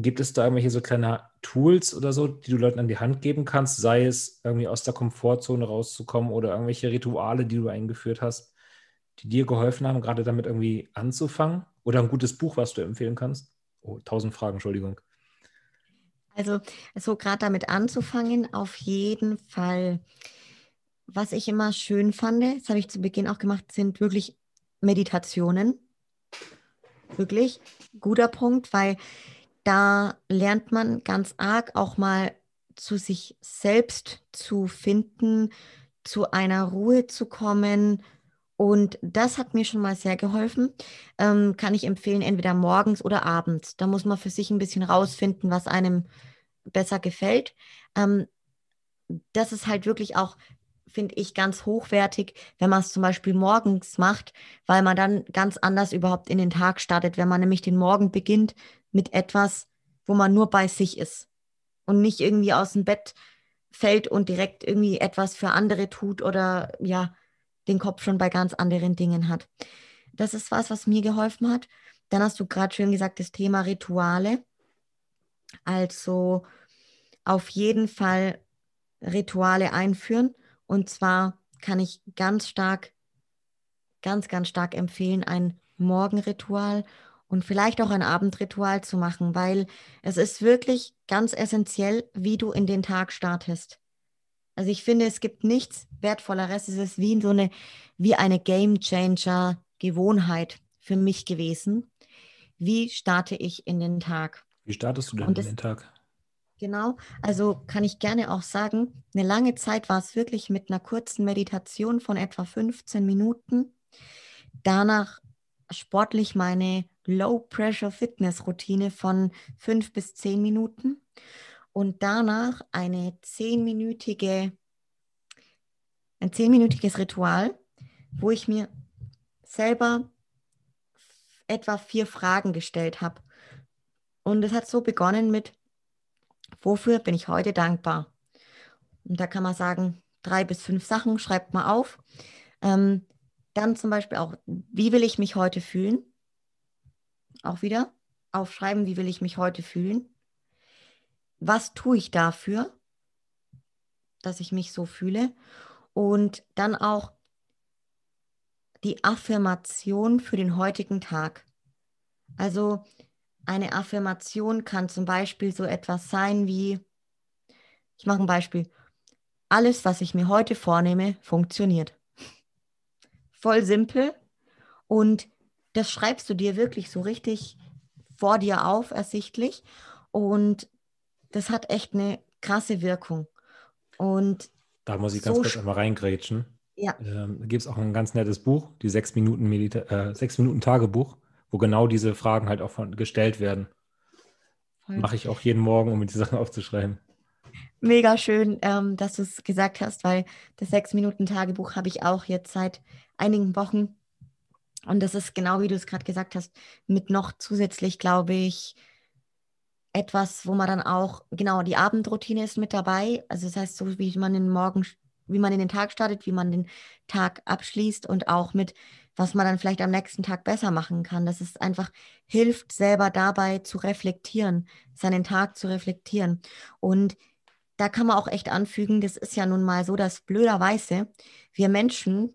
Gibt es da irgendwelche so kleine Tools oder so, die du Leuten an die Hand geben kannst, sei es irgendwie aus der Komfortzone rauszukommen oder irgendwelche Rituale, die du eingeführt hast, die dir geholfen haben, gerade damit irgendwie anzufangen? Oder ein gutes Buch, was du empfehlen kannst? Oh, tausend Fragen, Entschuldigung. Also, so gerade damit anzufangen, auf jeden Fall was ich immer schön fand, das habe ich zu Beginn auch gemacht, sind wirklich Meditationen. Wirklich guter Punkt, weil da lernt man ganz arg auch mal zu sich selbst zu finden, zu einer Ruhe zu kommen. Und das hat mir schon mal sehr geholfen. Ähm, kann ich empfehlen, entweder morgens oder abends. Da muss man für sich ein bisschen rausfinden, was einem besser gefällt. Ähm, das ist halt wirklich auch finde ich ganz hochwertig, wenn man es zum Beispiel morgens macht, weil man dann ganz anders überhaupt in den Tag startet, wenn man nämlich den Morgen beginnt mit etwas, wo man nur bei sich ist und nicht irgendwie aus dem Bett fällt und direkt irgendwie etwas für andere tut oder ja, den Kopf schon bei ganz anderen Dingen hat. Das ist was, was mir geholfen hat. Dann hast du gerade schön gesagt, das Thema Rituale. Also auf jeden Fall Rituale einführen. Und zwar kann ich ganz stark, ganz, ganz stark empfehlen, ein Morgenritual und vielleicht auch ein Abendritual zu machen, weil es ist wirklich ganz essentiell, wie du in den Tag startest. Also ich finde, es gibt nichts Wertvolleres. Es ist wie so eine, wie eine Game Changer Gewohnheit für mich gewesen. Wie starte ich in den Tag? Wie startest du denn in den Tag? Genau, also kann ich gerne auch sagen, eine lange Zeit war es wirklich mit einer kurzen Meditation von etwa 15 Minuten. Danach sportlich meine Low-Pressure-Fitness-Routine von fünf bis zehn Minuten und danach eine zehnminütige, ein zehnminütiges Ritual, wo ich mir selber etwa vier Fragen gestellt habe. Und es hat so begonnen mit, Wofür bin ich heute dankbar? Und da kann man sagen, drei bis fünf Sachen schreibt man auf. Ähm, dann zum Beispiel auch, wie will ich mich heute fühlen? Auch wieder aufschreiben, wie will ich mich heute fühlen? Was tue ich dafür, dass ich mich so fühle? Und dann auch die Affirmation für den heutigen Tag. Also eine Affirmation kann zum Beispiel so etwas sein wie, ich mache ein Beispiel, alles, was ich mir heute vornehme, funktioniert. Voll simpel und das schreibst du dir wirklich so richtig vor dir auf, ersichtlich und das hat echt eine krasse Wirkung. Und da muss ich ganz so kurz einmal reingrätschen. Ja. Ähm, da gibt es auch ein ganz nettes Buch, die sechs Minuten, Medita äh, sechs Minuten Tagebuch wo genau diese Fragen halt auch von, gestellt werden. Mache ich auch jeden Morgen, um mir die Sachen aufzuschreiben. Mega schön, ähm, dass du es gesagt hast, weil das Sechs-Minuten-Tagebuch habe ich auch jetzt seit einigen Wochen. Und das ist genau wie du es gerade gesagt hast, mit noch zusätzlich, glaube ich, etwas, wo man dann auch, genau, die Abendroutine ist mit dabei. Also das heißt, so wie man den Morgen, wie man in den Tag startet, wie man den Tag abschließt und auch mit was man dann vielleicht am nächsten Tag besser machen kann. Das ist einfach hilft selber dabei zu reflektieren, seinen Tag zu reflektieren. Und da kann man auch echt anfügen, das ist ja nun mal so, dass blöderweise wir Menschen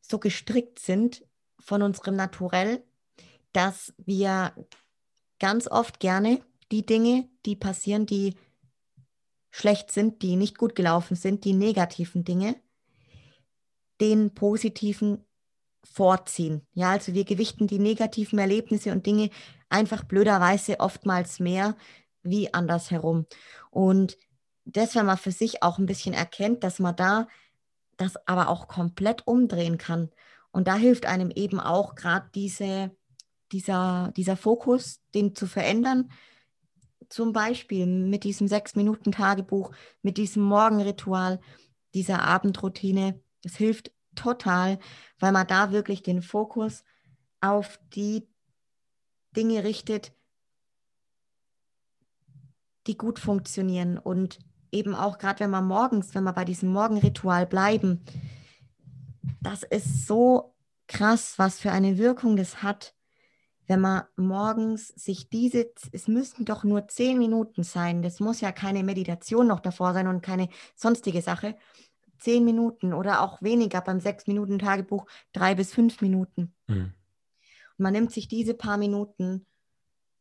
so gestrickt sind von unserem Naturell, dass wir ganz oft gerne die Dinge, die passieren, die schlecht sind, die nicht gut gelaufen sind, die negativen Dinge, den positiven vorziehen. Ja, also wir gewichten die negativen Erlebnisse und Dinge einfach blöderweise oftmals mehr wie andersherum. Und das, wenn man für sich auch ein bisschen erkennt, dass man da das aber auch komplett umdrehen kann. Und da hilft einem eben auch gerade diese, dieser, dieser Fokus, den zu verändern. Zum Beispiel mit diesem Sechs-Minuten-Tagebuch, mit diesem Morgenritual, dieser Abendroutine, das hilft total, weil man da wirklich den Fokus auf die Dinge richtet, die gut funktionieren und eben auch gerade wenn man morgens, wenn wir bei diesem Morgenritual bleiben, das ist so krass, was für eine Wirkung das hat, wenn man morgens sich diese, es müssen doch nur zehn Minuten sein, das muss ja keine Meditation noch davor sein und keine sonstige Sache. Zehn Minuten oder auch weniger beim sechs Minuten Tagebuch, drei bis fünf Minuten. Mhm. Und man nimmt sich diese paar Minuten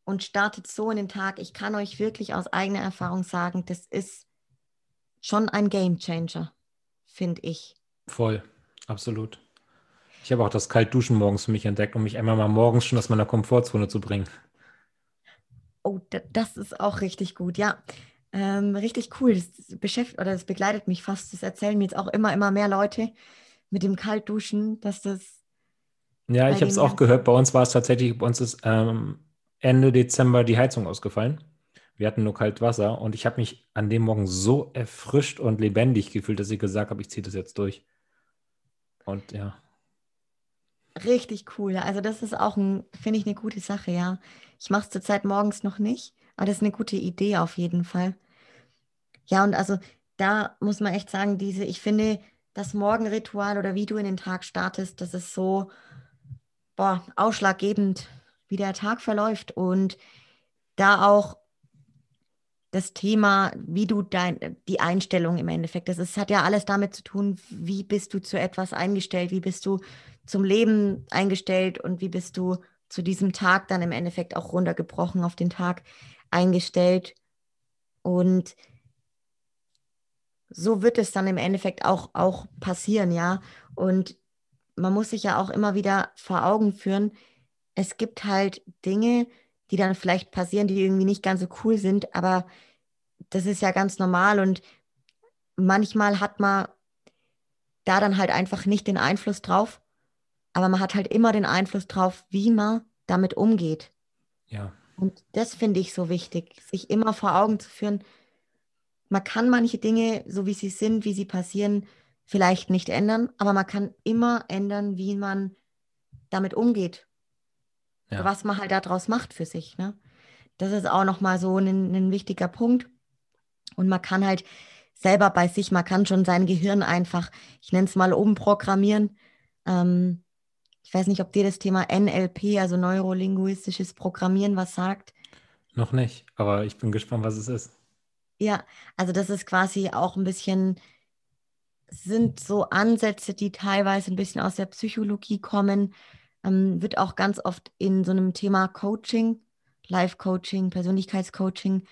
und startet so in den Tag. Ich kann euch wirklich aus eigener Erfahrung sagen, das ist schon ein Game Changer, finde ich. Voll, absolut. Ich habe auch das Kaltduschen morgens für mich entdeckt, um mich einmal mal morgens schon aus meiner Komfortzone zu bringen. Oh, das ist auch richtig gut, ja. Ähm, richtig cool. Das beschäftigt oder das begleitet mich fast. Das erzählen mir jetzt auch immer, immer mehr Leute mit dem Kaltduschen, dass das. Ja, ich habe es auch gehört. Bei uns war es tatsächlich, bei uns ist ähm, Ende Dezember die Heizung ausgefallen. Wir hatten nur kalt Wasser und ich habe mich an dem Morgen so erfrischt und lebendig gefühlt, dass ich gesagt habe, ich ziehe das jetzt durch. Und ja. Richtig cool. Also das ist auch, ein, finde ich, eine gute Sache, ja. Ich mache es zurzeit morgens noch nicht, aber das ist eine gute Idee auf jeden Fall. Ja, und also da muss man echt sagen, diese, ich finde, das Morgenritual oder wie du in den Tag startest, das ist so, boah, ausschlaggebend, wie der Tag verläuft. Und da auch das Thema, wie du dein, die Einstellung im Endeffekt, das ist, hat ja alles damit zu tun, wie bist du zu etwas eingestellt, wie bist du zum Leben eingestellt und wie bist du zu diesem Tag dann im Endeffekt auch runtergebrochen auf den Tag eingestellt. Und so wird es dann im Endeffekt auch, auch passieren, ja. Und man muss sich ja auch immer wieder vor Augen führen, es gibt halt Dinge, die dann vielleicht passieren, die irgendwie nicht ganz so cool sind, aber das ist ja ganz normal und manchmal hat man da dann halt einfach nicht den Einfluss drauf aber man hat halt immer den Einfluss drauf, wie man damit umgeht. Ja. Und das finde ich so wichtig, sich immer vor Augen zu führen, man kann manche Dinge, so wie sie sind, wie sie passieren, vielleicht nicht ändern, aber man kann immer ändern, wie man damit umgeht. Ja. Was man halt daraus macht für sich. Ne? Das ist auch nochmal so ein, ein wichtiger Punkt. Und man kann halt selber bei sich, man kann schon sein Gehirn einfach, ich nenne es mal umprogrammieren. Ähm, ich weiß nicht, ob dir das Thema NLP, also neurolinguistisches Programmieren, was sagt. Noch nicht, aber ich bin gespannt, was es ist. Ja, also das ist quasi auch ein bisschen, sind so Ansätze, die teilweise ein bisschen aus der Psychologie kommen, ähm, wird auch ganz oft in so einem Thema Coaching, Life-Coaching, Persönlichkeitscoaching,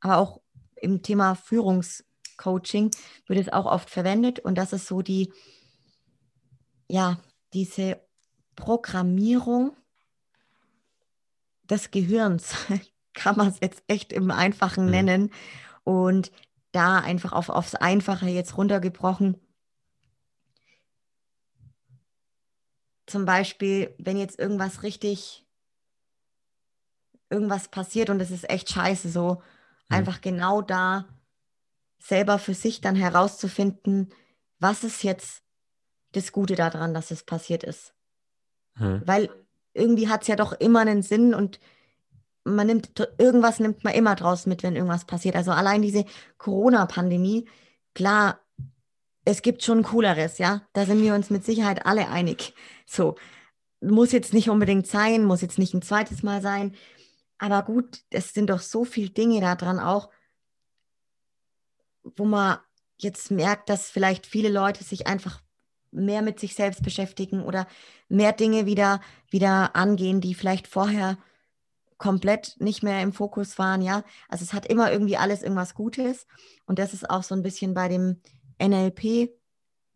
aber auch im Thema Führungscoaching wird es auch oft verwendet und das ist so die, ja, diese Programmierung des Gehirns, <laughs> kann man es jetzt echt im Einfachen mhm. nennen. Und da einfach auf, aufs Einfache jetzt runtergebrochen. Zum Beispiel, wenn jetzt irgendwas richtig, irgendwas passiert und es ist echt scheiße, so mhm. einfach genau da selber für sich dann herauszufinden, was ist jetzt das Gute daran, dass es passiert ist. Hm. Weil irgendwie hat es ja doch immer einen Sinn und man nimmt, irgendwas nimmt man immer draus mit, wenn irgendwas passiert. Also allein diese Corona-Pandemie, klar, es gibt schon Cooleres, ja. Da sind wir uns mit Sicherheit alle einig. So, muss jetzt nicht unbedingt sein, muss jetzt nicht ein zweites Mal sein. Aber gut, es sind doch so viele Dinge daran auch, wo man jetzt merkt, dass vielleicht viele Leute sich einfach mehr mit sich selbst beschäftigen oder mehr Dinge wieder, wieder angehen, die vielleicht vorher komplett nicht mehr im Fokus waren, ja. Also es hat immer irgendwie alles irgendwas Gutes. Und das ist auch so ein bisschen bei dem NLP,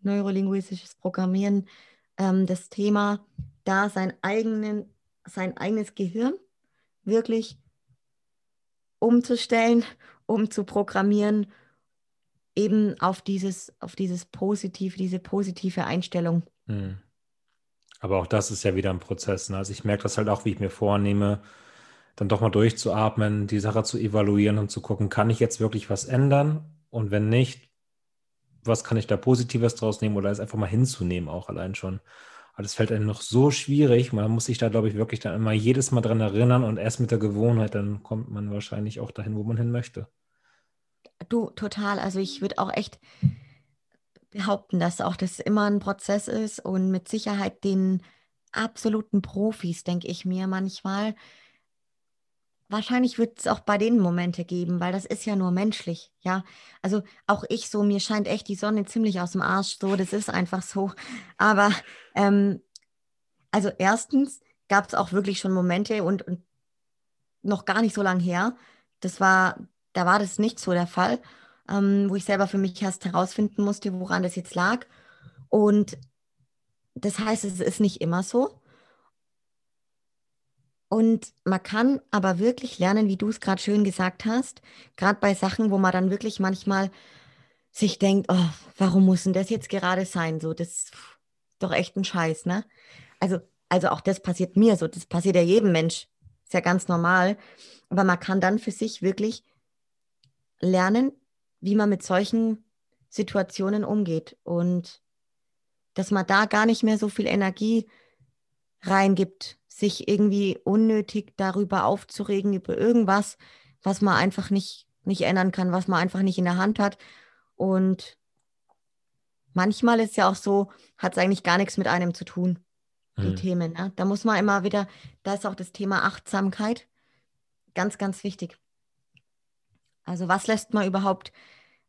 neurolinguistisches Programmieren, ähm, das Thema, da sein, eigenen, sein eigenes Gehirn wirklich umzustellen, <laughs> um zu programmieren eben auf dieses, auf dieses Positive, diese positive Einstellung. Hm. Aber auch das ist ja wieder ein Prozess. Ne? Also ich merke das halt auch, wie ich mir vornehme, dann doch mal durchzuatmen, die Sache zu evaluieren und zu gucken, kann ich jetzt wirklich was ändern? Und wenn nicht, was kann ich da Positives draus nehmen oder es einfach mal hinzunehmen, auch allein schon. Aber das fällt einem noch so schwierig. Man muss sich da, glaube ich, wirklich dann immer jedes Mal dran erinnern und erst mit der Gewohnheit, dann kommt man wahrscheinlich auch dahin, wo man hin möchte. Du, total. Also ich würde auch echt behaupten, dass auch das immer ein Prozess ist und mit Sicherheit den absoluten Profis, denke ich mir manchmal. Wahrscheinlich wird es auch bei denen Momente geben, weil das ist ja nur menschlich, ja. Also auch ich so, mir scheint echt die Sonne ziemlich aus dem Arsch, so, das ist einfach so. Aber ähm, also erstens gab es auch wirklich schon Momente und, und noch gar nicht so lange her. Das war, da war das nicht so der Fall, ähm, wo ich selber für mich erst herausfinden musste, woran das jetzt lag. Und das heißt, es ist nicht immer so. Und man kann aber wirklich lernen, wie du es gerade schön gesagt hast, gerade bei Sachen, wo man dann wirklich manchmal sich denkt, oh, warum muss denn das jetzt gerade sein? So, das ist doch echt ein Scheiß, ne? Also, also auch das passiert mir so, das passiert ja jedem Mensch, ist ja ganz normal. Aber man kann dann für sich wirklich lernen, wie man mit solchen Situationen umgeht und dass man da gar nicht mehr so viel Energie reingibt, sich irgendwie unnötig darüber aufzuregen, über irgendwas, was man einfach nicht, nicht ändern kann, was man einfach nicht in der Hand hat. Und manchmal ist ja auch so, hat es eigentlich gar nichts mit einem zu tun, die hm. Themen. Ne? Da muss man immer wieder, da ist auch das Thema Achtsamkeit ganz, ganz wichtig. Also was lässt man überhaupt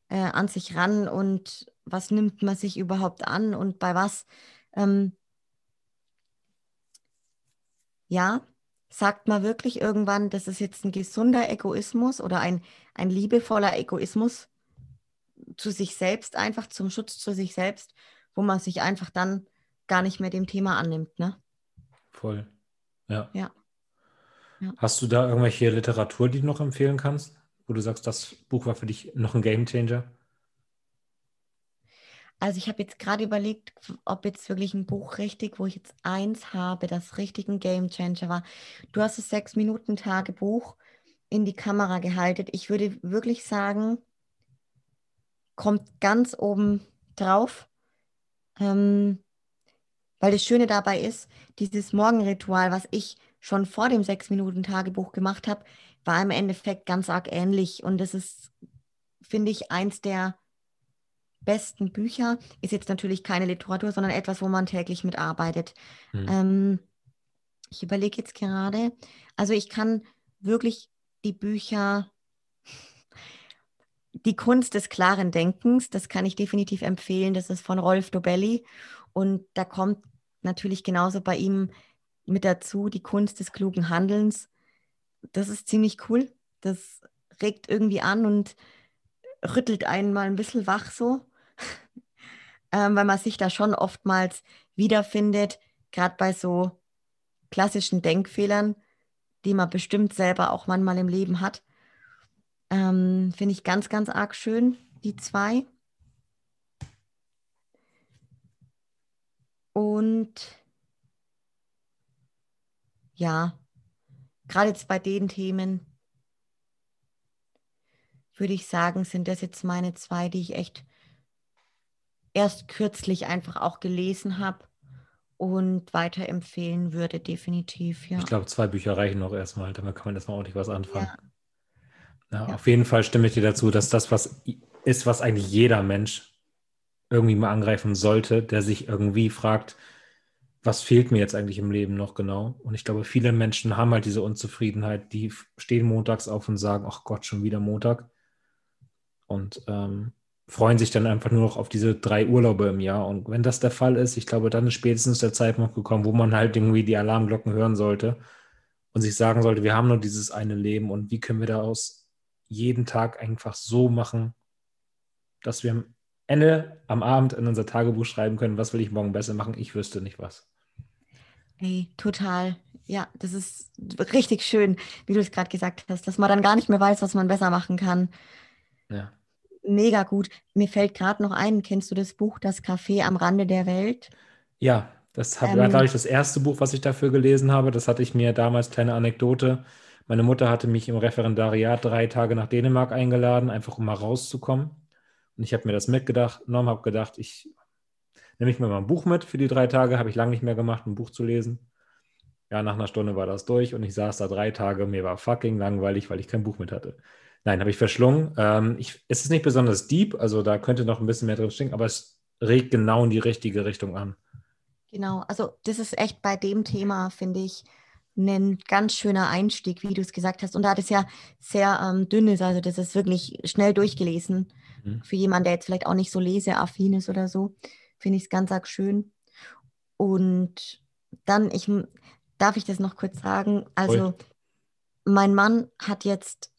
äh, an sich ran und was nimmt man sich überhaupt an und bei was? Ähm, ja, sagt man wirklich irgendwann, das ist jetzt ein gesunder Egoismus oder ein, ein liebevoller Egoismus zu sich selbst, einfach zum Schutz zu sich selbst, wo man sich einfach dann gar nicht mehr dem Thema annimmt, ne? Voll. Ja. Ja. ja. Hast du da irgendwelche Literatur, die du noch empfehlen kannst, wo du sagst, das Buch war für dich noch ein Gamechanger? Also ich habe jetzt gerade überlegt, ob jetzt wirklich ein Buch richtig, wo ich jetzt eins habe, das richtig ein Game Changer war. Du hast das Sechs-Minuten-Tagebuch in die Kamera gehalten. Ich würde wirklich sagen, kommt ganz oben drauf. Ähm, weil das Schöne dabei ist, dieses Morgenritual, was ich schon vor dem Sechs-Minuten-Tagebuch gemacht habe, war im Endeffekt ganz arg ähnlich. Und das ist, finde ich, eins der besten Bücher ist jetzt natürlich keine Literatur, sondern etwas, wo man täglich mitarbeitet. Mhm. Ähm, ich überlege jetzt gerade, also ich kann wirklich die Bücher, die Kunst des klaren Denkens, das kann ich definitiv empfehlen. Das ist von Rolf Dobelli und da kommt natürlich genauso bei ihm mit dazu die Kunst des klugen Handelns. Das ist ziemlich cool. Das regt irgendwie an und rüttelt einen mal ein bisschen wach so <laughs> ähm, weil man sich da schon oftmals wiederfindet, gerade bei so klassischen Denkfehlern, die man bestimmt selber auch manchmal im Leben hat. Ähm, Finde ich ganz, ganz arg schön, die zwei. Und ja, gerade jetzt bei den Themen würde ich sagen, sind das jetzt meine zwei, die ich echt erst kürzlich einfach auch gelesen habe und weiterempfehlen würde, definitiv. Ja. Ich glaube, zwei Bücher reichen noch erstmal, damit kann man erstmal ordentlich was anfangen. Ja. Ja. Auf jeden Fall stimme ich dir dazu, dass das was ist, was eigentlich jeder Mensch irgendwie mal angreifen sollte, der sich irgendwie fragt, was fehlt mir jetzt eigentlich im Leben noch genau? Und ich glaube, viele Menschen haben halt diese Unzufriedenheit, die stehen montags auf und sagen, ach Gott, schon wieder Montag. Und ähm, freuen sich dann einfach nur noch auf diese drei Urlaube im Jahr. Und wenn das der Fall ist, ich glaube, dann ist spätestens der Zeitpunkt gekommen, wo man halt irgendwie die Alarmglocken hören sollte und sich sagen sollte, wir haben nur dieses eine Leben und wie können wir daraus jeden Tag einfach so machen, dass wir am Ende, am Abend in unser Tagebuch schreiben können, was will ich morgen besser machen? Ich wüsste nicht was. Ey, total. Ja, das ist richtig schön, wie du es gerade gesagt hast, dass man dann gar nicht mehr weiß, was man besser machen kann. Ja mega gut. Mir fällt gerade noch ein, kennst du das Buch Das Café am Rande der Welt? Ja, das hat, ähm, war, glaube ich, das erste Buch, was ich dafür gelesen habe. Das hatte ich mir damals, kleine Anekdote. Meine Mutter hatte mich im Referendariat drei Tage nach Dänemark eingeladen, einfach um mal rauszukommen. Und ich habe mir das mitgedacht, genommen, habe gedacht, ich nehme ich mir mal ein Buch mit für die drei Tage. Habe ich lange nicht mehr gemacht, ein Buch zu lesen. Ja, nach einer Stunde war das durch und ich saß da drei Tage. Mir war fucking langweilig, weil ich kein Buch mit hatte. Nein, habe ich verschlungen. Ähm, ich, es ist nicht besonders deep, also da könnte noch ein bisschen mehr drin stehen, aber es regt genau in die richtige Richtung an. Genau, also das ist echt bei dem Thema, finde ich, ein ganz schöner Einstieg, wie du es gesagt hast. Und da das ja sehr ähm, dünn ist, also das ist wirklich schnell durchgelesen. Mhm. Für jemanden, der jetzt vielleicht auch nicht so leseaffin ist oder so, finde ich es ganz arg schön. Und dann, ich darf ich das noch kurz sagen. Also, Oi. mein Mann hat jetzt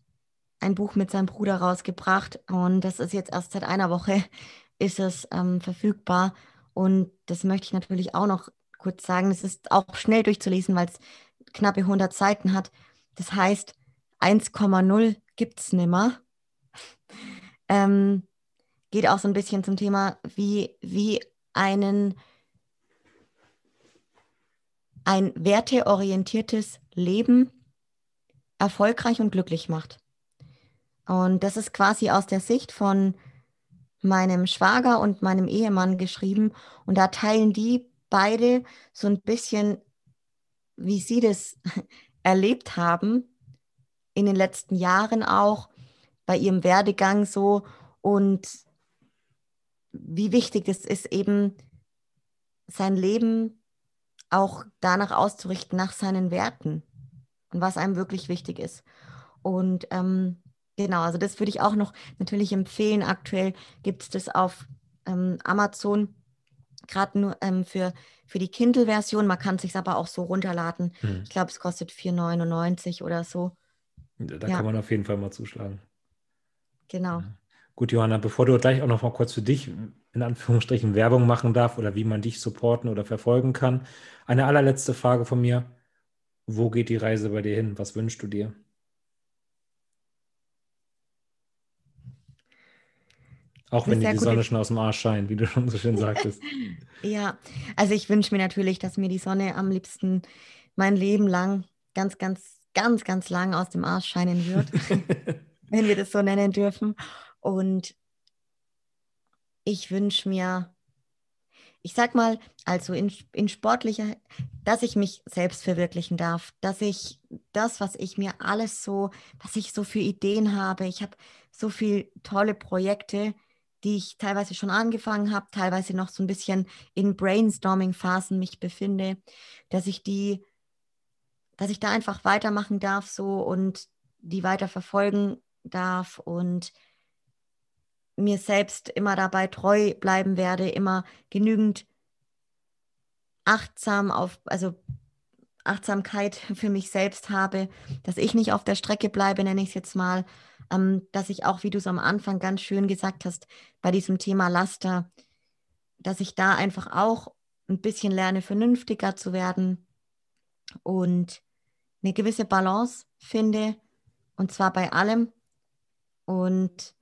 ein Buch mit seinem Bruder rausgebracht und das ist jetzt erst seit einer Woche <laughs> ist es ähm, verfügbar. Und das möchte ich natürlich auch noch kurz sagen. Es ist auch schnell durchzulesen, weil es knappe 100 Seiten hat. Das heißt, 1,0 gibt es nimmer. <laughs> ähm, geht auch so ein bisschen zum Thema, wie, wie einen ein werteorientiertes Leben erfolgreich und glücklich macht. Und das ist quasi aus der Sicht von meinem Schwager und meinem Ehemann geschrieben. Und da teilen die beide so ein bisschen, wie sie das <laughs> erlebt haben, in den letzten Jahren auch, bei ihrem Werdegang so und wie wichtig es ist, eben sein Leben auch danach auszurichten, nach seinen Werten und was einem wirklich wichtig ist. Und ähm, genau, also das würde ich auch noch natürlich empfehlen. Aktuell gibt es das auf ähm, Amazon, gerade nur ähm, für, für die Kindle-Version. Man kann es sich aber auch so runterladen. Hm. Ich glaube, es kostet 4,99 oder so. Da ja. kann man auf jeden Fall mal zuschlagen. Genau. Ja. Gut, Johanna, bevor du gleich auch noch mal kurz für dich in Anführungsstrichen Werbung machen darf oder wie man dich supporten oder verfolgen kann, eine allerletzte Frage von mir. Wo geht die Reise bei dir hin? Was wünschst du dir? Auch wenn dir die Sonne schon aus dem Arsch scheint, wie du schon so schön sagtest. <laughs> ja, also ich wünsche mir natürlich, dass mir die Sonne am liebsten mein Leben lang, ganz, ganz, ganz, ganz lang aus dem Arsch scheinen wird, <laughs> wenn wir das so nennen dürfen. Und ich wünsche mir, ich sag mal, also in, in sportlicher, dass ich mich selbst verwirklichen darf, dass ich das, was ich mir alles so, was ich so für Ideen habe, ich habe so viele tolle Projekte, die ich teilweise schon angefangen habe, teilweise noch so ein bisschen in Brainstorming-Phasen mich befinde, dass ich die, dass ich da einfach weitermachen darf so und die weiter verfolgen darf und mir selbst immer dabei treu bleiben werde, immer genügend achtsam auf, also Achtsamkeit <laughs> für mich selbst habe, dass ich nicht auf der Strecke bleibe, nenne ich es jetzt mal, ähm, dass ich auch, wie du es am Anfang ganz schön gesagt hast, bei diesem Thema Laster, dass ich da einfach auch ein bisschen lerne, vernünftiger zu werden und eine gewisse Balance finde, und zwar bei allem. Und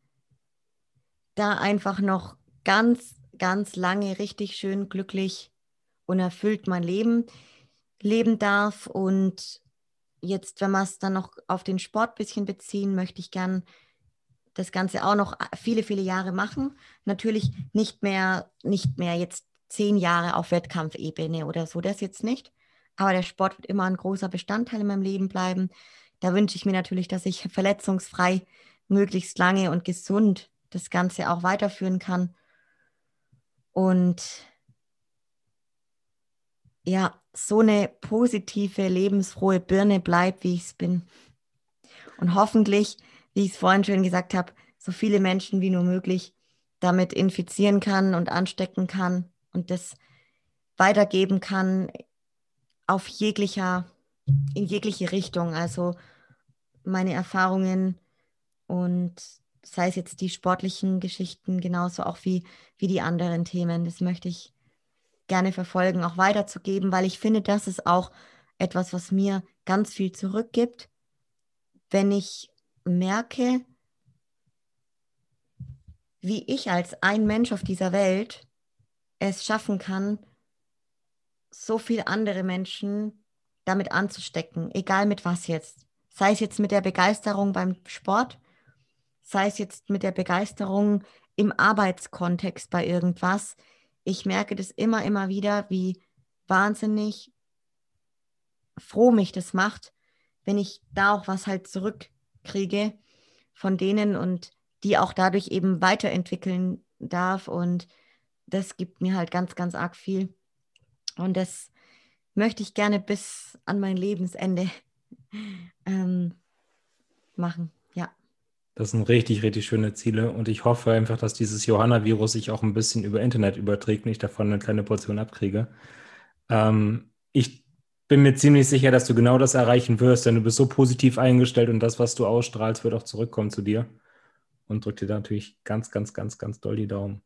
da einfach noch ganz, ganz lange richtig schön glücklich und erfüllt mein Leben leben darf. Und jetzt, wenn wir es dann noch auf den Sport ein bisschen beziehen, möchte ich gern das Ganze auch noch viele, viele Jahre machen. Natürlich nicht mehr, nicht mehr jetzt zehn Jahre auf Wettkampfebene oder so, das jetzt nicht. Aber der Sport wird immer ein großer Bestandteil in meinem Leben bleiben. Da wünsche ich mir natürlich, dass ich verletzungsfrei, möglichst lange und gesund das Ganze auch weiterführen kann. Und ja, so eine positive, lebensfrohe Birne bleibt, wie ich es bin. Und hoffentlich, wie ich es vorhin schon gesagt habe, so viele Menschen wie nur möglich damit infizieren kann und anstecken kann und das weitergeben kann auf jeglicher, in jegliche Richtung. Also meine Erfahrungen und sei es jetzt die sportlichen Geschichten, genauso auch wie, wie die anderen Themen. Das möchte ich gerne verfolgen, auch weiterzugeben, weil ich finde, das ist auch etwas, was mir ganz viel zurückgibt, wenn ich merke, wie ich als ein Mensch auf dieser Welt es schaffen kann, so viele andere Menschen damit anzustecken, egal mit was jetzt. Sei es jetzt mit der Begeisterung beim Sport, sei es jetzt mit der Begeisterung im Arbeitskontext bei irgendwas. Ich merke das immer, immer wieder, wie wahnsinnig froh mich das macht, wenn ich da auch was halt zurückkriege von denen und die auch dadurch eben weiterentwickeln darf und das gibt mir halt ganz, ganz arg viel. Und das möchte ich gerne bis an mein Lebensende <laughs> ähm, machen. Das sind richtig, richtig schöne Ziele und ich hoffe einfach, dass dieses Johanna-Virus sich auch ein bisschen über Internet überträgt und ich davon eine kleine Portion abkriege. Ähm, ich bin mir ziemlich sicher, dass du genau das erreichen wirst, denn du bist so positiv eingestellt und das, was du ausstrahlst, wird auch zurückkommen zu dir. Und drück dir da natürlich ganz, ganz, ganz, ganz doll die Daumen.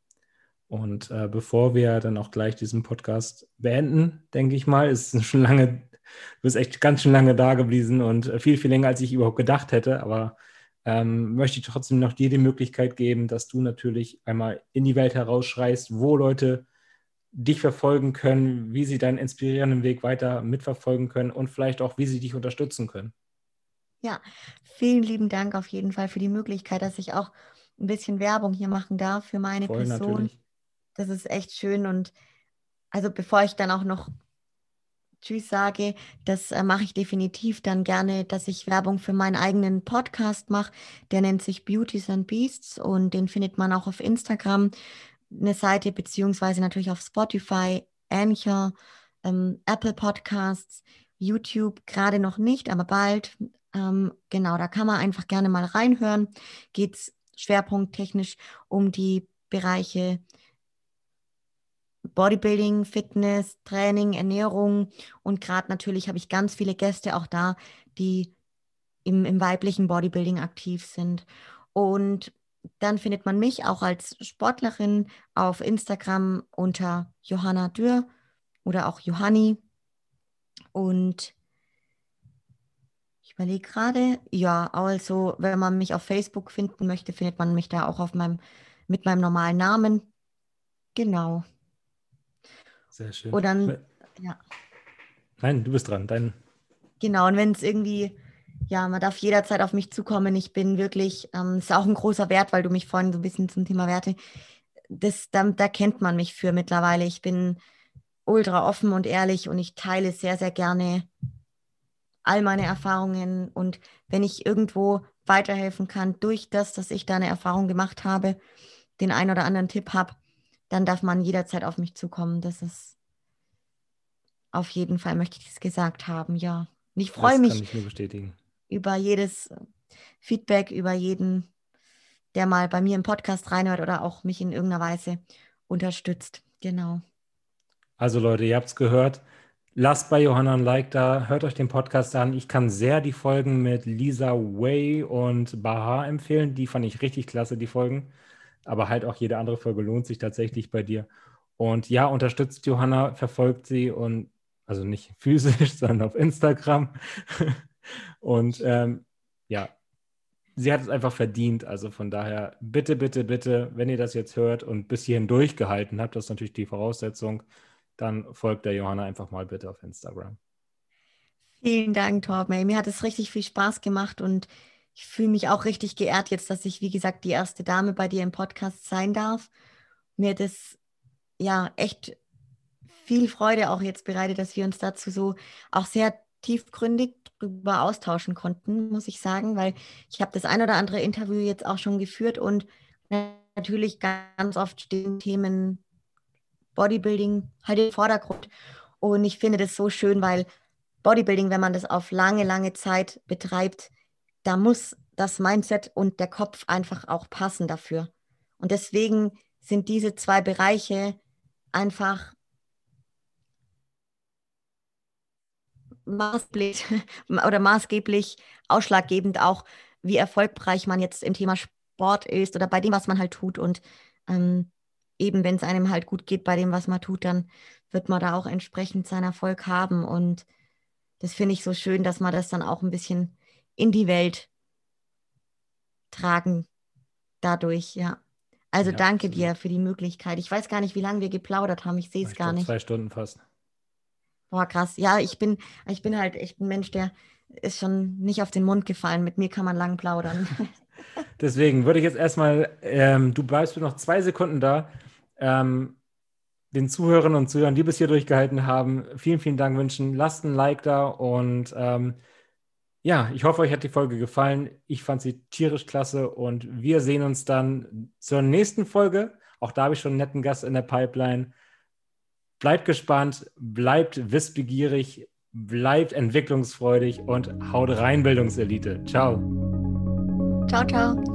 Und äh, bevor wir dann auch gleich diesen Podcast beenden, denke ich mal, ist schon lange, du bist echt ganz schön lange da gewesen und viel, viel länger, als ich überhaupt gedacht hätte. Aber ähm, möchte ich trotzdem noch dir die Möglichkeit geben, dass du natürlich einmal in die Welt herausschreist, wo Leute dich verfolgen können, wie sie deinen inspirierenden Weg weiter mitverfolgen können und vielleicht auch, wie sie dich unterstützen können. Ja, vielen lieben Dank auf jeden Fall für die Möglichkeit, dass ich auch ein bisschen Werbung hier machen darf für meine Voll, Person. Natürlich. Das ist echt schön und also bevor ich dann auch noch Tschüss sage, das äh, mache ich definitiv dann gerne, dass ich Werbung für meinen eigenen Podcast mache. Der nennt sich Beauties and Beasts und den findet man auch auf Instagram eine Seite, beziehungsweise natürlich auf Spotify, Anchor, ähm, Apple Podcasts, YouTube gerade noch nicht, aber bald. Ähm, genau, da kann man einfach gerne mal reinhören. Geht es schwerpunkttechnisch um die Bereiche Bodybuilding, Fitness, Training, Ernährung und gerade natürlich habe ich ganz viele Gäste auch da, die im, im weiblichen Bodybuilding aktiv sind. Und dann findet man mich auch als Sportlerin auf Instagram unter Johanna Dürr oder auch Johanni. Und ich überlege gerade, ja, also wenn man mich auf Facebook finden möchte, findet man mich da auch auf meinem, mit meinem normalen Namen. Genau. Sehr schön. Und dann, ja. Nein, du bist dran. Dein... Genau, und wenn es irgendwie ja, man darf jederzeit auf mich zukommen. Ich bin wirklich, ähm, ist auch ein großer Wert, weil du mich vorhin so ein bisschen zum Thema Werte, das, da, da kennt man mich für mittlerweile. Ich bin ultra offen und ehrlich und ich teile sehr, sehr gerne all meine Erfahrungen. Und wenn ich irgendwo weiterhelfen kann durch das, dass ich da eine Erfahrung gemacht habe, den einen oder anderen Tipp habe, dann darf man jederzeit auf mich zukommen. Das ist auf jeden Fall, möchte ich das gesagt haben, ja. Und ich freue mich. Ich über jedes Feedback, über jeden, der mal bei mir im Podcast reinhört oder auch mich in irgendeiner Weise unterstützt. Genau. Also Leute, ihr habt es gehört. Lasst bei Johanna ein Like da, hört euch den Podcast an. Ich kann sehr die Folgen mit Lisa Way und Baha empfehlen. Die fand ich richtig klasse, die Folgen. Aber halt auch jede andere Folge lohnt sich tatsächlich bei dir. Und ja, unterstützt Johanna, verfolgt sie und also nicht <laughs> physisch, sondern auf Instagram. <laughs> Und ähm, ja, sie hat es einfach verdient. Also von daher, bitte, bitte, bitte, wenn ihr das jetzt hört und bis hierhin durchgehalten habt, das ist natürlich die Voraussetzung, dann folgt der Johanna einfach mal bitte auf Instagram. Vielen Dank, Torben. Mir hat es richtig viel Spaß gemacht und ich fühle mich auch richtig geehrt jetzt, dass ich, wie gesagt, die erste Dame bei dir im Podcast sein darf. Mir das ja echt viel Freude auch jetzt bereitet, dass wir uns dazu so auch sehr tiefgründig drüber austauschen konnten, muss ich sagen, weil ich habe das ein oder andere Interview jetzt auch schon geführt und natürlich ganz oft stehen Themen Bodybuilding halt im Vordergrund. Und ich finde das so schön, weil Bodybuilding, wenn man das auf lange, lange Zeit betreibt, da muss das Mindset und der Kopf einfach auch passen dafür. Und deswegen sind diese zwei Bereiche einfach maßgeblich <laughs> oder maßgeblich ausschlaggebend auch, wie erfolgreich man jetzt im Thema Sport ist oder bei dem, was man halt tut. Und ähm, eben, wenn es einem halt gut geht bei dem, was man tut, dann wird man da auch entsprechend seinen Erfolg haben. Und das finde ich so schön, dass man das dann auch ein bisschen in die Welt tragen dadurch, ja. Also ja, danke absolut. dir für die Möglichkeit. Ich weiß gar nicht, wie lange wir geplaudert haben. Ich sehe es gar nicht. Zwei Stunden fast. Boah, krass. Ja, ich bin, ich bin halt echt ein Mensch, der ist schon nicht auf den Mund gefallen. Mit mir kann man lang plaudern. <laughs> Deswegen würde ich jetzt erstmal, ähm, du bleibst noch zwei Sekunden da, ähm, den Zuhörern und Zuhörern, die bis hier durchgehalten haben, vielen, vielen Dank wünschen. Lasst ein Like da und ähm, ja, ich hoffe, euch hat die Folge gefallen. Ich fand sie tierisch klasse und wir sehen uns dann zur nächsten Folge Auch da habe ich schon einen netten Gast in der Pipeline. Bleibt gespannt, bleibt wissbegierig, bleibt entwicklungsfreudig und haut rein, Bildungselite. Ciao. Ciao, ciao.